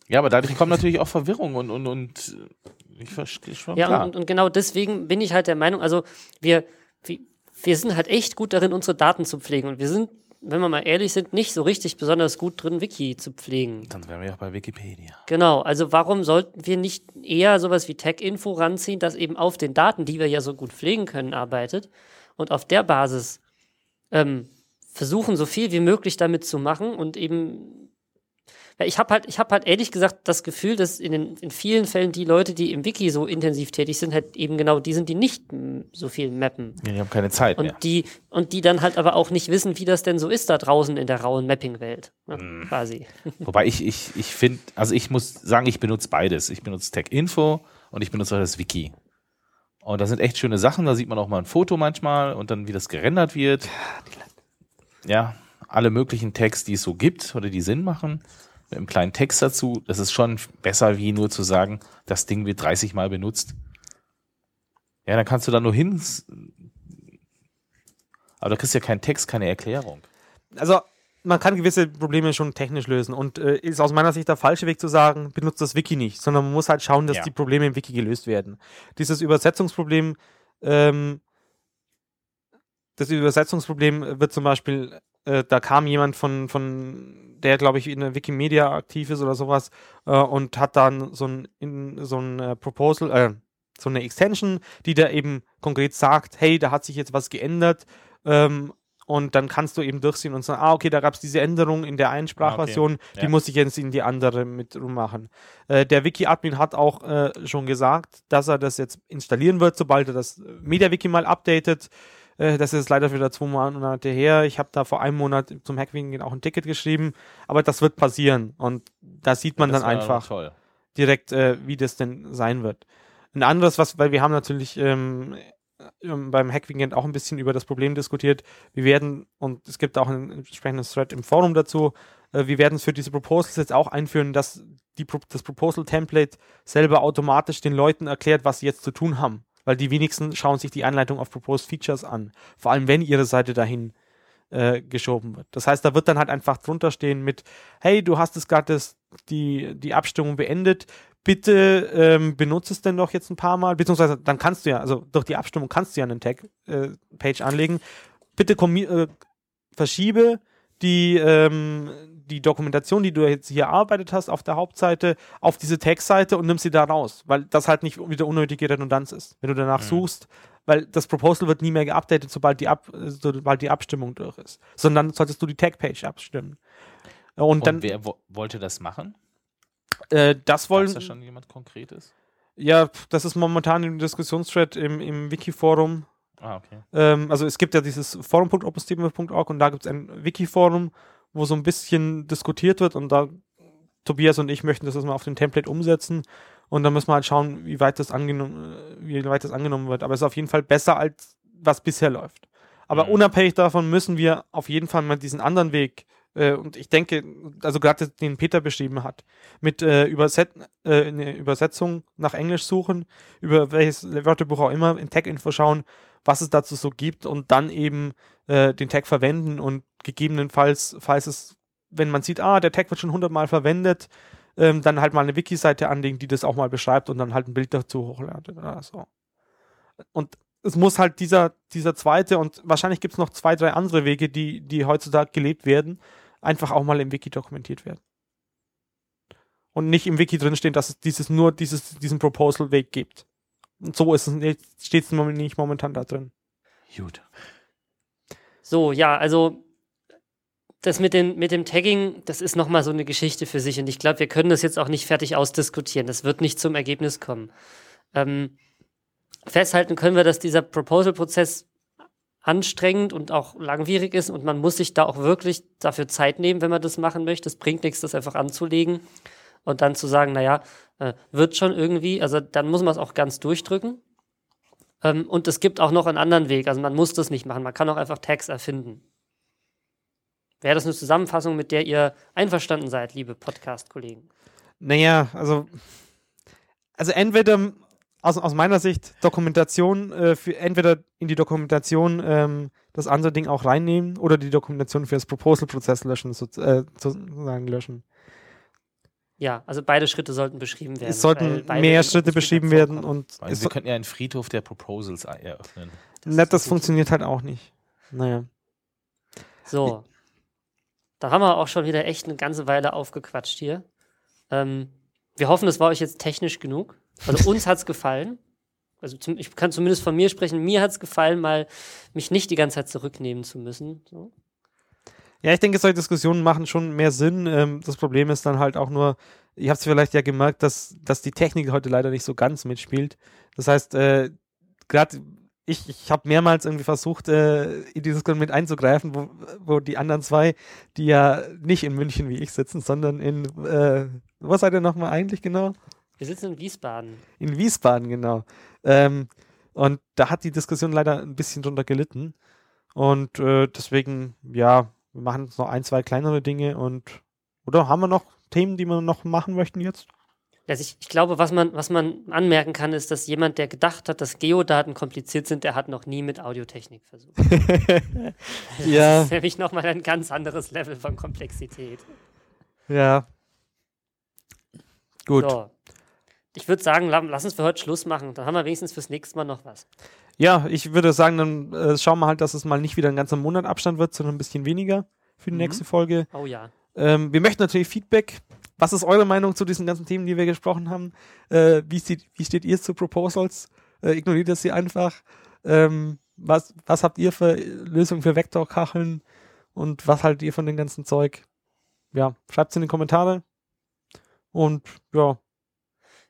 ja aber dadurch kommt natürlich auch Verwirrung und, und, und ich verstehe schon. Ja, klar. und, und genau deswegen bin ich halt der Meinung, also wir, wir, wir sind halt echt gut darin, unsere Daten zu pflegen. Und wir sind, wenn wir mal ehrlich sind, nicht so richtig besonders gut drin, Wiki zu pflegen. Dann wären wir auch bei Wikipedia. Genau, also warum sollten wir nicht eher sowas wie Tech-Info ranziehen, das eben auf den Daten, die wir ja so gut pflegen können, arbeitet und auf der Basis ähm, versuchen, so viel wie möglich damit zu machen und eben weil ich habe halt, ich habe halt ehrlich gesagt das Gefühl, dass in, den, in vielen Fällen die Leute, die im Wiki so intensiv tätig sind, halt eben genau die sind, die nicht so viel mappen. Ja, die haben keine Zeit Und mehr. die, und die dann halt aber auch nicht wissen, wie das denn so ist da draußen in der rauen Mapping-Welt. Ne, Mhm. Quasi. Wobei ich, ich, ich finde, also ich muss sagen, ich benutze beides. Ich benutze Tech Info und ich benutze auch das Wiki. Und da sind echt schöne Sachen. Da sieht man auch mal ein Foto manchmal und dann, wie das gerendert wird. Ja, alle möglichen Tags, die es so gibt oder die Sinn machen. Mit einem kleinen Text dazu. Das ist schon besser, wie nur zu sagen, das Ding wird 30 Mal benutzt. Ja, dann kannst du da nur hin. Aber da kriegst du ja keinen Text, keine Erklärung. Also, man kann gewisse Probleme schon technisch lösen und äh, ist aus meiner Sicht der falsche Weg zu sagen, benutzt das Wiki nicht, sondern man muss halt schauen, dass Ja. die Probleme im Wiki gelöst werden. Dieses Übersetzungsproblem, ähm, das Übersetzungsproblem wird zum Beispiel, äh, da kam jemand von, von der, glaube ich, in der Wikimedia aktiv ist oder sowas äh, und hat dann so ein, in, so ein äh, Proposal, äh, so eine Extension, die da eben konkret sagt, hey, da hat sich jetzt was geändert ähm, und dann kannst du eben durchsehen und sagen, ah, okay, da gab es diese Änderung in der einen Sprachversion, die Ja. muss ich jetzt in die andere mit rummachen. Äh, der Wiki-Admin hat auch äh, schon gesagt, dass er das jetzt installieren wird, sobald er das MediaWiki mal updatet. Äh, das ist leider wieder zwei Monate her. Ich habe da vor einem Monat zum Hackwing auch ein Ticket geschrieben, aber das wird passieren und da sieht man Das dann einfach Toll. direkt, äh, wie das denn sein wird. Ein anderes, was, weil wir haben natürlich ähm, ähm, beim Hackweekend auch ein bisschen über das Problem diskutiert. Wir werden, und es gibt auch ein entsprechendes Thread im Forum dazu, äh, wir werden es für diese Proposals jetzt auch einführen, dass die, das Proposal-Template selber automatisch den Leuten erklärt, was sie jetzt zu tun haben. Weil die wenigsten schauen sich die Anleitung auf Proposed Features an. Vor allem, wenn ihre Seite dahin äh, geschoben wird. Das heißt, da wird dann halt einfach drunter stehen mit, hey, du hast es gerade die, die Abstimmung beendet, bitte ähm, benutze es denn doch jetzt ein paar Mal, beziehungsweise dann kannst du ja, also durch die Abstimmung kannst du ja einen Tag-Page anlegen. Bitte äh, verschiebe die, ähm, die Dokumentation, die du jetzt hier erarbeitet hast auf der Hauptseite, auf diese Tag-Seite und nimm sie da raus, weil das halt nicht wieder unnötige Redundanz ist, wenn du danach Mhm. suchst, weil das Proposal wird nie mehr geupdatet, sobald die, Ab sobald die Abstimmung durch ist, sondern solltest du die Tag-Page abstimmen. Und, Und dann, wer wo wollte das machen? äh, das wollen, Ist da schon jemand Konkretes? ja, das ist momentan im Diskussionsthread im, im Wiki-Forum. Ah, okay. Ähm, also es gibt ja dieses forum.opusthema.org und da gibt es ein Wiki-Forum, wo so ein bisschen diskutiert wird und da Tobias und ich möchten das mal auf dem Template umsetzen und dann müssen wir halt schauen, wie weit das angenommen, wie weit das angenommen wird. Aber es ist auf jeden Fall besser als was bisher läuft. Aber Mhm. unabhängig davon müssen wir auf jeden Fall mal diesen anderen Weg äh, und ich denke, also gerade den Peter beschrieben hat, mit äh, Überset äh, Übersetzung nach Englisch suchen, über welches Wörterbuch auch immer, in Tech-Info schauen, was es dazu so gibt und dann eben äh, den Tag verwenden und gegebenenfalls, falls es, wenn man sieht, ah, der Tag wird schon hundertmal verwendet, ähm, dann halt mal eine Wiki-Seite anlegen, die das auch mal beschreibt und dann halt ein Bild dazu hochladen oder so. Und es muss halt dieser, dieser zweite und wahrscheinlich gibt es noch zwei, drei andere Wege, die, die heutzutage gelebt werden, einfach auch mal im Wiki dokumentiert werden. Und nicht im Wiki drinstehen, dass es dieses nur dieses, diesen Proposal-Weg gibt. Und so ist es, steht es nicht momentan da drin. Gut. So, ja, also das mit, den, mit dem Tagging, das ist nochmal so eine Geschichte für sich und ich glaube, wir können das jetzt auch nicht fertig ausdiskutieren. Das wird nicht zum Ergebnis kommen. Ähm, festhalten können wir, dass dieser Proposal-Prozess anstrengend und auch langwierig ist und man muss sich da auch wirklich dafür Zeit nehmen, wenn man das machen möchte. Es bringt nichts, das einfach anzulegen und dann zu sagen, naja, äh, wird schon irgendwie, also dann muss man es auch ganz durchdrücken. Ähm, und es gibt auch noch einen anderen Weg, also man muss das nicht machen, man kann auch einfach Tags erfinden. Wäre das eine Zusammenfassung, mit der ihr einverstanden seid, liebe Podcast-Kollegen? Naja, also, also entweder aus, aus meiner Sicht Dokumentation äh, für entweder in die Dokumentation ähm, das andere Ding auch reinnehmen oder die Dokumentation für das Proposal-Prozess löschen, so, äh, sozusagen löschen. Ja, also beide Schritte sollten beschrieben werden. Es sollten mehr Schritte beschrieben werden und Weil wir könnten ja einen Friedhof der Proposals eröffnen. Das, nett, das funktioniert halt auch nicht. Naja. So. Da haben wir auch schon wieder echt eine ganze Weile aufgequatscht hier. Ähm, wir hoffen, es war euch jetzt technisch genug. Also uns hat es gefallen. Also ich kann zumindest von mir sprechen. Mir hat es gefallen, mal mich nicht die ganze Zeit zurücknehmen zu müssen. So. Ja, ich denke, solche Diskussionen machen schon mehr Sinn. Ähm, das Problem ist dann halt auch nur, ihr habt es vielleicht ja gemerkt, dass, dass die Technik heute leider nicht so ganz mitspielt. Das heißt, äh, gerade ich, ich habe mehrmals irgendwie versucht, äh, in dieses mit einzugreifen, wo, wo die anderen zwei, die ja nicht in München wie ich sitzen, sondern in, äh, was seid ihr nochmal eigentlich genau? Wir sitzen in Wiesbaden. In Wiesbaden, genau. Ähm, und da hat die Diskussion leider ein bisschen drunter gelitten. Und äh, deswegen, ja, wir machen jetzt noch ein, zwei kleinere Dinge und, oder haben wir noch Themen, die wir noch machen möchten jetzt? Also ich, ich, glaube, was man, was man anmerken kann, ist, dass jemand, der gedacht hat, dass Geodaten kompliziert sind, der hat noch nie mit Audiotechnik versucht. ja. Das ist nämlich nochmal ein ganz anderes Level von Komplexität. Ja. Gut. So. Ich würde sagen, lass uns für heute Schluss machen. Dann haben wir wenigstens fürs nächste Mal noch was. Ja, ich würde sagen, dann äh, schauen wir halt, dass es mal nicht wieder ein ganzer Monat Abstand wird, sondern ein bisschen weniger für die mhm. nächste Folge. Oh ja. Ähm, wir möchten natürlich Feedback was ist eure Meinung zu diesen ganzen Themen, die wir gesprochen haben? Äh, wie, steht, wie steht ihr zu Proposals? Äh, ignoriert ihr sie einfach? Ähm, was, was habt ihr für Lösungen für Vektorkacheln? Und was haltet ihr von dem ganzen Zeug? Ja, schreibt es in die Kommentare. Und ja.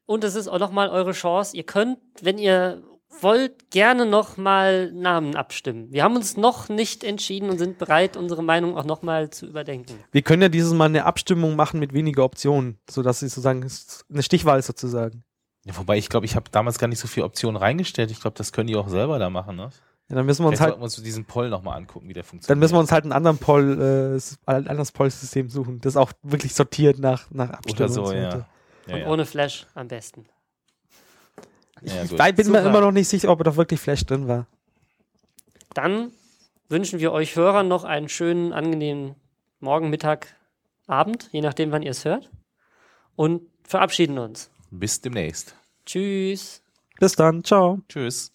Und es ist auch nochmal eure Chance. Ihr könnt, wenn ihr wollt gerne noch mal Namen abstimmen. Wir haben uns noch nicht entschieden und sind bereit, unsere Meinung auch noch mal zu überdenken. Wir können ja dieses Mal eine Abstimmung machen mit weniger Optionen, sodass sie sozusagen eine Stichwahl sozusagen. Ja, wobei ich glaube, ich habe damals gar nicht so viele Optionen reingestellt. Ich glaube, das können die auch selber da machen, ne? Ja, dann müssen wir uns Vielleicht halt wir uns diesen Poll nochmal angucken, wie der funktioniert. Dann müssen wir uns halt einen anderen Poll, äh, ein anderes Poll-System suchen, das auch wirklich sortiert nach, nach Abstimmung. Oder so, und so ja. Und ja, ohne Flash am besten. Ja, ich bin Super. mir immer noch nicht sicher, ob da wirklich Flash drin war. Dann wünschen wir euch Hörern noch einen schönen, angenehmen Morgen, Mittag, Abend, je nachdem, wann ihr es hört. Und verabschieden uns. Bis demnächst. Tschüss. Bis dann. Ciao. Tschüss.